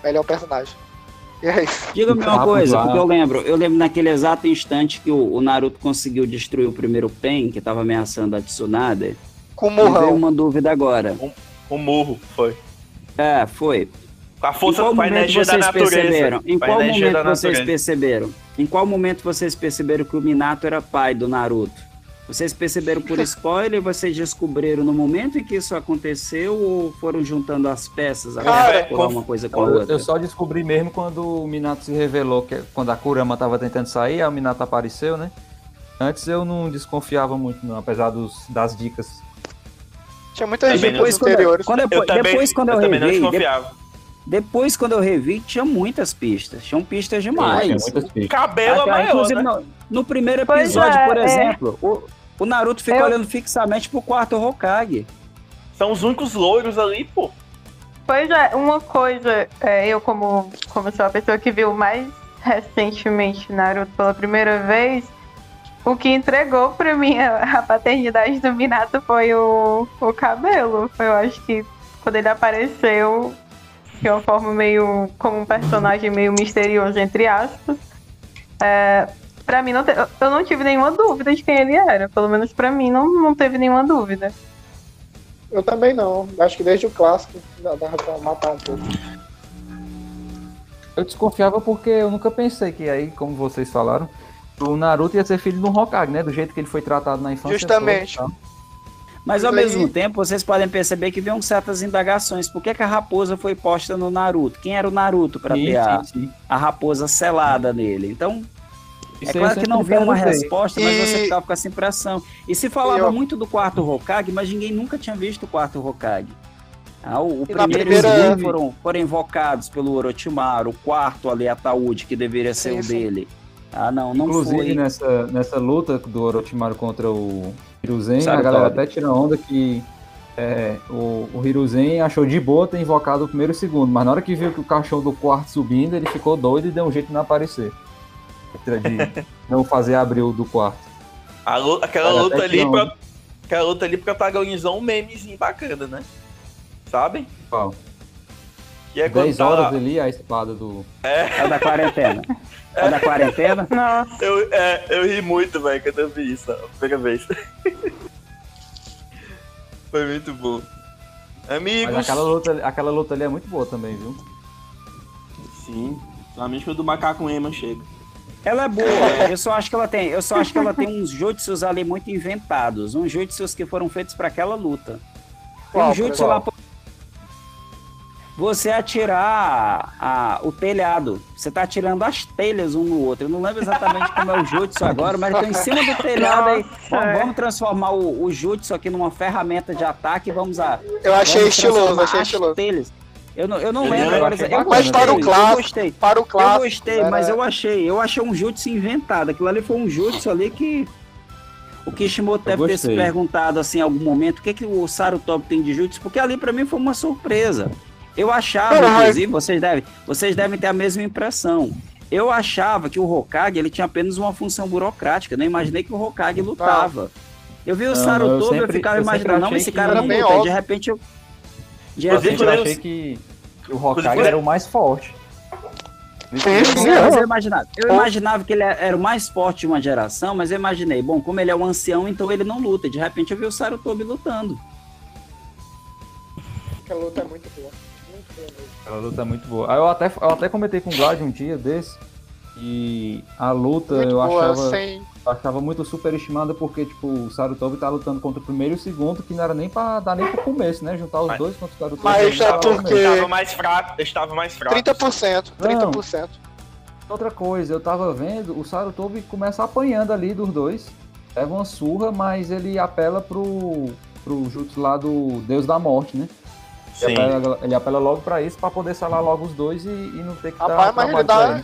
Ele é um personagem. E é isso. Diga-me uma coisa, porque eu lembro, eu lembro naquele exato instante que o, o Naruto conseguiu destruir o primeiro Pen, que estava ameaçando a Tsunade. Com o morrão. uma dúvida agora. O, o morro, foi. É, foi. Com a força com a energia vocês da natureza. Perceberam? Em qual momento vocês perceberam? Em qual momento vocês perceberam que o Minato era pai do Naruto? Vocês perceberam por spoiler? Vocês descobriram no momento em que isso aconteceu ou foram juntando as peças Cara, para uma coisa com a outra? Eu só descobri mesmo quando o Minato se revelou que quando a Kurama estava tentando sair, o Minato apareceu, né? Antes eu não desconfiava muito, não, apesar dos, das dicas. Tinha muita gente depois, anteriores. Quando, quando, eu, depois, quando eu, eu revi, não desconfiava. Depois, quando eu revi, tinha muitas pistas. Tinham pistas demais. Tinha muitas pistas. Cabelo Até, maior, Inclusive, né? no, no, primeiro episódio, é, por é. exemplo, é. o, o, Naruto fica eu... olhando fixamente pro quarto Hokage. São os únicos loiros ali, pô. Pois é, uma coisa, é, eu como, como sou a pessoa que viu mais recentemente Naruto pela primeira vez, o que entregou pra mim a, a paternidade do Minato foi o, o cabelo. Eu acho que quando ele apareceu, de uma forma meio como um personagem meio misterioso, entre aspas. É, Pra mim, não te... eu não tive nenhuma dúvida de quem ele era. Pelo menos pra mim, não, não teve nenhuma dúvida. Eu também não. Acho que desde o clássico dava pra matar um pouco. Eu desconfiava porque eu nunca pensei que aí, como vocês falaram, o Naruto ia ser filho de um Hokage, né? Do jeito que ele foi tratado na infância. Justamente. Toda, mas ao mesmo tempo, vocês podem perceber que vem certas indagações. Por que, que, a raposa foi posta no Naruto? Quem era o Naruto para ter a, a, raposa selada nele? Então, Isso é claro que não vem uma resposta, mas e... você ficava com essa impressão. E se falava eu... muito do quarto Hokage, mas ninguém nunca tinha visto o quarto Hokage. Ah, o, o primeiro primeira... foram, foram invocados pelo Orochimaru, o quarto ali, Ataúde, que deveria ser sim, o sim. dele. Ah, não, não Inclusive, foi. nessa, nessa luta do Orochimaru contra o Hiruzen, a galera até tira onda que é, o, o Hiruzen achou de boa ter invocado o primeiro e o segundo, mas na hora que viu que o cachorro do quarto subindo, ele ficou doido e deu um jeito de não aparecer. De não fazer abrir o do quarto. Luta, aquela luta ali, pra, aquela luta ali protagonizou um memezinho bacana, né? Sabem? Qual? Que é 10 tá horas ali a espada do. É, é da quarentena. É da quarentena? Nossa. Eu, é, eu ri muito, velho, quando eu vi isso, primeira vez. Foi muito bom. Amigos. Mas aquela luta, aquela luta ali é muito boa também, viu? Sim. Principalmente quando o macaco Ema chega. Ela é boa, eu só acho que ela tem, eu só acho que ela tem uns jutsus ali muito inventados, uns jutsus que foram feitos para aquela luta. um jutsu lá você atirar a, o telhado. Você tá atirando as telhas um no outro. Eu não lembro exatamente como é o jutsu agora, mas tô em cima do telhado aí. Vamos, vamos transformar o, o jutsu aqui numa ferramenta de ataque vamos a. Eu achei estiloso, achei estiloso. Telhas. Eu não, eu não lembro agora. Eu mas para o clássico, eu gostei. Para o clássico. Eu gostei, era... mas eu achei. Eu achei um jutsu inventado. Aquilo ali foi um jutsu ali que. O Kishimoto deve ter se perguntado assim em algum momento o que, que o Sarutobi tem de jutsu, porque ali para mim foi uma surpresa. Eu achava, Não, inclusive, vocês devem, vocês devem ter a mesma impressão. Eu achava que o Hokage ele tinha apenas uma função burocrática. Não imaginei que o Hokage lutava. Eu vi o Sarutobi, eu, eu ficava eu imaginando, não, esse cara não luta. De repente eu. De repente eu achei que, o Hokage era o mais forte. Sim, sim, eu, imaginava, eu imaginava que ele era o mais forte de uma geração, mas eu imaginei, bom, como ele é um ancião, então ele não luta. De repente eu vi o Sarutobi lutando. Aquela luta é muito boa. Aquela luta é muito boa. Eu até, eu até comentei com o Glad um dia desse. E a luta muito eu boa, achava, sem... achava muito superestimada porque, tipo, o Sarutobi tá lutando contra o primeiro e o segundo, que não era nem pra dar nem pro começo, né? Juntar os mas, dois contra o Sarutobi. Mas é porque. Estava mais fraco, estava mais fraco. 30%, 30%. Não, outra coisa, eu tava vendo, o Sarutobi começa apanhando ali dos dois. Leva uma surra, mas ele apela pro, pro jutsu lá do Deus da Morte, né? Ele apela, ele apela, logo pra isso, pra poder salar logo os dois e, e não ter que Rapaz, dar mas ele dá.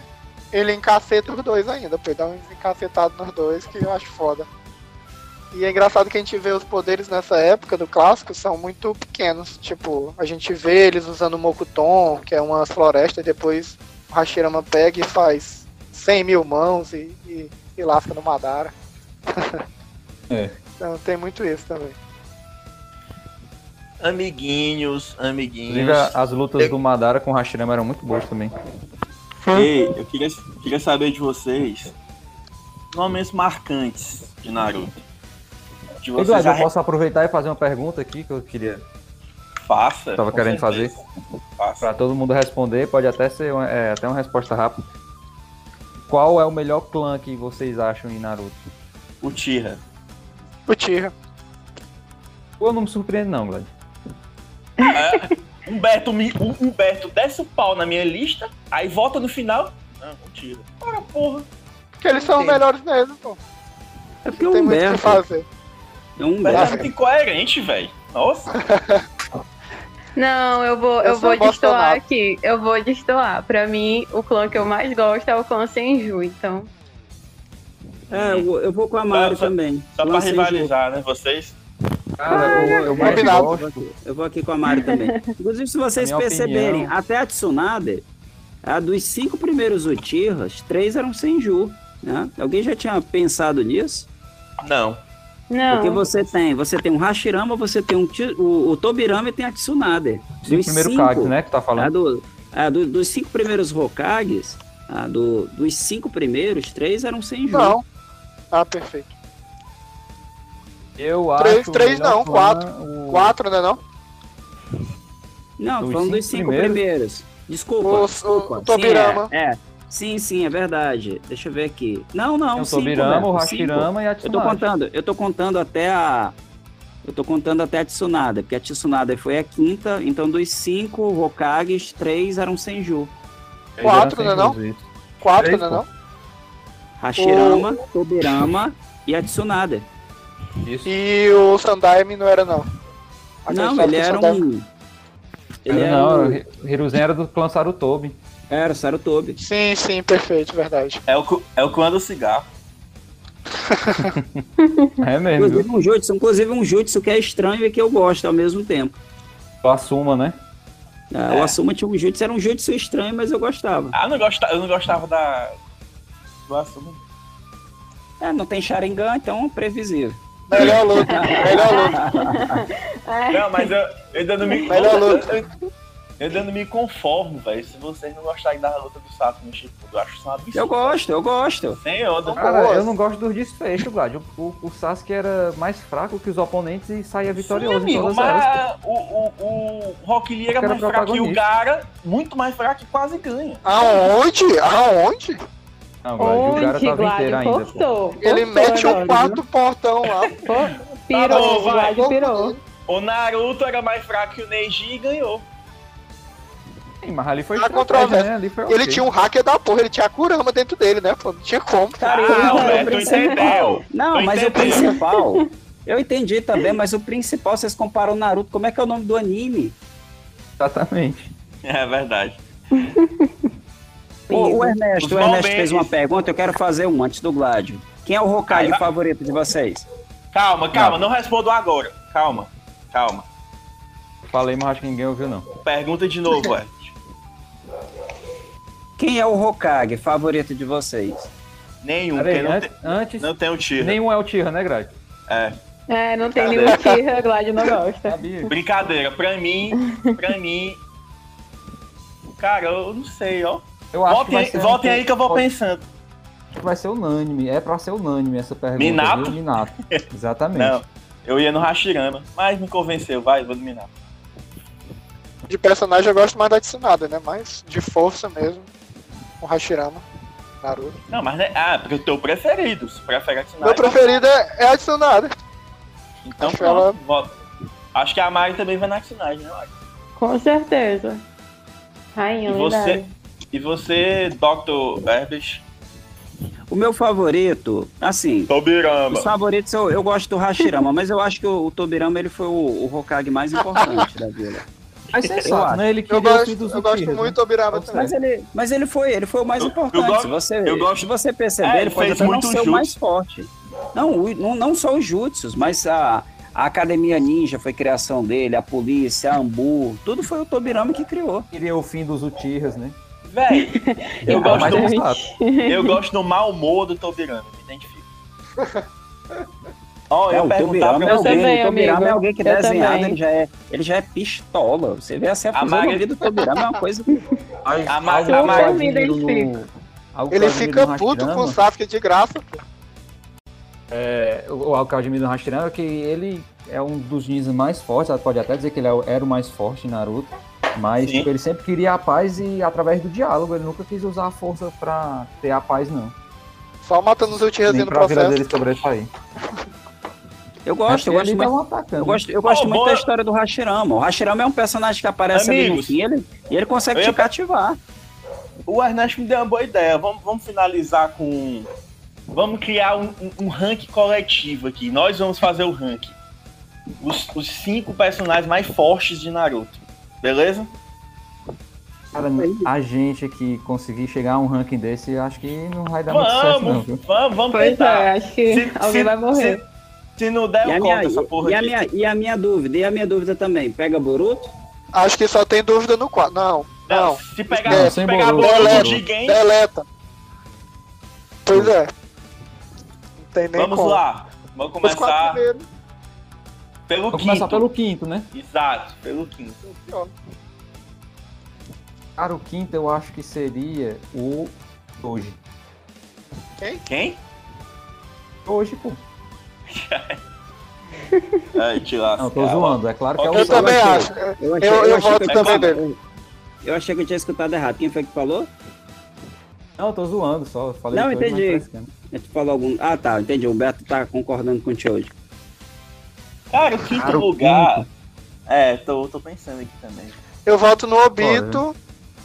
Ele encaceta os dois ainda, pô. Dá um encacetado nos dois que eu acho foda. E é engraçado que a gente vê os poderes nessa época do clássico são muito pequenos. Tipo, a gente vê eles usando o Mokuton, que é uma floresta, e depois o Hashirama pega e faz 100 mil mãos e, e, e lasca no Madara. É. então tem muito isso também. Amiguinhos, amiguinhos. Inclusive, as lutas eu... do Madara com o Hashirama eram muito boas também. Ei, eu queria, queria saber de vocês nomes marcantes de Naruto. De vocês eu posso aproveitar e fazer uma pergunta aqui que eu queria. Faça. Tava querendo certeza. fazer. Para todo mundo responder, pode até ser uma, é, até uma resposta rápida. Qual é o melhor clã que vocês acham em Naruto? O Tira. O Tira. Eu não me surpreendo não, Glad. É, Humberto, Humberto desce o pau na minha lista, aí volta no final. Não, mentira. Para, porra. Porque eles são os melhores mesmo, pô. É porque o Humberto. Muito que fazer. É um Humberto é muito incoerente, velho. Nossa. Não, eu vou, eu, eu vou destoar aqui. Eu vou destoar. Pra mim, o clã que eu mais gosto é o clã Senju, então. É, eu vou, eu vou com a Mari também. Só pra rivalizar, né? Vocês? Cara, eu, eu, mais gosto. Eu vou aqui com a Mari também. Inclusive, se vocês perceberem, opinião... até a Tsunade, a dos cinco primeiros Uchihas, três eram Senju. Né? Alguém já tinha pensado nisso? Não. Não. Porque você tem, você tem um Hashirama, você tem um, o, o Tobirama e tem a Tsunade. Dos primeiro cinco, Kage, né, que tá falando. do, do, dos cinco primeiros Hokages, Ah, do, dos cinco primeiros, três eram sem Ju. Não. Ah, perfeito. Eu Três, acho. três o não, clã, quatro. o- Quatro, né não? Não, Dos falando dos cinco cinco primeiros? primeiros. Desculpa, O- desculpa. o- o Tobirama. Sim, é, é. Sim, sim, é verdade. Deixa eu ver aqui. Não, não, Tem o cinco, Tobirama, o cinco. Hashirama e a Eu tô Tsunade. contando, eu tô contando até a. Eu tô contando até a Tsunada, porque a Tsunada foi a quinta, então dos cinco Hokages, três eram Senju. Quatro, né, não? Quatro, né não? Hashirama, Tobirama e a Tsunada. Isso. E o Sandaime não era não. Aquele Não, ele era Sandaime- um. Ele Não, era não, um... o Hiruzen era do clã Sarutobi. Era o Sarutobi. Sim, sim, perfeito, verdade. É o, é o clã do cigarro. É mesmo, Inclusive viu? um jutsu, inclusive um jutsu que é estranho e que eu gosto ao mesmo tempo. O Asuma, né? É, O Asuma tinha um jutsu, era um jutsu estranho, mas eu gostava. Ah, eu não, gosta, eu não gostava da. Do Asuma. É, não tem Sharingan, então previsível. Melhor luta, melhor luta. Não, mas eu, eu ainda não me. Melhor eu, luta. eu, eu ainda não me conformo, velho. Se vocês não gostarem da luta do Sasuke no Shippuden, eu acho isso um absurdo. Eu gosto, eu gosto. Sem onda. Cara, eu não gosto dos desfechos, Glad. O, o, o Sasuke era mais fraco que os oponentes e saía vitorioso Sim, em amigo, mas o, o, o Rock Lee era mais fraco que o. Gara, muito mais fraco e quase ganha. Aonde? Aonde? Não, Glad, o cara Onde, tava inteiro ainda. Ele mete o agora, quarto portão lá. Pô, Tá Pirou, bom, vai. Pirou. O Naruto era mais fraco que o Neji e ganhou. Sim, mas ali foi Há estratégia, controvérsia. né? Ali foi Ele ok. tinha um hacker da porra, ele tinha a Kurama dentro dele, né? Pô, não tinha como. Cara, Ah, eu- o o Beto principal. Não, mas o principal. Eu entendi também, mas o principal, vocês comparam o Naruto. Como é que é o nome do anime? Exatamente. É verdade. O, o Ernesto, o Ernesto fez uma pergunta, eu quero fazer um antes do Gládio. Quem é o Hokage vai. favorito de vocês? Calma, calma, não, respondo agora. Calma, calma. Falei, mas acho que ninguém ouviu, não. Pergunta de novo, Ed. Quem é o Hokage favorito de vocês? Nenhum, porque não, antes, tem, antes não tem o tiro. nenhum é o Tira, né, Grade? É, É, não tem nenhum Tira, Gládio não gosta. Sabia. brincadeira. Pra mim, pra mim. Cara, eu não sei, ó. Eu acho que Voltem, ser voltem um- aí que eu vou pode- pensando. Acho que vai ser unânime. É pra ser unânime essa pergunta. Minato? Viu? Minato. Exatamente. Não, eu ia no Hashirama, mas me convenceu, vai, vou dominar. De personagem eu gosto mais da Tsunada, né? Mas de força mesmo. O Hashirama. Naruto. Não, mas né, ah, porque o teu preferido, se prefere a Tsunade. Meu preferido é, é a Tsunada. Então acho pronto, ela- voto. Acho que a Mari também vai na Tsunade, né, Mari? Com certeza. Rainha, E você. E você, Dr. Herbert? O meu favorito, assim, Tobirama. os favoritos eu, eu gosto do Hashirama, mas eu acho que o, o Tobirama ele foi o, o Hokage mais importante da vila. Mas Eu sensato, acho. né? Ele Eu queria o gosto, fim dos eu gosto muito do Obirama também. Mas ele, mas ele foi, ele foi o mais Eu- importante. eu gosto- se você, eu gosto- se você perceber, É, ele pode fez até não muito ser o mais forte. Não, o- não, não só os jutsus, mas a, a Academia Ninja foi criação dele, a polícia, a Ambu, tudo foi o Tobirama que criou. né? Queria o fim dos Uchihas, né? Véi, eu, Ah, gosto do, é sensato. eu gosto do mau humor do Tobirama, me identifico. Ó, É, eu o perguntava Tobirama pra é alguém, também, o Tobirama amigo. é alguém que Eu desenhado, também. ele já, é, ele já é pistola. Você vê assim, a A Mari- do Tobirama é uma coisa... A a Mari- eu Eu me no- identifico. que Ele fica no puto com o Sasuke de graça, pô. É, o admiro no Hashirama é que ele é um dos ninjas mais fortes, pode até dizer que ele é era o mais forte em Naruto, mas tipo, ele sempre queria a paz e através do diálogo, ele nunca quis usar a força pra ter a paz, não. Só matando os Uchihas Nem no pra vida processo. dele sobressair. Eu gosto, eu gosto muito atacando. Eu gosto, eu gosto Oh, muito boa. da história do Hashirama. O Hashirama é um personagem que aparece ali no Amigos. fim ele, e ele consegue te ia- cativar. O Ernesto me deu uma boa ideia. Vamos, vamos finalizar com. Vamos criar um, um, um ranking coletivo aqui. Nós vamos fazer o ranking. Os, os cinco personagens mais fortes de Naruto. Beleza? Cara, a gente que conseguir chegar a um ranking desse, acho que não vai dar muito certo, não, Vamos, viu? vamos, vamos Pois tentar. é, acho que Se- alguém se- vai morrer. Se, se não der, E eu a, conto minha, essa porra e, a aqui. minha, e a minha dúvida, e a minha dúvida também. Pega Boruto? Acho que só tem dúvida no quadro. Não, Não, não. se pegar, Não, se sem pegar a Boruto, Boruto. Jigen, Deleta. Pois é. Não tem nem vamos como. lá. Vamos começar. Pelo Vou quinto. começar pelo quinto, né? Exato, pelo quinto. Cara, o quinto eu acho que seria o Hoje. Quem? Quem? Hoje, pô. Ai, te lasca. Não, tô zoando. É claro que é o Eu também acho. Eu, achei, Eu, eu, eu achei voto que eu, também dele. eu achei que eu tinha escutado errado. Quem foi que falou? Não, eu tô zoando só. Falei Não, hoje, mas entendi. frescando. A gente falou algum. Ah, tá, entendi. O Humberto tá concordando com o tio hoje. Cara, o quinto Cara, o lugar. É, tô, tô pensando aqui também. Eu voto no Obito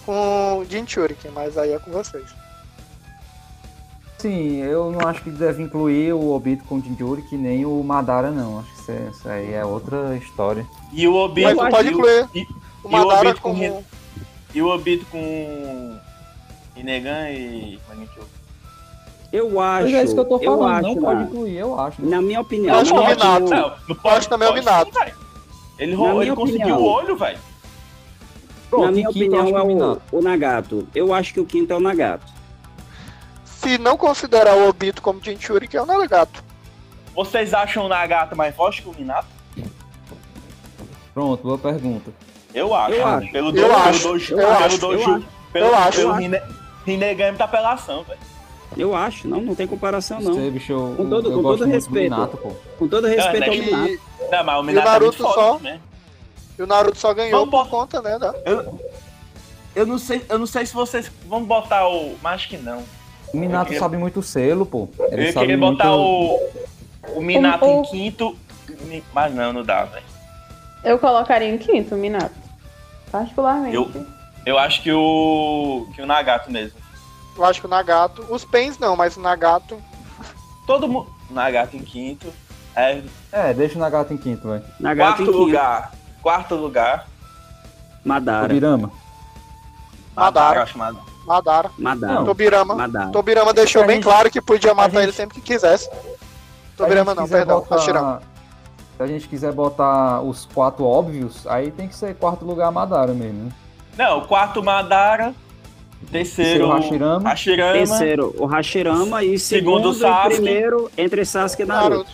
com Jin Churikin, mas aí é com vocês. Sim, eu não acho que deve incluir o Obito com o Jinjuri, que nem o Madara, não. Acho que isso, é- isso aí é outra história. E o Obito. Mas pode o- incluir e- o e o Madara Obito com. Ren- E o Obito com. Inegan e. Magnitude. Eu acho. Mas é isso que eu tô falando, acho, não pode incluir, eu acho. na minha opinião. Eu acho que o minha Minato- Não, não pode, também é o Minato. Ele, roubou, ele conseguiu opinião. o olho, velho. Na minha eu opinião, é que o o, o Nagato. Eu acho que o quinto é o Nagato. Se não considerar o Obito como Jin Churikin, é o Nagato. Vocês acham o Nagato mais forte que o Minato? Pronto, boa pergunta. Eu acho. Eu acho. Pelo Eu dojo, acho. pelo dojo, Eu pelo acho. dojo, Eu pelo, Eu acho. pelo Eu Rine- Rinnegan tá pelação, velho. Eu acho, não, não tem comparação, Não sei, bicho, eu, Com todo- eu com gosto todo respeito. Minato, pô. Com todo respeito Não, ao é que- Minato. Não, mas o Minato é Naruto muito só? forte, né? E o Naruto só ganhou Vamos por bo- conta, né? Da... Eu, eu, não sei, eu não sei se vocês vão botar o. Mas acho que não. O Minato queria- sabe muito selo, pô. Ele eu sabe queria muito... botar o. O Minato O- em o- quinto. Mas não, não dá, velho. Eu colocaria em quinto, o Minato. Particularmente. Eu- Eu acho que o. Que o Nagato mesmo. Eu acho que o Nagato. Os Pens não, mas o Nagato. Todo mundo. Nagato em quinto. É, É, deixa o Nagato em quinto, vai. Nagato em quarto quinto. lugar. Quarto lugar. Madara. Tobirama. Madara. Madara. Madara. Madara. Tobirama. Madara. Tobirama deixou a bem gente- claro que podia matar a ele gente- sempre que quisesse. Tobirama gente não, perdão. botar- Hashirama. Se a gente quiser botar os quatro óbvios, aí tem que ser quarto lugar Madara mesmo, né? Não, quarto Madara. Terceiro. Terceiro, Hashirama. Hashirama. Terceiro, o Hashirama e Segundo, segundo, e Sasuke. primeiro entre Sasuke e Naruto. Naruto.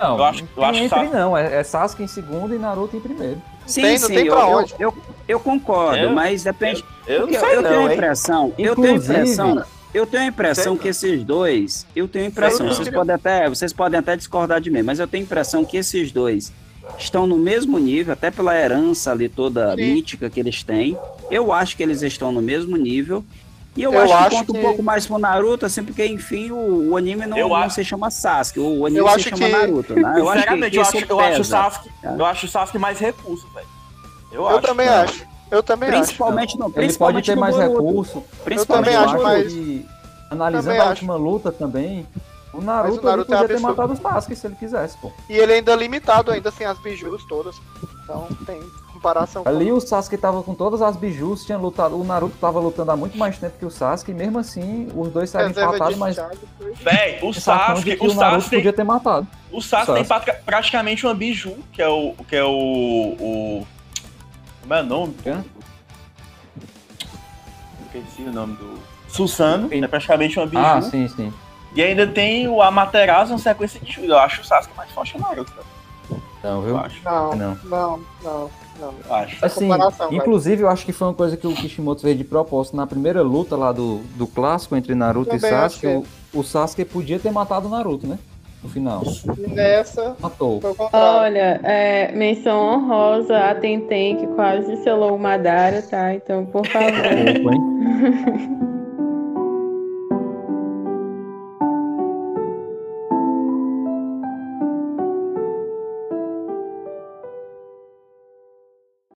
Não, Eu acho- eu acho entre Sasuke- não, é, é Sasuke em segundo e Naruto em primeiro. Sim, tem- sim, tem eu, pra eu, onde. eu, eu concordo, Eu- mas depende. Eu não sei eu tenho não, a hein? impressão, eu tenho a impressão, eu tenho a impressão que esses dois, eu tenho a impressão, vocês podem até, vocês podem até discordar de mim, mas eu tenho a impressão que esses dois estão no mesmo nível, até pela herança ali toda Sim. mítica que eles têm. Eu acho que eles estão no mesmo nível. E eu, Eu acho que acho conta que- um pouco mais pro Naruto, assim, porque, enfim, o, o anime não, Eu não acho- se chama Sasuke, o anime Eu se acho chama que- Naruto, né? Eu acho que, que eu, isso acho, eu acho. Sasuke. tá? Eu acho o Sasuke mais recurso, velho. Eu, Eu acho. também cara. acho. Eu também acho. Principalmente no, Ele principalmente pode ter mais Boruto. recurso. Principalmente também no acho, mas- analisando Também a acho. última luta também, o Naruto, o Naruto ele é podia ter absurdo. matado o Sasuke se ele quisesse, pô. E ele ainda é limitado ainda sem as bijus todas. Então tem comparação com Ali o Sasuke tava com todas as bijus, tinha lutado, o Naruto tava lutando há muito mais tempo que o Sasuke, e mesmo assim, os dois saíram empatados, mas Véi, o Sasuke, o o Naruto Sasuke, tem, podia ter matado. o Sasuke tem Sasuke. pratica- praticamente uma biju, que é o. Que é o. o como é o nome? Hã? Esqueci o nome do. Susano, é praticamente uma biju. Ah, sim, sim. E ainda tem o Amaterasu, uma sequência de chute. Eu acho o Sasuke mais forte que o Naruto, cara. Não, Eu viu? acho. Não, Não. não, não, não. Acho. Assim, vai. inclusive eu acho que foi uma coisa que o Kishimoto fez de propósito. Na primeira luta lá do, do clássico entre Naruto Também e Sasuke, achei. o, o Sasuke podia ter matado o Naruto, né? No final. E nessa Matou. Olha, é, menção honrosa a Tenten, que quase selou o Madara, tá? Então, por favor.